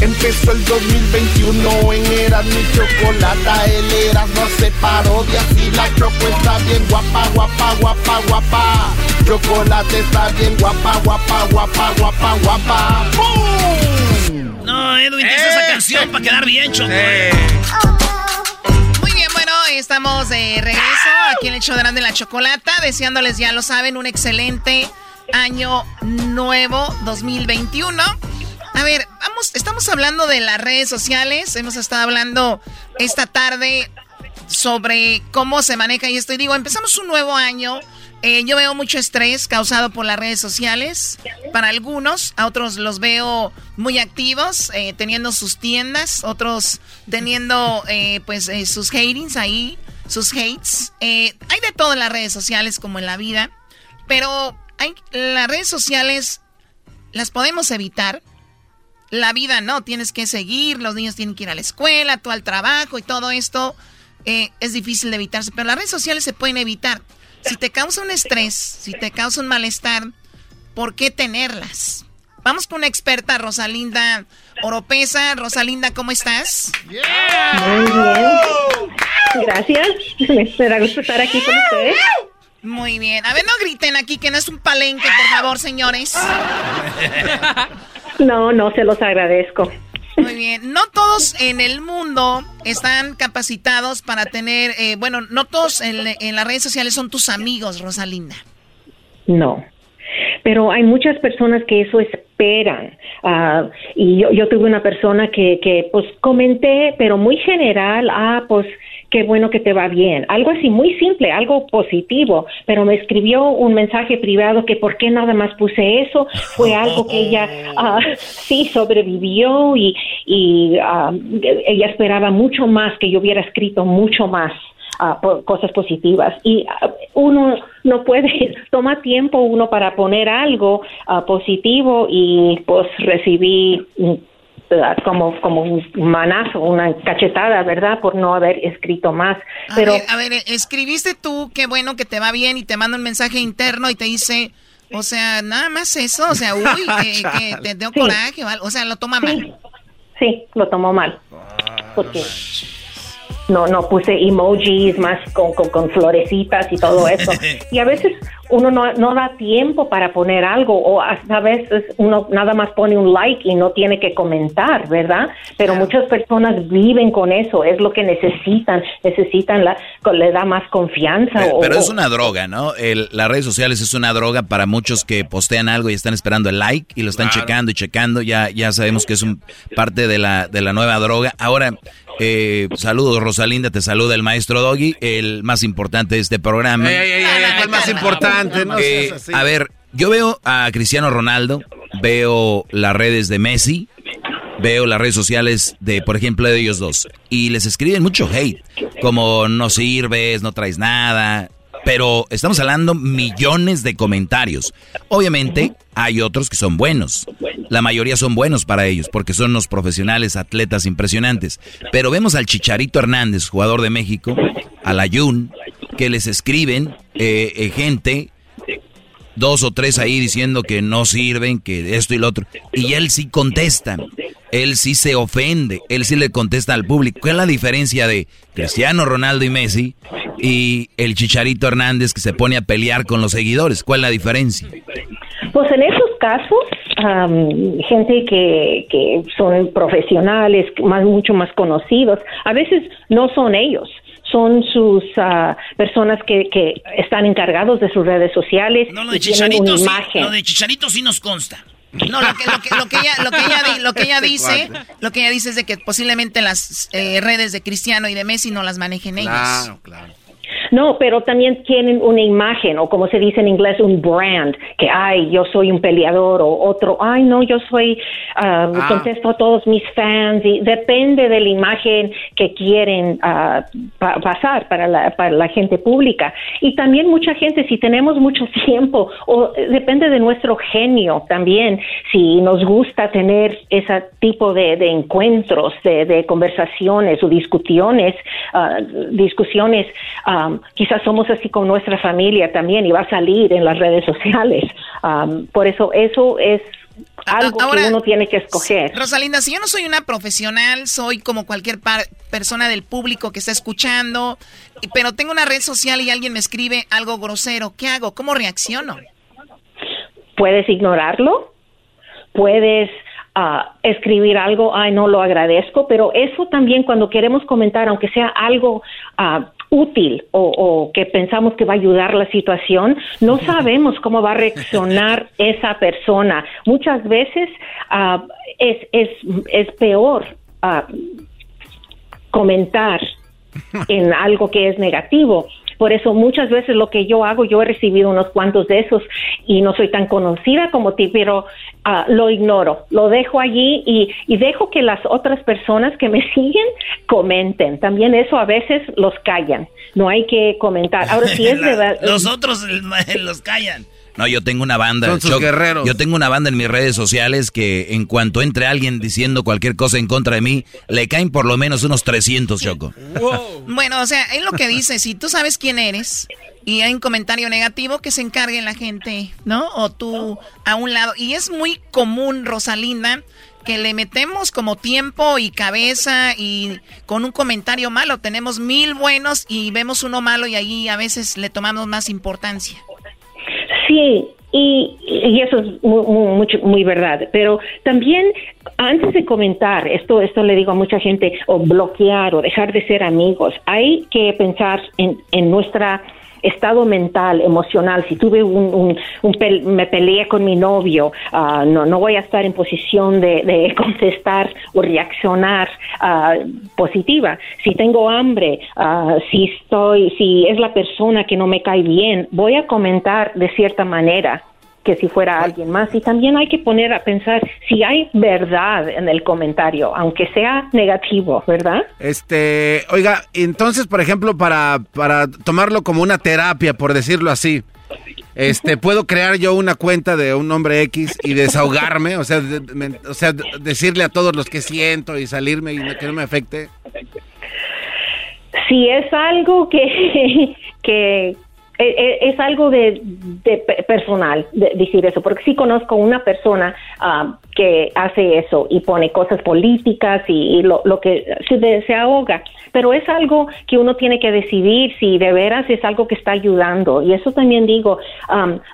Empezó el 2021 en Eras mi chocolata, el Eras no se parodia si la choco está bien guapa, guapa, guapa, guapa. Chocolate está bien guapa, guapa, guapa, guapa, guapa. ¡Bum! No, Edwin, dice esa canción para quedar bien, Choco. eh. Muy bien, bueno, estamos de regreso aquí en el show de Grande la Chocolata, deseándoles, ya lo saben, un excelente año nuevo 2021. A ver, vamos, estamos hablando de las redes sociales, hemos estado hablando esta tarde sobre cómo se maneja y esto. Y digo, empezamos un nuevo año. Eh, yo veo mucho estrés causado por las redes sociales. Para algunos, a otros los veo muy activos, eh, teniendo sus tiendas, otros teniendo eh, pues sus hatings ahí, sus hates. Hay de todo en las redes sociales como en la vida, pero hay, las redes sociales las podemos evitar. La vida no, tienes que seguir, los niños tienen que ir a la escuela, tú al trabajo y todo esto eh, es difícil de evitarse, pero las redes sociales se pueden evitar. Si te causa un estrés, si te causa un malestar, ¿por qué tenerlas? Vamos con una experta, Rosalinda Oropesa. Rosalinda, ¿cómo estás? Muy bien. Gracias. Me da gusto estar aquí con ustedes. Muy bien. A ver, no griten aquí que no es un palenque, por favor, señores. *laughs* No, no, se los agradezco. Muy bien. No todos en el mundo están capacitados para tener, eh, bueno, no todos en, en las redes sociales son tus amigos, Rosalinda. No. Pero hay muchas personas que eso esperan. Ah, y yo, yo tuve una persona que, que, pues, comenté, pero muy general, ah, pues, qué bueno que te va bien. Algo así muy simple, algo positivo, pero me escribió un mensaje privado que por qué nada más puse eso. Fue *laughs* algo que ella ah, *laughs* sí sobrevivió y, y ah, ella esperaba mucho más, que yo hubiera escrito mucho más. ah, po- cosas positivas y uno no puede *laughs* toma tiempo uno para poner algo positivo y pues recibí como como un manazo una cachetada verdad por no haber escrito más. A pero ver, a ver, eh, escribiste tú, qué bueno que te va bien y te manda un mensaje interno y te dice, o sea, nada más eso, o sea, uy, que, *laughs* que te dio Sí. coraje, o sea, lo toma mal. sí lo tomó mal. Porque no no puse emojis más con, con, con florecitas y todo eso. *laughs* Y a veces uno no, no da tiempo para poner algo o hasta a veces uno nada más pone un like y no tiene que comentar, ¿verdad? Pero muchas personas viven con eso, es lo que necesitan, necesitan la, le da más confianza. Pero, o, pero es una droga, ¿no? El- las redes sociales es una droga para muchos que postean algo y están esperando el like y lo están Claro. checando y checando. Ya, ya sabemos que es un parte de la, de la nueva droga. Ahora, eh, saludos Rosalinda, te saluda el maestro Doggy, el más importante de este programa. Ey, ey, ey, ey, ¿cuál más importante? No Eh, seas así. a ver, yo veo a Cristiano Ronaldo, veo las redes de Messi, veo las redes sociales de, por ejemplo, de ellos dos, y les escriben mucho hate, como no sirves, no traes nada, pero estamos hablando millones de comentarios. Obviamente hay otros que son buenos, la mayoría son buenos para ellos, porque son los profesionales, atletas impresionantes, pero vemos al Chicharito Hernández, jugador de México, al Ayun, que les escriben eh, eh, gente dos o tres ahí diciendo que no sirven, que esto y lo otro. Y él sí contesta. Él sí se ofende. Él sí le contesta al público. ¿Cuál es la diferencia de Cristiano Ronaldo y Messi y el Chicharito Hernández que se pone a pelear con los seguidores? ¿Cuál es la diferencia? Pues en esos casos, am, gente que, que son profesionales, más, mucho más conocidos, a veces no son ellos, son sus ah, personas que, que están encargados de sus redes sociales No, lo y de tienen una sí, imagen. lo de Chicharito sí nos consta. No, lo que, lo que, lo que ella, lo que ella, di- lo que ella Este dice, lo que ella dice es de que posiblemente las eh, redes de Cristiano y de Messi no las manejen ellos. claro. No, pero también tienen una imagen, o como se dice en inglés, un brand, que, ay, yo soy un peleador, o otro, ay, no, yo soy, Ah. contesto a todos mis fans, y depende de la imagen que quieren ah, pa- pasar para la, para la gente pública. Y también mucha gente, si tenemos mucho *laughs* tiempo, o depende de nuestro genio también, si nos gusta tener ese tipo de, de encuentros, de, de conversaciones o discusiones, ah, discusiones, um, quizás somos así con nuestra familia también y va a salir en las redes sociales. Um, por eso eso es algo que uno tiene que escoger. Rosalinda, si yo no soy una profesional, soy como cualquier persona del público que está escuchando, pero tengo una red social y alguien me escribe algo grosero, ¿qué hago? ¿Cómo reacciono? Puedes ignorarlo, puedes ah, escribir algo, ay, no lo agradezco, pero eso también cuando queremos comentar, aunque sea algo uh, útil o, que pensamos que va a ayudar la situación, no sabemos cómo va a reaccionar *laughs* esa persona. Muchas veces uh, es, es, es, peor uh, comentar *laughs* en algo que es negativo por eso muchas veces lo que yo hago, yo he recibido unos cuantos de esos y no soy tan conocida como ti, pero ah, lo ignoro, lo dejo allí y, y dejo que las otras personas que me *laughs* siguen comenten. También eso a veces los callan. No hay que comentar. Ahora sí es *laughs* verdad. Los otros *laughs* los callan. No, yo tengo una banda. Yo tengo una banda en mis redes sociales que en cuanto entre alguien diciendo cualquier cosa en contra de mí, le caen por lo menos unos 300, Choco. Bueno, o sea, es lo que dice, si tú sabes quién eres y hay un comentario negativo, que se encargue la gente, ¿no? O tú a un lado. Y es muy común, Rosalinda, que le metemos como tiempo y cabeza y con un comentario malo tenemos mil buenos y vemos uno malo y ahí a veces le tomamos más importancia. Sí, y, y, eso es muy, muy, verdad. Pero también, antes de comentar, esto, esto le digo a mucha gente, o bloquear o dejar de ser amigos, hay que pensar en, en nuestra estado mental, emocional, si tuve un, me peleé con mi novio, ah, no, no voy a estar en posición de, *laughs* contestar o reaccionar ah, positiva. Si tengo hambre, uh, si estoy, si es la persona que no me cae bien, voy a comentar de cierta manera que si fuera alguien más. Y también hay que poner a pensar si hay verdad en el comentario, aunque sea negativo, ¿verdad? Este, oiga, entonces, por ejemplo, para, para tomarlo como una terapia, por decirlo así, este, ¿puedo crear yo una cuenta de un nombre X y desahogarme? O sea, o sea, decirle a todos los que siento y salirme y que no me afecte. Si es algo que, *laughs* que, es algo de, personal decir eso, porque sí conozco una persona ah, que hace eso y pone cosas políticas y, lo, que se, ahoga, pero es algo que uno tiene que decidir si de veras es algo que está ayudando. Y eso también digo,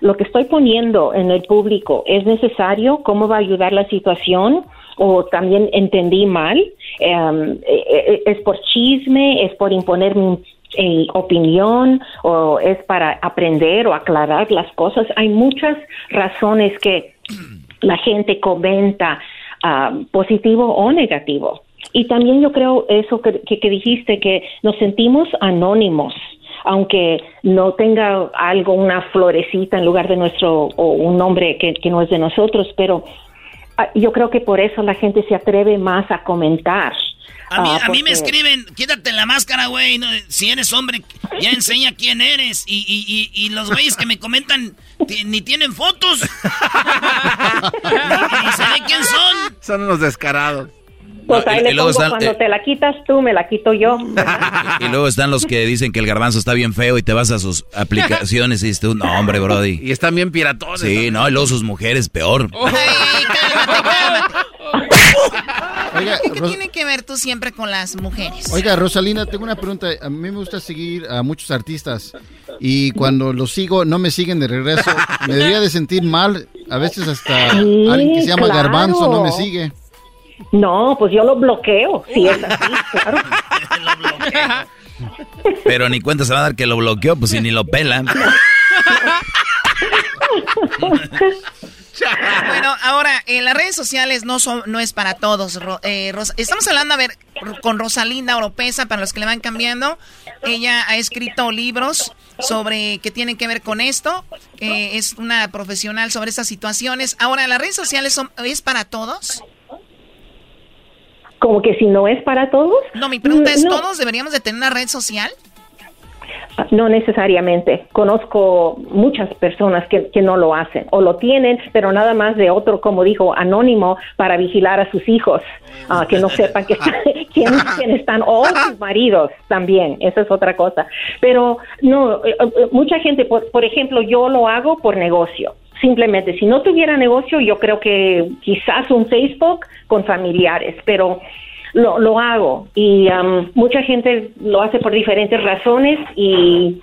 lo que estoy poniendo en el público es necesario, cómo va a ayudar la situación o también entendí mal, eh, es por chisme, es por imponerme en opinión o es para aprender o aclarar las cosas. Hay muchas razones que la gente comenta ah, positivo o negativo. Y también yo creo eso que, que, dijiste, que nos sentimos anónimos aunque no tenga algo, una florecita en lugar de nuestro, o un nombre que, que no es de nosotros, pero ah, yo creo que por eso la gente se atreve más a comentar a mí, a mí me escriben, quítate la máscara, güey. si eres hombre, ya enseña quién eres. Y, y, y, los güeyes que me comentan ni tienen fotos. *laughs* ni, saben quién son. Son unos descarados. Pues ahí le pongo, cuando eh, te la quitas tú, me la quito yo. *laughs* y luego están los que dicen que el garbanzo está bien feo y te vas a sus aplicaciones y dices tú, no, hombre, brody. Y están bien piratones. Sí, no, y luego sus mujeres, peor. *laughs* Ay, cálmate, cálmate. ¿Qué tiene que ver tú siempre con las mujeres? Oiga, Rosalina, tengo una pregunta. A mí me gusta seguir a muchos artistas y cuando los sigo no me siguen de regreso. Me debería de sentir mal. A veces hasta alguien que se llama Garbanzo no me sigue. No, pues yo lo bloqueo. Si es así, claro. *laughs* Pero ni cuenta se va a dar que lo bloqueó, pues si ni lo pelan. *laughs* bueno, ahora, en las redes sociales no son, no es para todos. Eh, estamos hablando, a ver, con Rosalinda Oropesa, para los que le van cambiando. Ella ha escrito libros sobre que tienen que ver con esto. Eh, es una profesional sobre estas situaciones. Ahora, ¿las redes sociales son, es para todos? Como que si no es para todos. No, mi pregunta es, ¿todos deberíamos de tener una red social? No necesariamente. Conozco muchas personas que, que, no lo hacen o lo tienen, pero nada más de otro, como dijo, anónimo para vigilar a sus hijos, uh, que no sepan que *laughs* *laughs* quién, quién, están o sus maridos también. Esa es otra cosa. Pero no, eh, eh, mucha gente, por, por ejemplo, yo lo hago por negocio. Simplemente, si no tuviera negocio, yo creo que quizás un Facebook con familiares, pero lo, lo hago y um, mucha gente lo hace por diferentes razones y,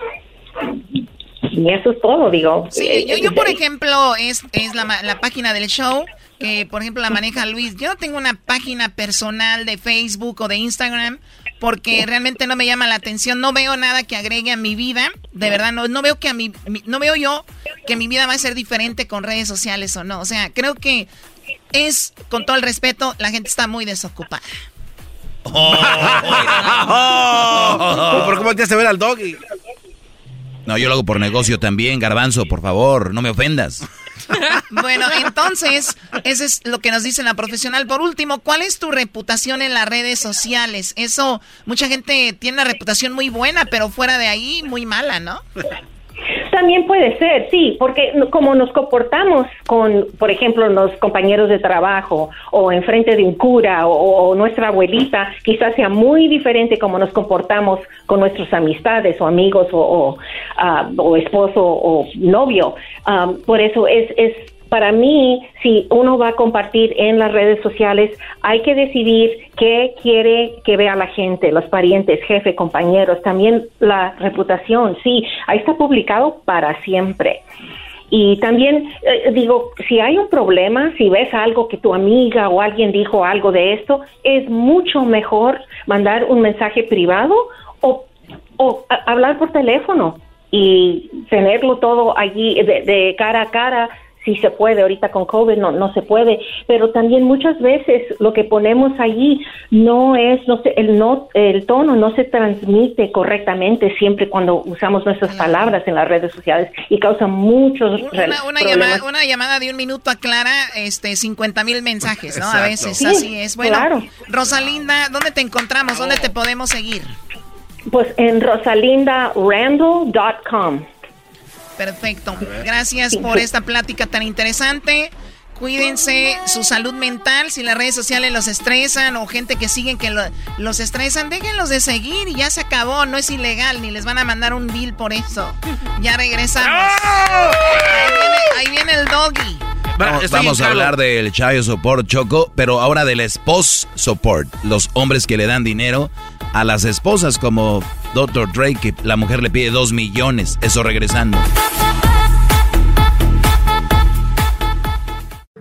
y eso es todo, digo. Sí, yo, yo por ejemplo, es, es la, la página del show que por ejemplo la maneja Luis. Yo no tengo una página personal de Facebook o de Instagram porque realmente no me llama la atención, no veo nada que agregue a mi vida, de verdad no, no veo que a mi, no veo yo que mi vida va a ser diferente con redes sociales o no, o sea, creo que es, con todo el respeto, la gente está muy desocupada. Oh, *laughs* ¿Por cómo te hace ver al doggy? No, yo lo hago por negocio también, garbanzo, por favor, no me ofendas. *laughs* bueno, entonces, eso es lo que nos dice la profesional. Por último, ¿cuál es tu reputación en las redes sociales? Eso, mucha gente tiene una reputación muy buena, pero fuera de ahí, muy mala, ¿no? También puede ser, sí, porque como nos comportamos con, por ejemplo, los compañeros de trabajo o enfrente de un cura o, nuestra abuelita, quizás sea muy diferente como nos comportamos con nuestras amistades o amigos o, o, uh, o esposo o novio. Um, por eso es, es para mí, si uno va a compartir en las redes sociales, hay que decidir qué quiere que vea la gente, los parientes, jefe, compañeros, también la reputación. Sí, ahí está publicado para siempre. Y también eh, digo, si hay un problema, si ves algo que tu amiga o alguien dijo algo de esto, es mucho mejor mandar un mensaje privado o, hablar por teléfono y tenerlo todo allí de, de cara a cara si se puede, ahorita con COVID no, no se puede, pero también muchas veces lo que ponemos allí no es, no sé, el, no, el tono no se transmite correctamente siempre cuando usamos nuestras palabras en las redes sociales y causa muchos una, una llamada, una llamada de un minuto aclara este 50 mil mensajes, ¿no? Exacto. A veces sí, así es. Bueno, claro. Rosalinda, ¿dónde te encontramos? ¿Dónde te podemos seguir? Pues en rosalindarandall.com. Perfecto. Gracias por esta plática tan interesante. Cuídense su salud mental. Si las redes sociales los estresan o gente que siguen que lo, los estresan, déjenlos de seguir y ya se acabó. No es ilegal ni les van a mandar un bill por eso. Ya regresamos. Ahí viene, ahí viene el doggy. Vamos, vamos a hablar del Child Support Choco, pero ahora del Spouse Support. Los hombres que le dan dinero a las esposas como Dr. Drake, que la mujer le pide dos millones. Eso regresando.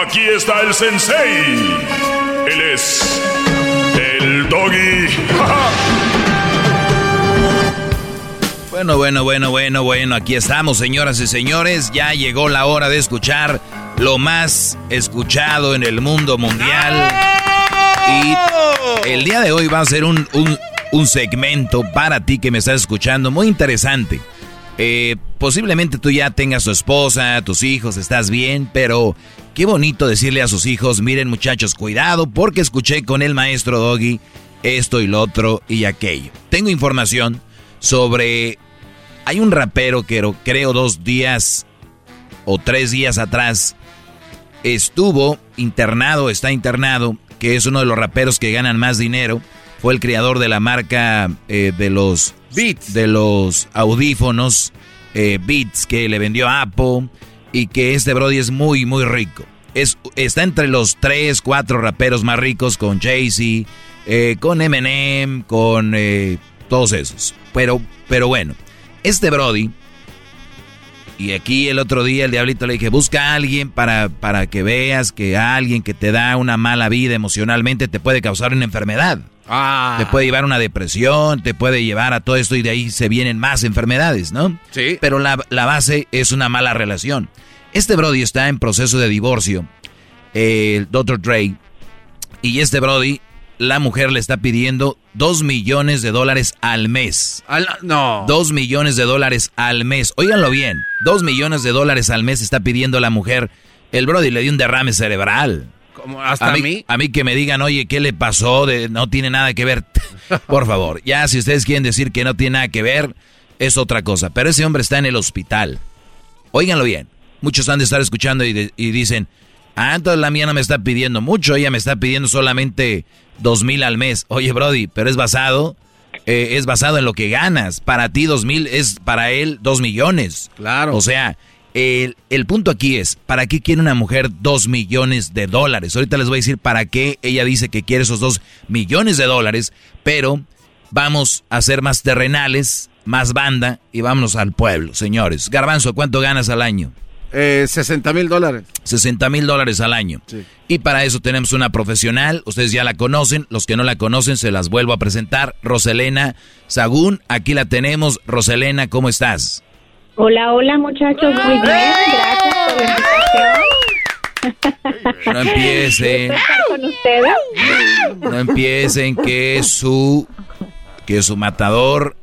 Aquí está el sensei. Él es el doggy. *laughs* Bueno, bueno, bueno, bueno, bueno, aquí estamos, señoras y señores. Ya llegó la hora de escuchar lo más escuchado en el mundo mundial. Y el día de hoy va a ser un, un, un segmento para ti que me estás escuchando muy interesante. Eh, posiblemente tú ya tengas tu esposa, tus hijos, estás bien, pero qué bonito decirle a sus hijos, miren muchachos, cuidado porque escuché con el maestro Doggy esto y lo otro y aquello. Tengo información sobre... Hay un rapero que creo dos días o tres días atrás estuvo internado, está internado, que es uno de los raperos que ganan más dinero. Fue el creador de la marca eh, de los Beats, de los audífonos eh, Beats que le vendió a Apple y que este Brody es muy muy rico. Es, está entre los tres, cuatro raperos más ricos con Jay-Z, eh, con Eminem, con eh, todos esos. Pero, pero bueno, este Brody y aquí el otro día el diablito le dije, busca a alguien para, para que veas que alguien que te da una mala vida emocionalmente te puede causar una enfermedad. Te puede llevar a una depresión, te puede llevar a todo esto y de ahí se vienen más enfermedades, ¿no? Sí. Pero la, la base es una mala relación. Este Brody está en proceso de divorcio, el Dr. Dre, y este Brody, la mujer le está pidiendo dos millones de dólares al mes. no. Dos millones de dólares al mes. Óiganlo bien, dos millones de dólares al mes está pidiendo la mujer. El Brody le dio un derrame cerebral. Hasta a mí, mí. a mí que me digan, oye, ¿qué le pasó? De, no tiene nada que ver. *laughs* Por favor, ya si ustedes quieren decir que no tiene nada que ver, es otra cosa. Pero ese hombre está en el hospital. Óiganlo bien. Muchos han de estar escuchando y, de- y dicen, ah, entonces la mía no me está pidiendo mucho, ella me está pidiendo solamente dos mil al mes. Oye, Brody, pero es basado, eh, es basado en lo que ganas. Para ti dos mil es para él dos millones. Claro. O sea, el, el punto aquí es, ¿para qué quiere una mujer dos millones de dólares? Ahorita les voy a decir para qué ella dice que quiere esos dos millones de dólares, pero vamos a ser más terrenales, más banda y vámonos al pueblo, señores. Garbanzo, ¿cuánto ganas al año? Eh, 60 mil dólares. 60 mil dólares al año. Y para eso tenemos una profesional, ustedes ya la conocen, los que no la conocen se las vuelvo a presentar, Roselena Sagún, aquí la tenemos. Roselena, ¿cómo estás? Hola, hola muchachos, muy bien, gracias por la invitación. No empiecen, *laughs* Estar con ustedes. no empiecen que su que su matador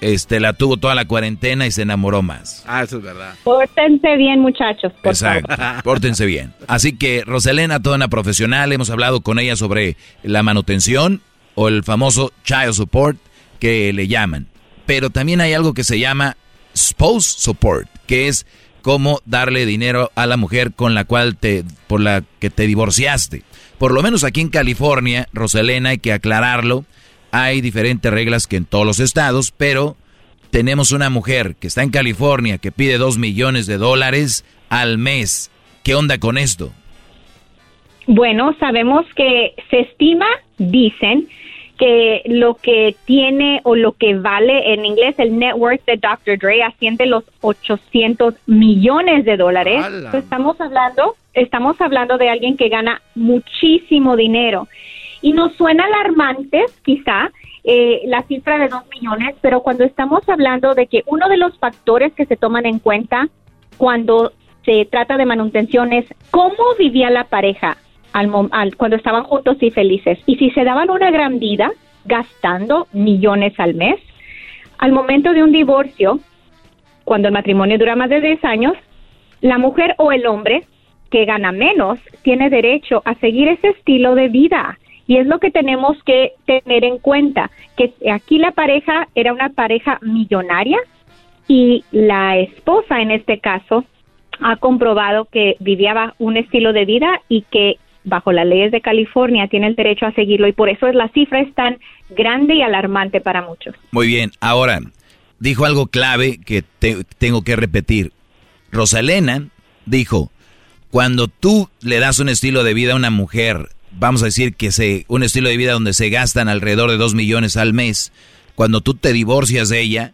este la tuvo toda la cuarentena y se enamoró más. Ah, eso es verdad. Pórtense bien muchachos, por Exacto. Pórtense bien. Así que Roselena, toda una profesional, hemos hablado con ella sobre la manutención o el famoso child support que le llaman. Pero también hay algo que se llama spouse support, que es cómo darle dinero a la mujer con la cual te por la que te divorciaste. Por lo menos aquí en California, Roselena, hay que aclararlo, hay diferentes reglas que en todos los estados, pero tenemos una mujer que está en California que pide dos millones de dólares al mes. ¿Qué onda con esto? Bueno, sabemos que se estima, dicen, que lo que tiene o lo que vale en inglés el net worth de Dr. Dre asciende los 800 millones de dólares. Estamos hablando, estamos hablando de alguien que gana muchísimo dinero. Y nos suena alarmante, quizá, eh, la cifra de 2 millones, pero cuando estamos hablando de que uno de los factores que se toman en cuenta cuando se trata de manutención es cómo vivía la pareja al, al- cuando estaban juntos y felices. Y si se daban una gran vida gastando millones al mes, al momento de un divorcio, cuando el matrimonio dura más de 10 años, la mujer o el hombre que gana menos tiene derecho a seguir ese estilo de vida. Y es lo que tenemos que tener en cuenta, que aquí la pareja era una pareja millonaria y la esposa en este caso ha comprobado que vivía un estilo de vida y que bajo las leyes de California tiene el derecho a seguirlo y por eso es la cifra es tan grande y alarmante para muchos. Muy bien, ahora, dijo algo clave que te- tengo que repetir. Rosalena dijo, cuando tú le das un estilo de vida a una mujer, vamos a decir que se, un estilo de vida donde se gastan alrededor de dos millones al mes, cuando tú te divorcias de ella,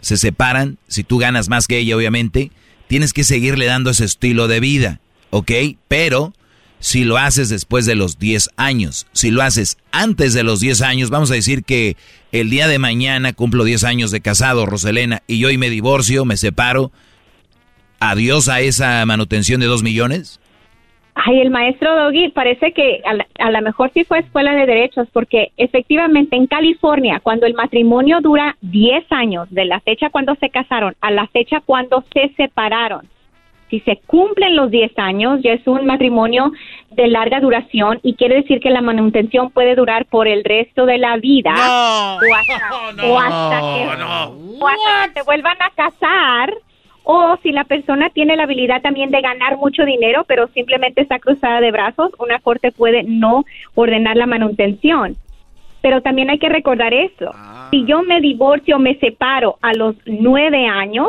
se separan, si tú ganas más que ella obviamente, tienes que seguirle dando ese estilo de vida, ¿ok? Pero si lo haces después de los 10 años, si lo haces antes de los 10 años, vamos a decir que el día de mañana cumplo 10 años de casado, Roselena, y hoy me divorcio, me separo, adiós a esa manutención de 2 millones. Ay, el maestro Doggy parece que a lo mejor sí fue escuela de derechos, porque efectivamente en California, cuando el matrimonio dura 10 años, de la fecha cuando se casaron a la fecha cuando se separaron, si se cumplen los 10 años, ya es un matrimonio de larga duración y quiere decir que la manutención puede durar por el resto de la vida o hasta, *laughs* o hasta que, o hasta que se vuelvan a casar o si la persona tiene la habilidad también de ganar mucho dinero, pero simplemente está cruzada de brazos, una corte puede no ordenar la manutención. Pero también hay que recordar eso. Si yo me divorcio, me separo a los nueve años,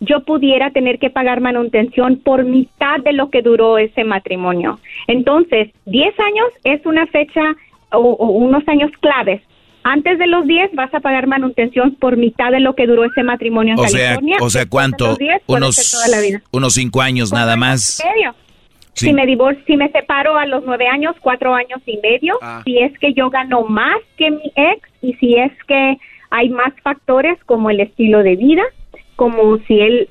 yo pudiera tener que pagar manutención por mitad de lo que duró ese matrimonio. Entonces, 10 años es una fecha o, o unos años claves. Antes de los 10 vas a pagar manutención por mitad de lo que duró ese matrimonio en O sea, California. o sea, Después de ¿cuánto? los 10 puede Unos, ser toda la vida. unos 5 años nada más. ¿En serio? Si me divorcio, si me separo a los nueve años, cuatro años y medio, Ah. si es que yo gano más que mi ex y si es que hay más factores como el estilo de vida, como si él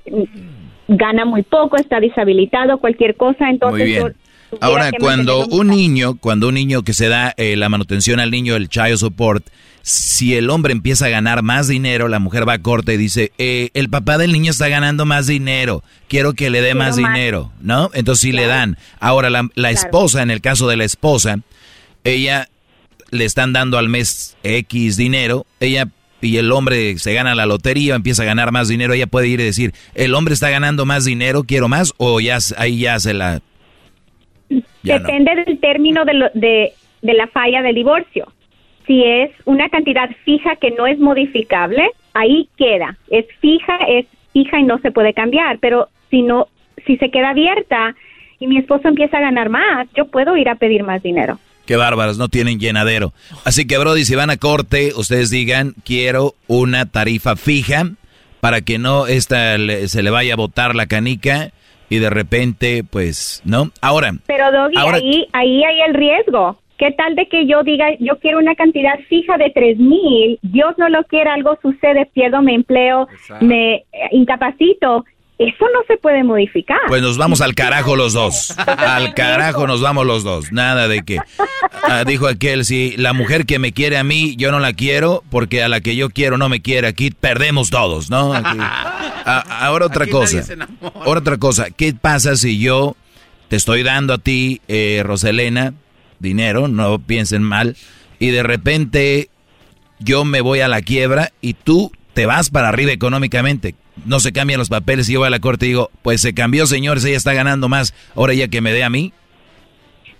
gana muy poco, está deshabilitado, cualquier cosa, entonces Muy bien. Ahora, cuando un niño, cuando un niño que se da eh, la manutención al niño, el child support, si el hombre empieza a ganar más dinero, la mujer va a corte y dice, eh, el papá del niño está ganando más dinero, quiero que le dé Quiero más más. dinero, ¿no? Entonces sí le dan. Ahora, la, la esposa, en el caso de la esposa, ella le están dando al mes X dinero, ella y el hombre se gana la lotería, empieza a ganar más dinero, ella puede ir y decir, el hombre está ganando más dinero, quiero más, o ya ahí ya se la... Depende del término de, lo- de, de la falla del divorcio. Si es una cantidad fija que no es modificable, ahí queda. Es fija, es fija y no se puede cambiar. Pero si no, si se queda abierta y mi esposo empieza a ganar más, yo puedo ir a pedir más dinero. Qué bárbaros, no tienen llenadero. Así que, Brody, si van a corte, ustedes digan, quiero una tarifa fija para que no esta le- se le vaya a botar la canica y de repente, pues, ¿no? Ahora, Pero Doggy, Ahora- ahí, ahí hay el riesgo. ¿Qué tal de que yo diga, yo quiero una cantidad fija de tres mil, Dios no lo quiera, algo sucede, pierdo mi empleo, me incapacito? Eso no se puede modificar. pues nos vamos al carajo los dos. *laughs* Al carajo nos vamos los dos. Nada de que, ah, dijo aquel, si la mujer que me quiere a mí, yo no la quiero, porque a la que yo quiero no me quiere, aquí perdemos todos, ¿no? Aquí. *laughs* Ah, ahora otra Aquí cosa. Ahora otra cosa. ¿Qué pasa si yo te estoy dando a ti, eh, Roselena, dinero, no piensen mal, y de repente yo me voy a la quiebra y tú te vas para arriba económicamente? No se cambian los papeles y yo voy a la corte y digo, pues se cambió, señores, ella está ganando más, ahora ella que me dé a mí.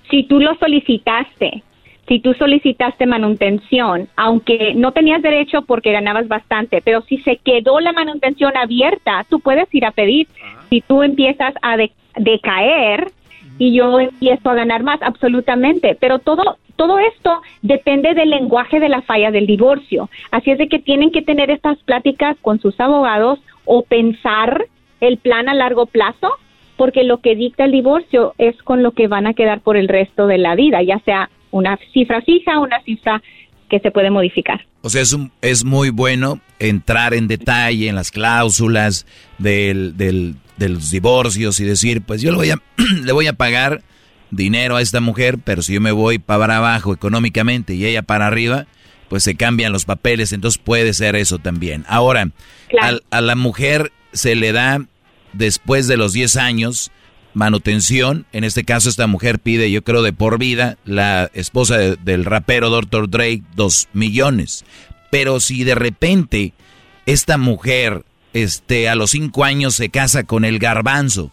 si tú lo solicitaste, si tú solicitaste manutención, aunque no tenías derecho porque ganabas bastante, pero si se quedó la manutención abierta, tú puedes ir a pedir. Si tú empiezas a de- decaer y yo empiezo a ganar más, absolutamente. Pero todo todo esto depende del lenguaje de la falla del divorcio. Así es de que tienen que tener estas pláticas con sus abogados o pensar el plan a largo plazo porque lo que dicta el divorcio es con lo que van a quedar por el resto de la vida, ya sea una cifra fija, una cifra que se puede modificar. O sea, es, un- es muy bueno entrar en detalle en las cláusulas del, del- de los divorcios y decir, pues yo le voy, a, *clears throat* le voy a pagar dinero a esta mujer, pero si yo me voy para abajo económicamente y ella para arriba, pues se cambian los papeles, entonces puede ser eso también. Ahora, al- a la mujer se le da después de los 10 años manutención, en este caso esta mujer pide, yo creo, de por vida, la esposa de- del rapero Dr. Drake, dos millones. Pero si de repente esta mujer este, a los 5 años se casa con el garbanzo,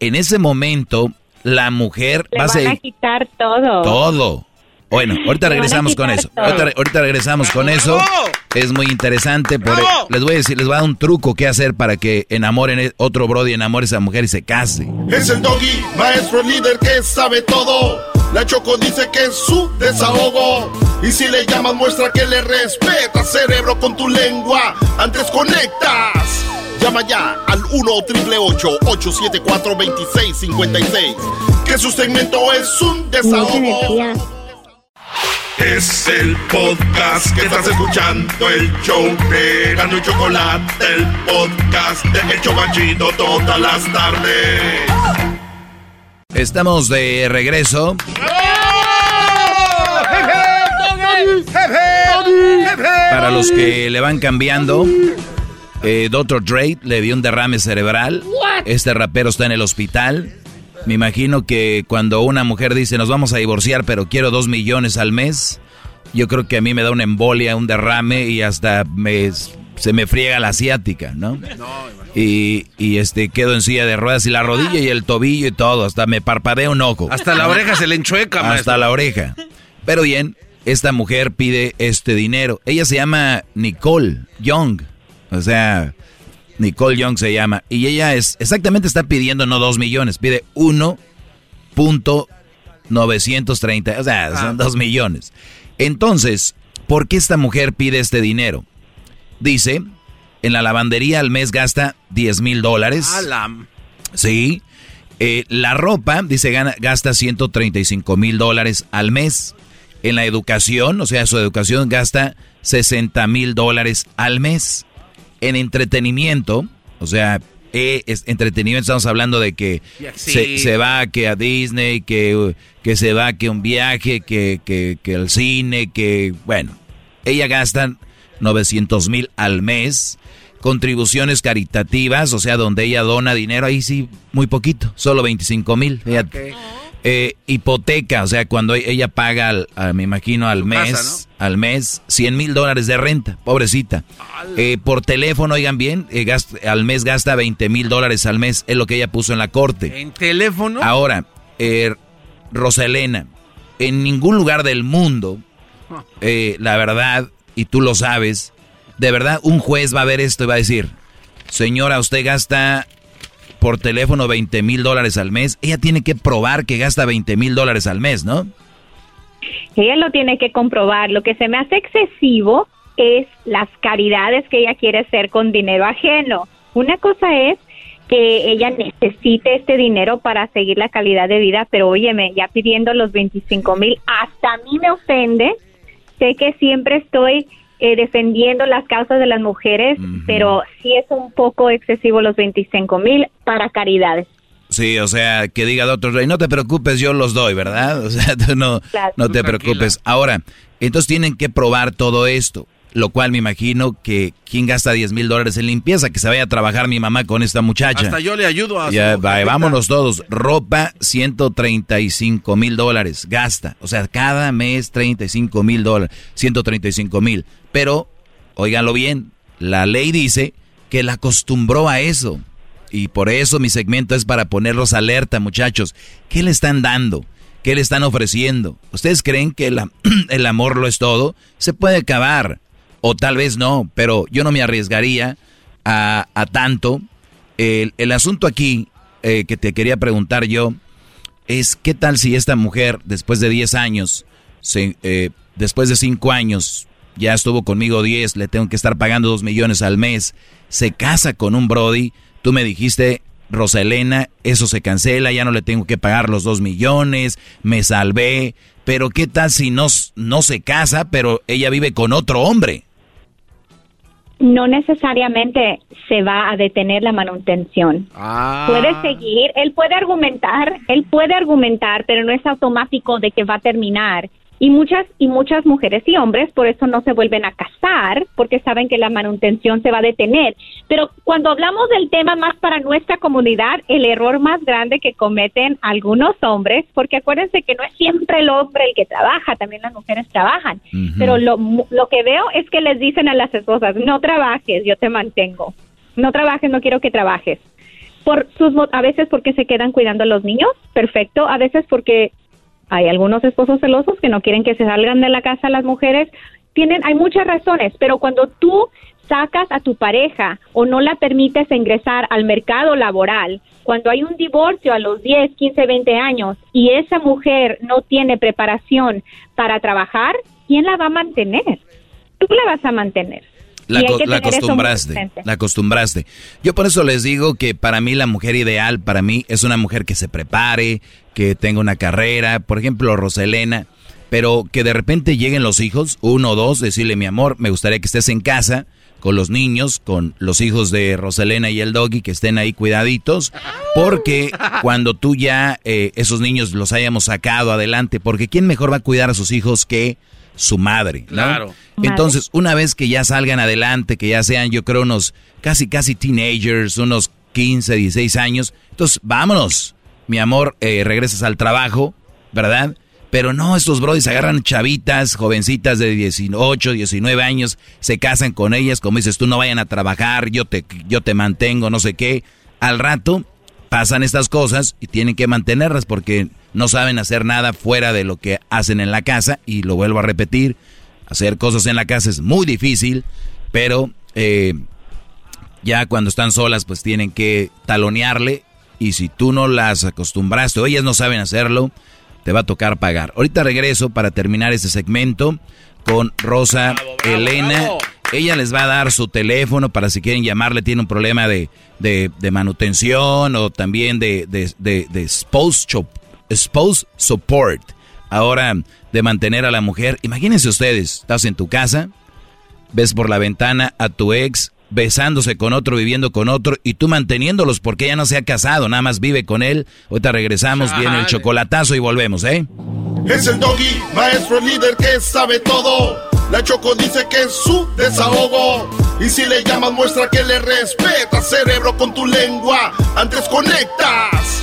en ese momento la mujer Le va a van a quitar todo. todo. Bueno, ahorita regresamos con eso. Ahorita, ahorita regresamos con eso. Es muy interesante. Por, les voy a decir, les voy a dar un truco que hacer para que enamoren e- otro brody, enamore a esa mujer y se case. Es el doggy, maestro líder que sabe todo. La Choco dice que es su desahogo. Y si le llamas, muestra que le respeta, cerebro, con tu lengua. Antes conectas. Llama ya al 1-888-874-2656. Que su segmento es un desahogo. Es el podcast que estás escuchando, el show de Gano y Chocolate, el podcast de Hecho Banchito todas las tardes. Estamos de regreso. Para los que le van cambiando, eh, Dr. Dre le dio un derrame cerebral. Este rapero está en el hospital. Me imagino que cuando una mujer dice nos vamos a divorciar, pero quiero dos millones al mes, yo creo que a mí me da una embolia, un derrame y hasta me, se me friega la asiática, ¿no? Y, y este quedo en silla de ruedas y la rodilla y el tobillo y todo, hasta me parpadea un ojo. Hasta la oreja se le enchueca, Hasta maestro. la oreja. Pero bien, esta mujer pide este dinero. Ella se llama Nicole Young. O sea, Nicole Young se llama. Y ella es exactamente está pidiendo no dos millones, pide 1.930. O sea, son dos millones. Entonces, ¿por qué esta mujer pide este dinero? Dice, en la lavandería al mes gasta 10 mil dólares. Sí. Eh, la ropa, dice, gana, gasta 135 mil dólares al mes. En la educación, o sea, su educación gasta 60 mil dólares al mes. En entretenimiento, o sea, eh, es entretenimiento, estamos hablando de que se, se, va que a Disney, que, que se va que un viaje, que, que, que el cine, que, bueno, ella gasta 900 mil al mes. Contribuciones caritativas, o sea, donde ella dona dinero, ahí sí, muy poquito, solo 25 mil. Eh, hipoteca, o sea, cuando ella paga, me imagino, al mes, al mes, 100 mil dólares de renta, pobrecita. Eh, por teléfono, oigan bien, eh, al mes gasta 20 mil dólares al mes, es lo que ella puso en la corte. ¿En teléfono? Ahora, Roselena, en ningún lugar del mundo, la verdad, y tú lo sabes, de verdad un juez va a ver esto y va a decir, señora, usted gasta por teléfono 20 mil dólares al mes, ella tiene que probar que gasta 20 mil dólares al mes, ¿no? Ella lo tiene que comprobar. Lo que se me hace excesivo es las caridades que ella quiere hacer con dinero ajeno. Una cosa es que ella necesite este dinero para seguir la calidad de vida, pero óyeme, ya pidiendo los 25 mil, hasta a mí me ofende. Sé que siempre estoy eh, defendiendo las causas de las mujeres, pero sí es un poco excesivo los 25 mil para caridades. Sí, o sea, que diga doctor Rey, no te preocupes, yo los doy, ¿verdad? *laughs* O sea, tú no, no te preocupes. Ahora, entonces tienen que probar todo esto. Lo cual me imagino que quien gasta 10 mil dólares en limpieza, que se vaya a trabajar mi mamá con esta muchacha. Hasta yo le ayudo a Ya, vámonos todos. Ropa, 135 mil dólares gasta. O sea, cada mes 35 mil dólares. 135 mil. Pero, óiganlo bien, la ley dice que la acostumbró a eso. Y por eso mi segmento es para ponerlos alerta, muchachos. ¿Qué le están dando? ¿Qué le están ofreciendo? ¿Ustedes creen que *clears throat* el amor lo es todo? Se puede acabar o tal vez no, pero yo no me arriesgaría a, tanto. El, asunto aquí eh, que te quería preguntar yo es qué tal si esta mujer después de 10 años, eh, después de 5 años, ya estuvo conmigo 10, le tengo que estar pagando 2 millones al mes, se casa con un Brody, tú me dijiste, Roselena, eso se cancela, ya no le tengo que pagar los 2 millones, me salvé, pero qué tal si no, no se casa, pero ella vive con otro hombre no necesariamente se va a detener la manutención. Ah. Puede seguir, él puede argumentar, él puede argumentar, pero no es automático de que va a terminar. Y muchas y muchas mujeres y hombres por eso no se vuelven a casar porque saben que la manutención se va a detener. Pero cuando hablamos del tema más para nuestra comunidad, el error más grande que cometen algunos hombres, porque acuérdense que no es siempre el hombre el que trabaja, también las mujeres trabajan. Pero lo, lo que veo es que les dicen a las esposas, no trabajes, yo te mantengo. No trabajes, no quiero que trabajes por sus a veces porque se quedan cuidando a los niños, perfecto, a veces porque hay algunos esposos celosos que no quieren que se salgan de la casa las mujeres. Tienen, hay muchas razones, pero cuando tú sacas a tu pareja o no la permites ingresar al mercado laboral, cuando hay un divorcio a los 10, 15, 20 años y esa mujer no tiene preparación para trabajar, ¿quién la va a mantener? Tú la vas a mantener. La, acostumbraste, la acostumbraste. Yo por eso les digo que para mí la mujer ideal, para mí, es una mujer que se prepare, que tenga una carrera, por ejemplo, Roselena, pero que de repente lleguen los hijos, uno o dos, decirle, mi amor, me gustaría que estés en casa con los niños, con los hijos de Roselena y el doggy, que estén ahí cuidaditos, porque cuando tú ya eh, esos niños los hayamos sacado adelante, porque ¿quién mejor va a cuidar a sus hijos que su madre? Claro. Entonces, una vez que ya salgan adelante, que ya sean, yo creo, unos casi, casi teenagers, unos 15, 16 años, entonces vámonos mi amor, eh, regresas al trabajo, ¿verdad? Pero no, estos brodis agarran chavitas, jovencitas de 18, 19 años, se casan con ellas, como dices tú, no vayan a trabajar, yo te, yo te mantengo, no sé qué. Al rato pasan estas cosas y tienen que mantenerlas porque no saben hacer nada fuera de lo que hacen en la casa. Y lo vuelvo a repetir, hacer cosas en la casa es muy difícil, pero eh, ya cuando están solas pues tienen que talonearle y si tú no las acostumbraste o ellas no saben hacerlo, te va a tocar pagar. Ahorita regreso para terminar este segmento con Rosa Elena ella les va a dar su teléfono para si quieren llamarle, tiene un problema de, de, de manutención o también de, de, de, de spouse, support. Ahora, de mantener a la mujer. Imagínense ustedes, estás en tu casa, ves por la ventana a tu ex besándose con otro, viviendo con otro, y tú manteniéndolos porque ella no se ha casado, nada más vive con él. Ahorita regresamos, viene el chocolatazo y volvemos, ¿eh? Es el doggy, maestro líder que sabe todo. La Choco dice que es su desahogo. Y si le llamas, muestra que le respeta, cerebro, con tu lengua. Antes conectas.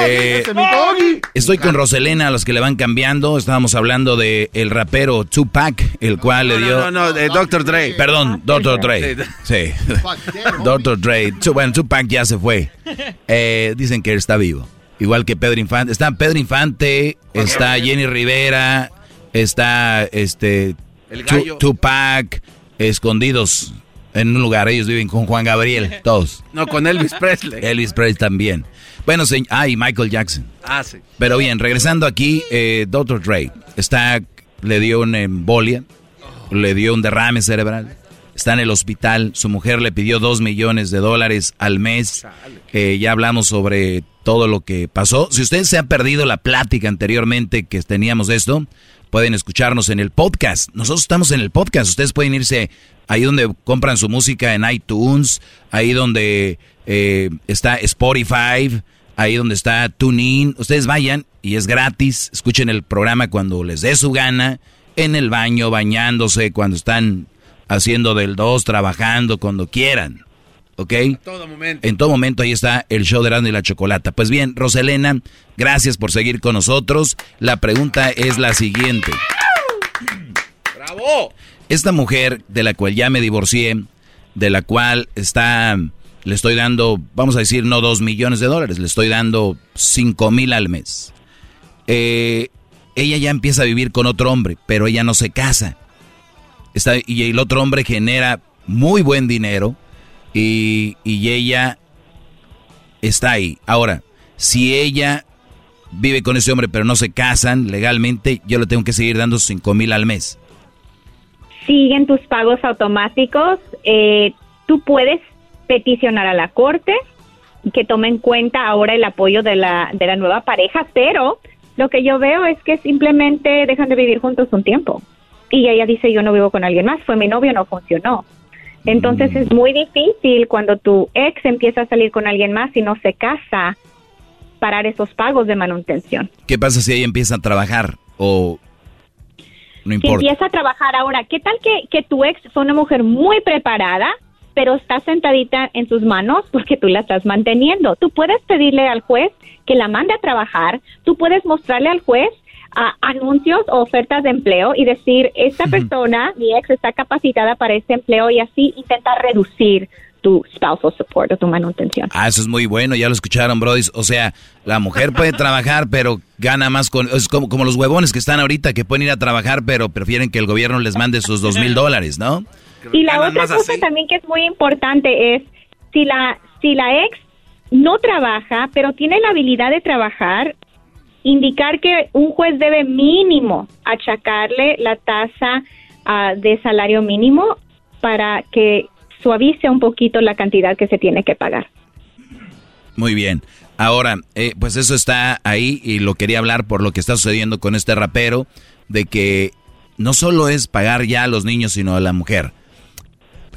eh, estoy con Roselena, a los que le van cambiando. Estábamos hablando de el rapero Tupac, el cual le dio. No, no, de Dr. Dre. Perdón, Dr. Dre. Sí. Dr. Dre. Bueno, Tupac ya se fue. *laughs* Eh, dicen que él está vivo. Igual que Pedro Infante. Está Pedro Infante, está Jenny Rivera, está este El Tu- gallo. Tupac, escondidos en un lugar. Ellos viven con Juan Gabriel, todos. No, con Elvis Presley. Elvis Presley también. Bueno, se, ah, y Michael Jackson. Ah, sí. Pero bien, regresando aquí, eh, Dr. Dre está, le dio una embolia, le dio un derrame cerebral, está en el hospital, su mujer le pidió dos millones de dólares al mes, Eh, ya hablamos sobre todo lo que pasó. Si usted se ha perdido la plática anteriormente que teníamos de esto, pueden escucharnos en el podcast. Nosotros estamos en el podcast, ustedes pueden irse ahí donde compran su música en iTunes, ahí donde eh, está Spotify, ahí donde está TuneIn. Ustedes vayan y es gratis. Escuchen el programa cuando les dé su gana, en el baño, bañándose, cuando están haciendo del 2, trabajando, cuando quieran. ¿Ok? todo momento. En todo momento ahí está el show de Erasmo y la Chocolata. Pues bien, Roselena, gracias por seguir con nosotros. La pregunta es la siguiente. ¡Bravo! Esta mujer de la cual ya me divorcié, de la cual está, le estoy dando, vamos a decir, no dos millones de dólares, le estoy dando cinco mil al mes. Eh, ella ya empieza a vivir con otro hombre, pero ella no se casa. Está, y el otro hombre genera muy buen dinero y, y ella está ahí. Ahora, si ella vive con ese hombre pero no se casan legalmente, yo le tengo que seguir dando cinco mil al mes. siguen tus pagos automáticos. Eh, tú puedes peticionar a la corte que tome en cuenta ahora el apoyo de la, de la nueva pareja, pero lo que yo veo es que simplemente dejan de vivir juntos un tiempo. Y ella dice, yo no vivo con alguien más, fue mi novio, no funcionó. Entonces es muy difícil cuando tu ex empieza a salir con alguien más y no se casa, parar esos pagos de manutención. ¿Qué pasa si ella empieza a trabajar o no Si importa? empieza a trabajar ahora, ¿qué tal que, que tu ex fue una mujer muy preparada, pero está sentadita en tus manos porque tú la estás manteniendo? Tú puedes pedirle al juez que la mande a trabajar, tú puedes mostrarle al juez anuncios o ofertas de empleo y decir, esta persona, mi ex, está capacitada para este empleo y así intentar reducir tu spousal support o tu manutención. Ah, eso es muy bueno, ya lo escucharon, Brody. O sea, la mujer puede *laughs* trabajar, pero gana más con... Es como, como los huevones que están ahorita, que pueden ir a trabajar, pero prefieren que el gobierno les mande sus dos mil dólares, ¿no? Y la otra cosa así. también que es muy importante es si la si la ex no trabaja, pero tiene la habilidad de trabajar, indicar que un juez debe mínimo achacarle la tasa ah, de salario mínimo para que suavice un poquito la cantidad que se tiene que pagar. Muy bien. Ahora, eh, pues eso está ahí y lo quería hablar por lo que está sucediendo con este rapero, de que no solo es pagar ya a los niños, sino a la mujer.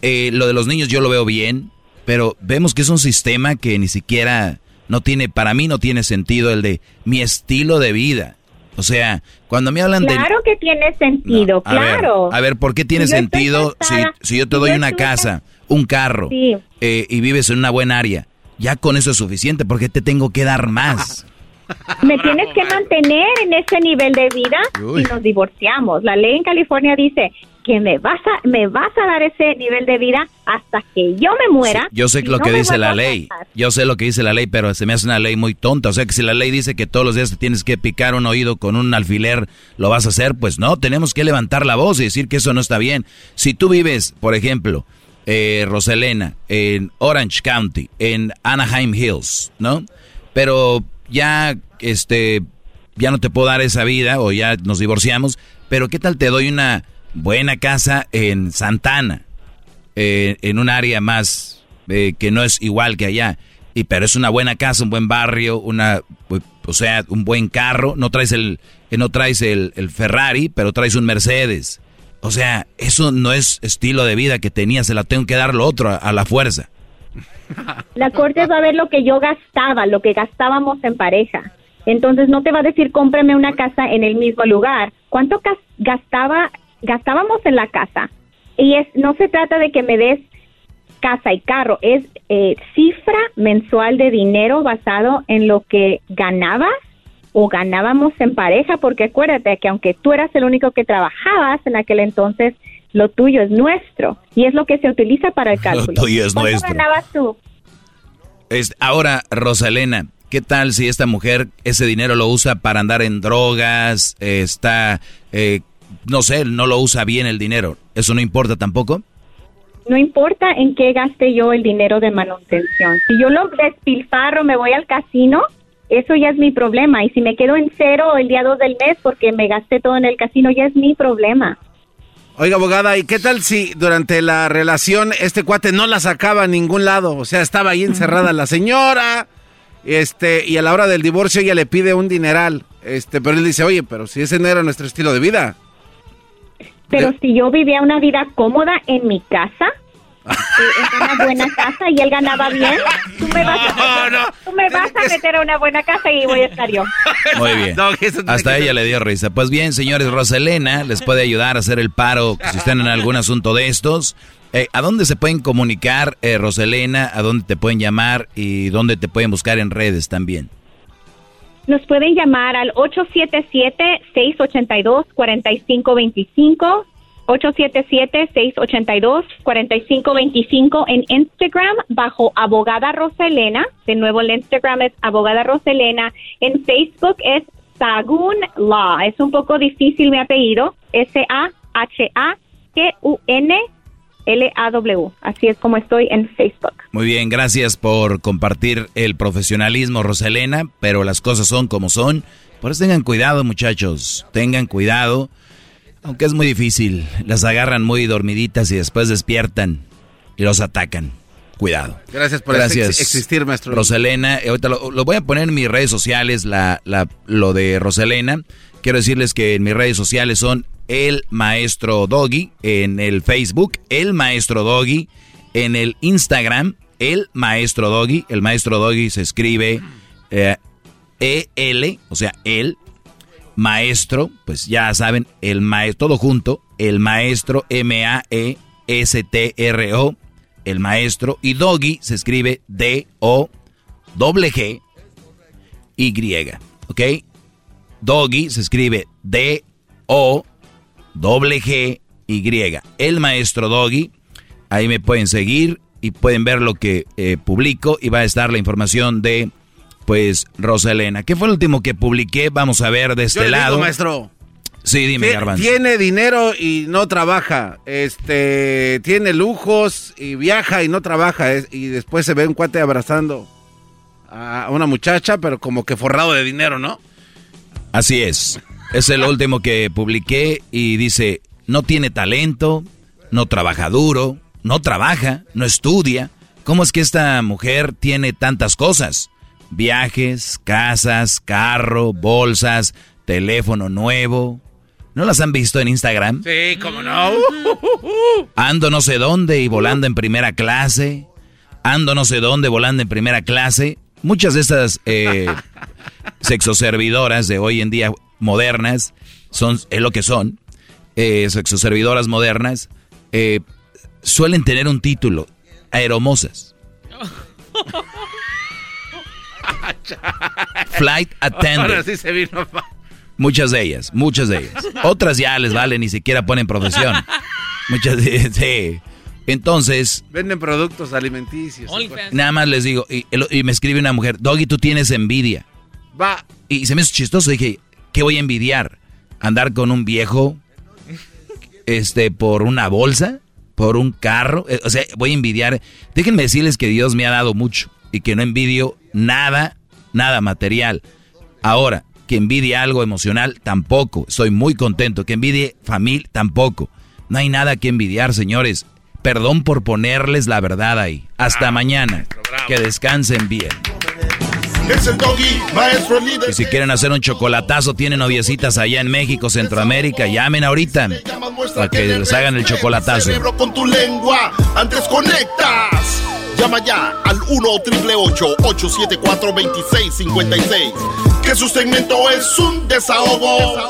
Eh, lo de los niños yo lo veo bien, pero vemos que es un sistema que ni siquiera no tiene, para mí no tiene sentido el de mi estilo de vida. O sea, cuando me hablan de... Claro que tiene sentido, A ver, claro. a ver, ¿por qué tiene Si sentido si, casada, si yo te si doy yo una casa, un carro Sí. eh, y vives en una buena área? Ya con eso es suficiente, ¿por qué te tengo que dar más? *laughs* Me tienes que mantener en ese nivel de vida Uy. si nos divorciamos. La ley en California dice, que me vas a me vas a dar ese nivel de vida hasta que yo me muera. Yo sé lo no que dice la ley. Yo sé lo que dice la ley, pero se me hace una ley muy tonta. O sea, que si la ley dice que todos los días te tienes que picar un oído con un alfiler, ¿lo vas a hacer? Pues no, tenemos que levantar la voz y decir que eso no está bien. Si tú vives, por ejemplo, eh, Roselena, en Orange County, en Anaheim Hills, ¿no? Pero ya, este, ya no te puedo dar esa vida o ya nos divorciamos, pero ¿qué tal te doy una buena casa en Santana? eh, en un área más eh, que no es igual que allá. Y pero es una buena casa, un buen barrio, una pues, o sea, un buen carro, no traes el eh, no traes el, el Ferrari, pero traes un Mercedes. O sea, eso no es estilo de vida que tenía, se la tengo que dar lo otro a, a la fuerza. La corte va a ver lo que yo gastaba, lo que gastábamos en pareja. Entonces no te va a decir cómprame una casa en el mismo lugar. ¿Cuánto gas- gastaba gastábamos en la casa? Y es no se trata de que me des casa y carro, es eh, cifra mensual de dinero basado en lo que ganabas o ganábamos en pareja, porque acuérdate que aunque tú eras el único que trabajabas en aquel entonces, lo tuyo es nuestro y es lo que se utiliza para el *laughs* cálculo. tuyo es ¿Cuánto nuestro. ganabas tú? Es, ahora, Rosalena, ¿qué tal si esta mujer ese dinero lo usa para andar en drogas? eh, está, eh, no sé, no lo usa bien el dinero. ¿Eso no importa tampoco? No importa en qué gaste yo el dinero de manutención. Si yo lo despilfarro, me voy al casino, eso ya es mi problema. Y si me quedo en cero el día 2 del mes porque me gasté todo en el casino, ya es mi problema. Oiga, abogada, ¿y qué tal si durante la relación este cuate no la sacaba a ningún lado? O sea, estaba ahí encerrada la señora, este, y a la hora del divorcio ella le pide un dineral, este, pero él dice, oye, pero si ese no era nuestro estilo de vida. Pero si yo vivía una vida cómoda en mi casa, *laughs* eh, en una buena casa y él ganaba bien, tú me vas, a, tú me vas a meter a una buena casa y voy a estar yo. *laughs* Muy bien. Hasta ella le dio risa. Pues bien, señores, Roselena les puede ayudar a hacer el paro si están en algún asunto de estos. Eh, ¿A dónde se pueden comunicar, eh, Roselena? ¿A dónde te pueden llamar? ¿Y dónde te pueden buscar en redes también? Nos pueden llamar al 877-682-4525. 877-682-4525 en Instagram bajo Abogada Roselena. De nuevo, el Instagram es Abogada Roselena. En Facebook es Sagun Law. Es un poco difícil mi apellido. S-A-H-A-G-U-N-L-A-W. Así es como estoy en Facebook. Muy bien, gracias por compartir el profesionalismo, Roselena, pero las cosas son como son. Por eso tengan cuidado, muchachos. Tengan cuidado. Aunque es muy difícil, las agarran muy dormiditas y después despiertan y los atacan. Cuidado. Gracias por ex- existir, maestro. Roselena, eh, ahorita lo, lo voy a poner en mis redes sociales, la, la- lo de Roselena. Quiero decirles que en mis redes sociales son El Maestro Doggy, en el Facebook, El Maestro Doggy, en el Instagram, El Maestro Doggy. El Maestro Doggy se escribe eh, E-L, o sea, El Maestro, pues ya saben, el maestro, todo junto, el maestro M-A-E-S-T-R-O, el maestro, y Doggy se escribe D-O, doble G, Y, ¿ok? Doggy se escribe D-O, doble G, Y. El maestro Doggy, ahí me pueden seguir y pueden ver lo que eh, publico y va a estar la información de, pues, Rosalena. ¿Qué fue el último que publiqué? Vamos a ver de este Yo le digo, lado. maestro. Sí, dime, Garbanzo. Tiene dinero y no trabaja. Este, tiene lujos y viaja y no trabaja. es- y después se ve un cuate abrazando a una muchacha, pero como que forrado de dinero, ¿no? Así es. Es el último que publiqué y dice, no tiene talento, no trabaja duro, no trabaja, no estudia. ¿Cómo es que esta mujer tiene tantas cosas? Viajes, casas, carro, bolsas, teléfono nuevo. ¿No las han visto en Instagram? Sí, cómo no. *laughs* Ando no sé dónde y volando en primera clase. Ando no sé dónde volando en primera clase. Muchas de estas eh, *laughs* sexoservidoras de hoy en día modernas son es lo que son. Eh, sexoservidoras modernas eh, suelen tener un título, aeromosas. *laughs* Flight attendant. Ahora sí se vino. Muchas de ellas, muchas de ellas. Otras ya les vale, ni siquiera ponen profesión. Muchas sí. Entonces, Venden productos alimenticios. nada más les digo, y, y me escribe una mujer, Doggy, tú tienes envidia. Va. Y se me hizo chistoso, dije, ¿qué voy a envidiar? ¿Andar con un viejo? Este, por una bolsa, por un carro. Eh, O sea, voy a envidiar. Déjenme decirles que Dios me ha dado mucho y que no envidio nada, nada material. Ahora, que envidie algo emocional, tampoco. Estoy muy contento. Que envidie familia, tampoco. No hay nada que envidiar, señores. Perdón por ponerles la verdad ahí. Hasta mañana. Que descansen bien. Es el doggy, maestro líder. Y si quieren hacer un chocolatazo, tienen noviecitas allá en México, Centroamérica, llamen ahorita para que les hagan el chocolatazo. Cerebro con tu lengua, antes conectas. Llama ya al 1-888-874-2656. Que su segmento es un desahogo.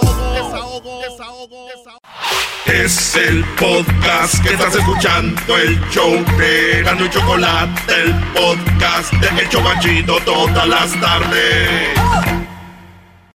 Es el podcast que estás escuchando, el show de Gano y Chocolate, el podcast de El Chocachito todas las tardes.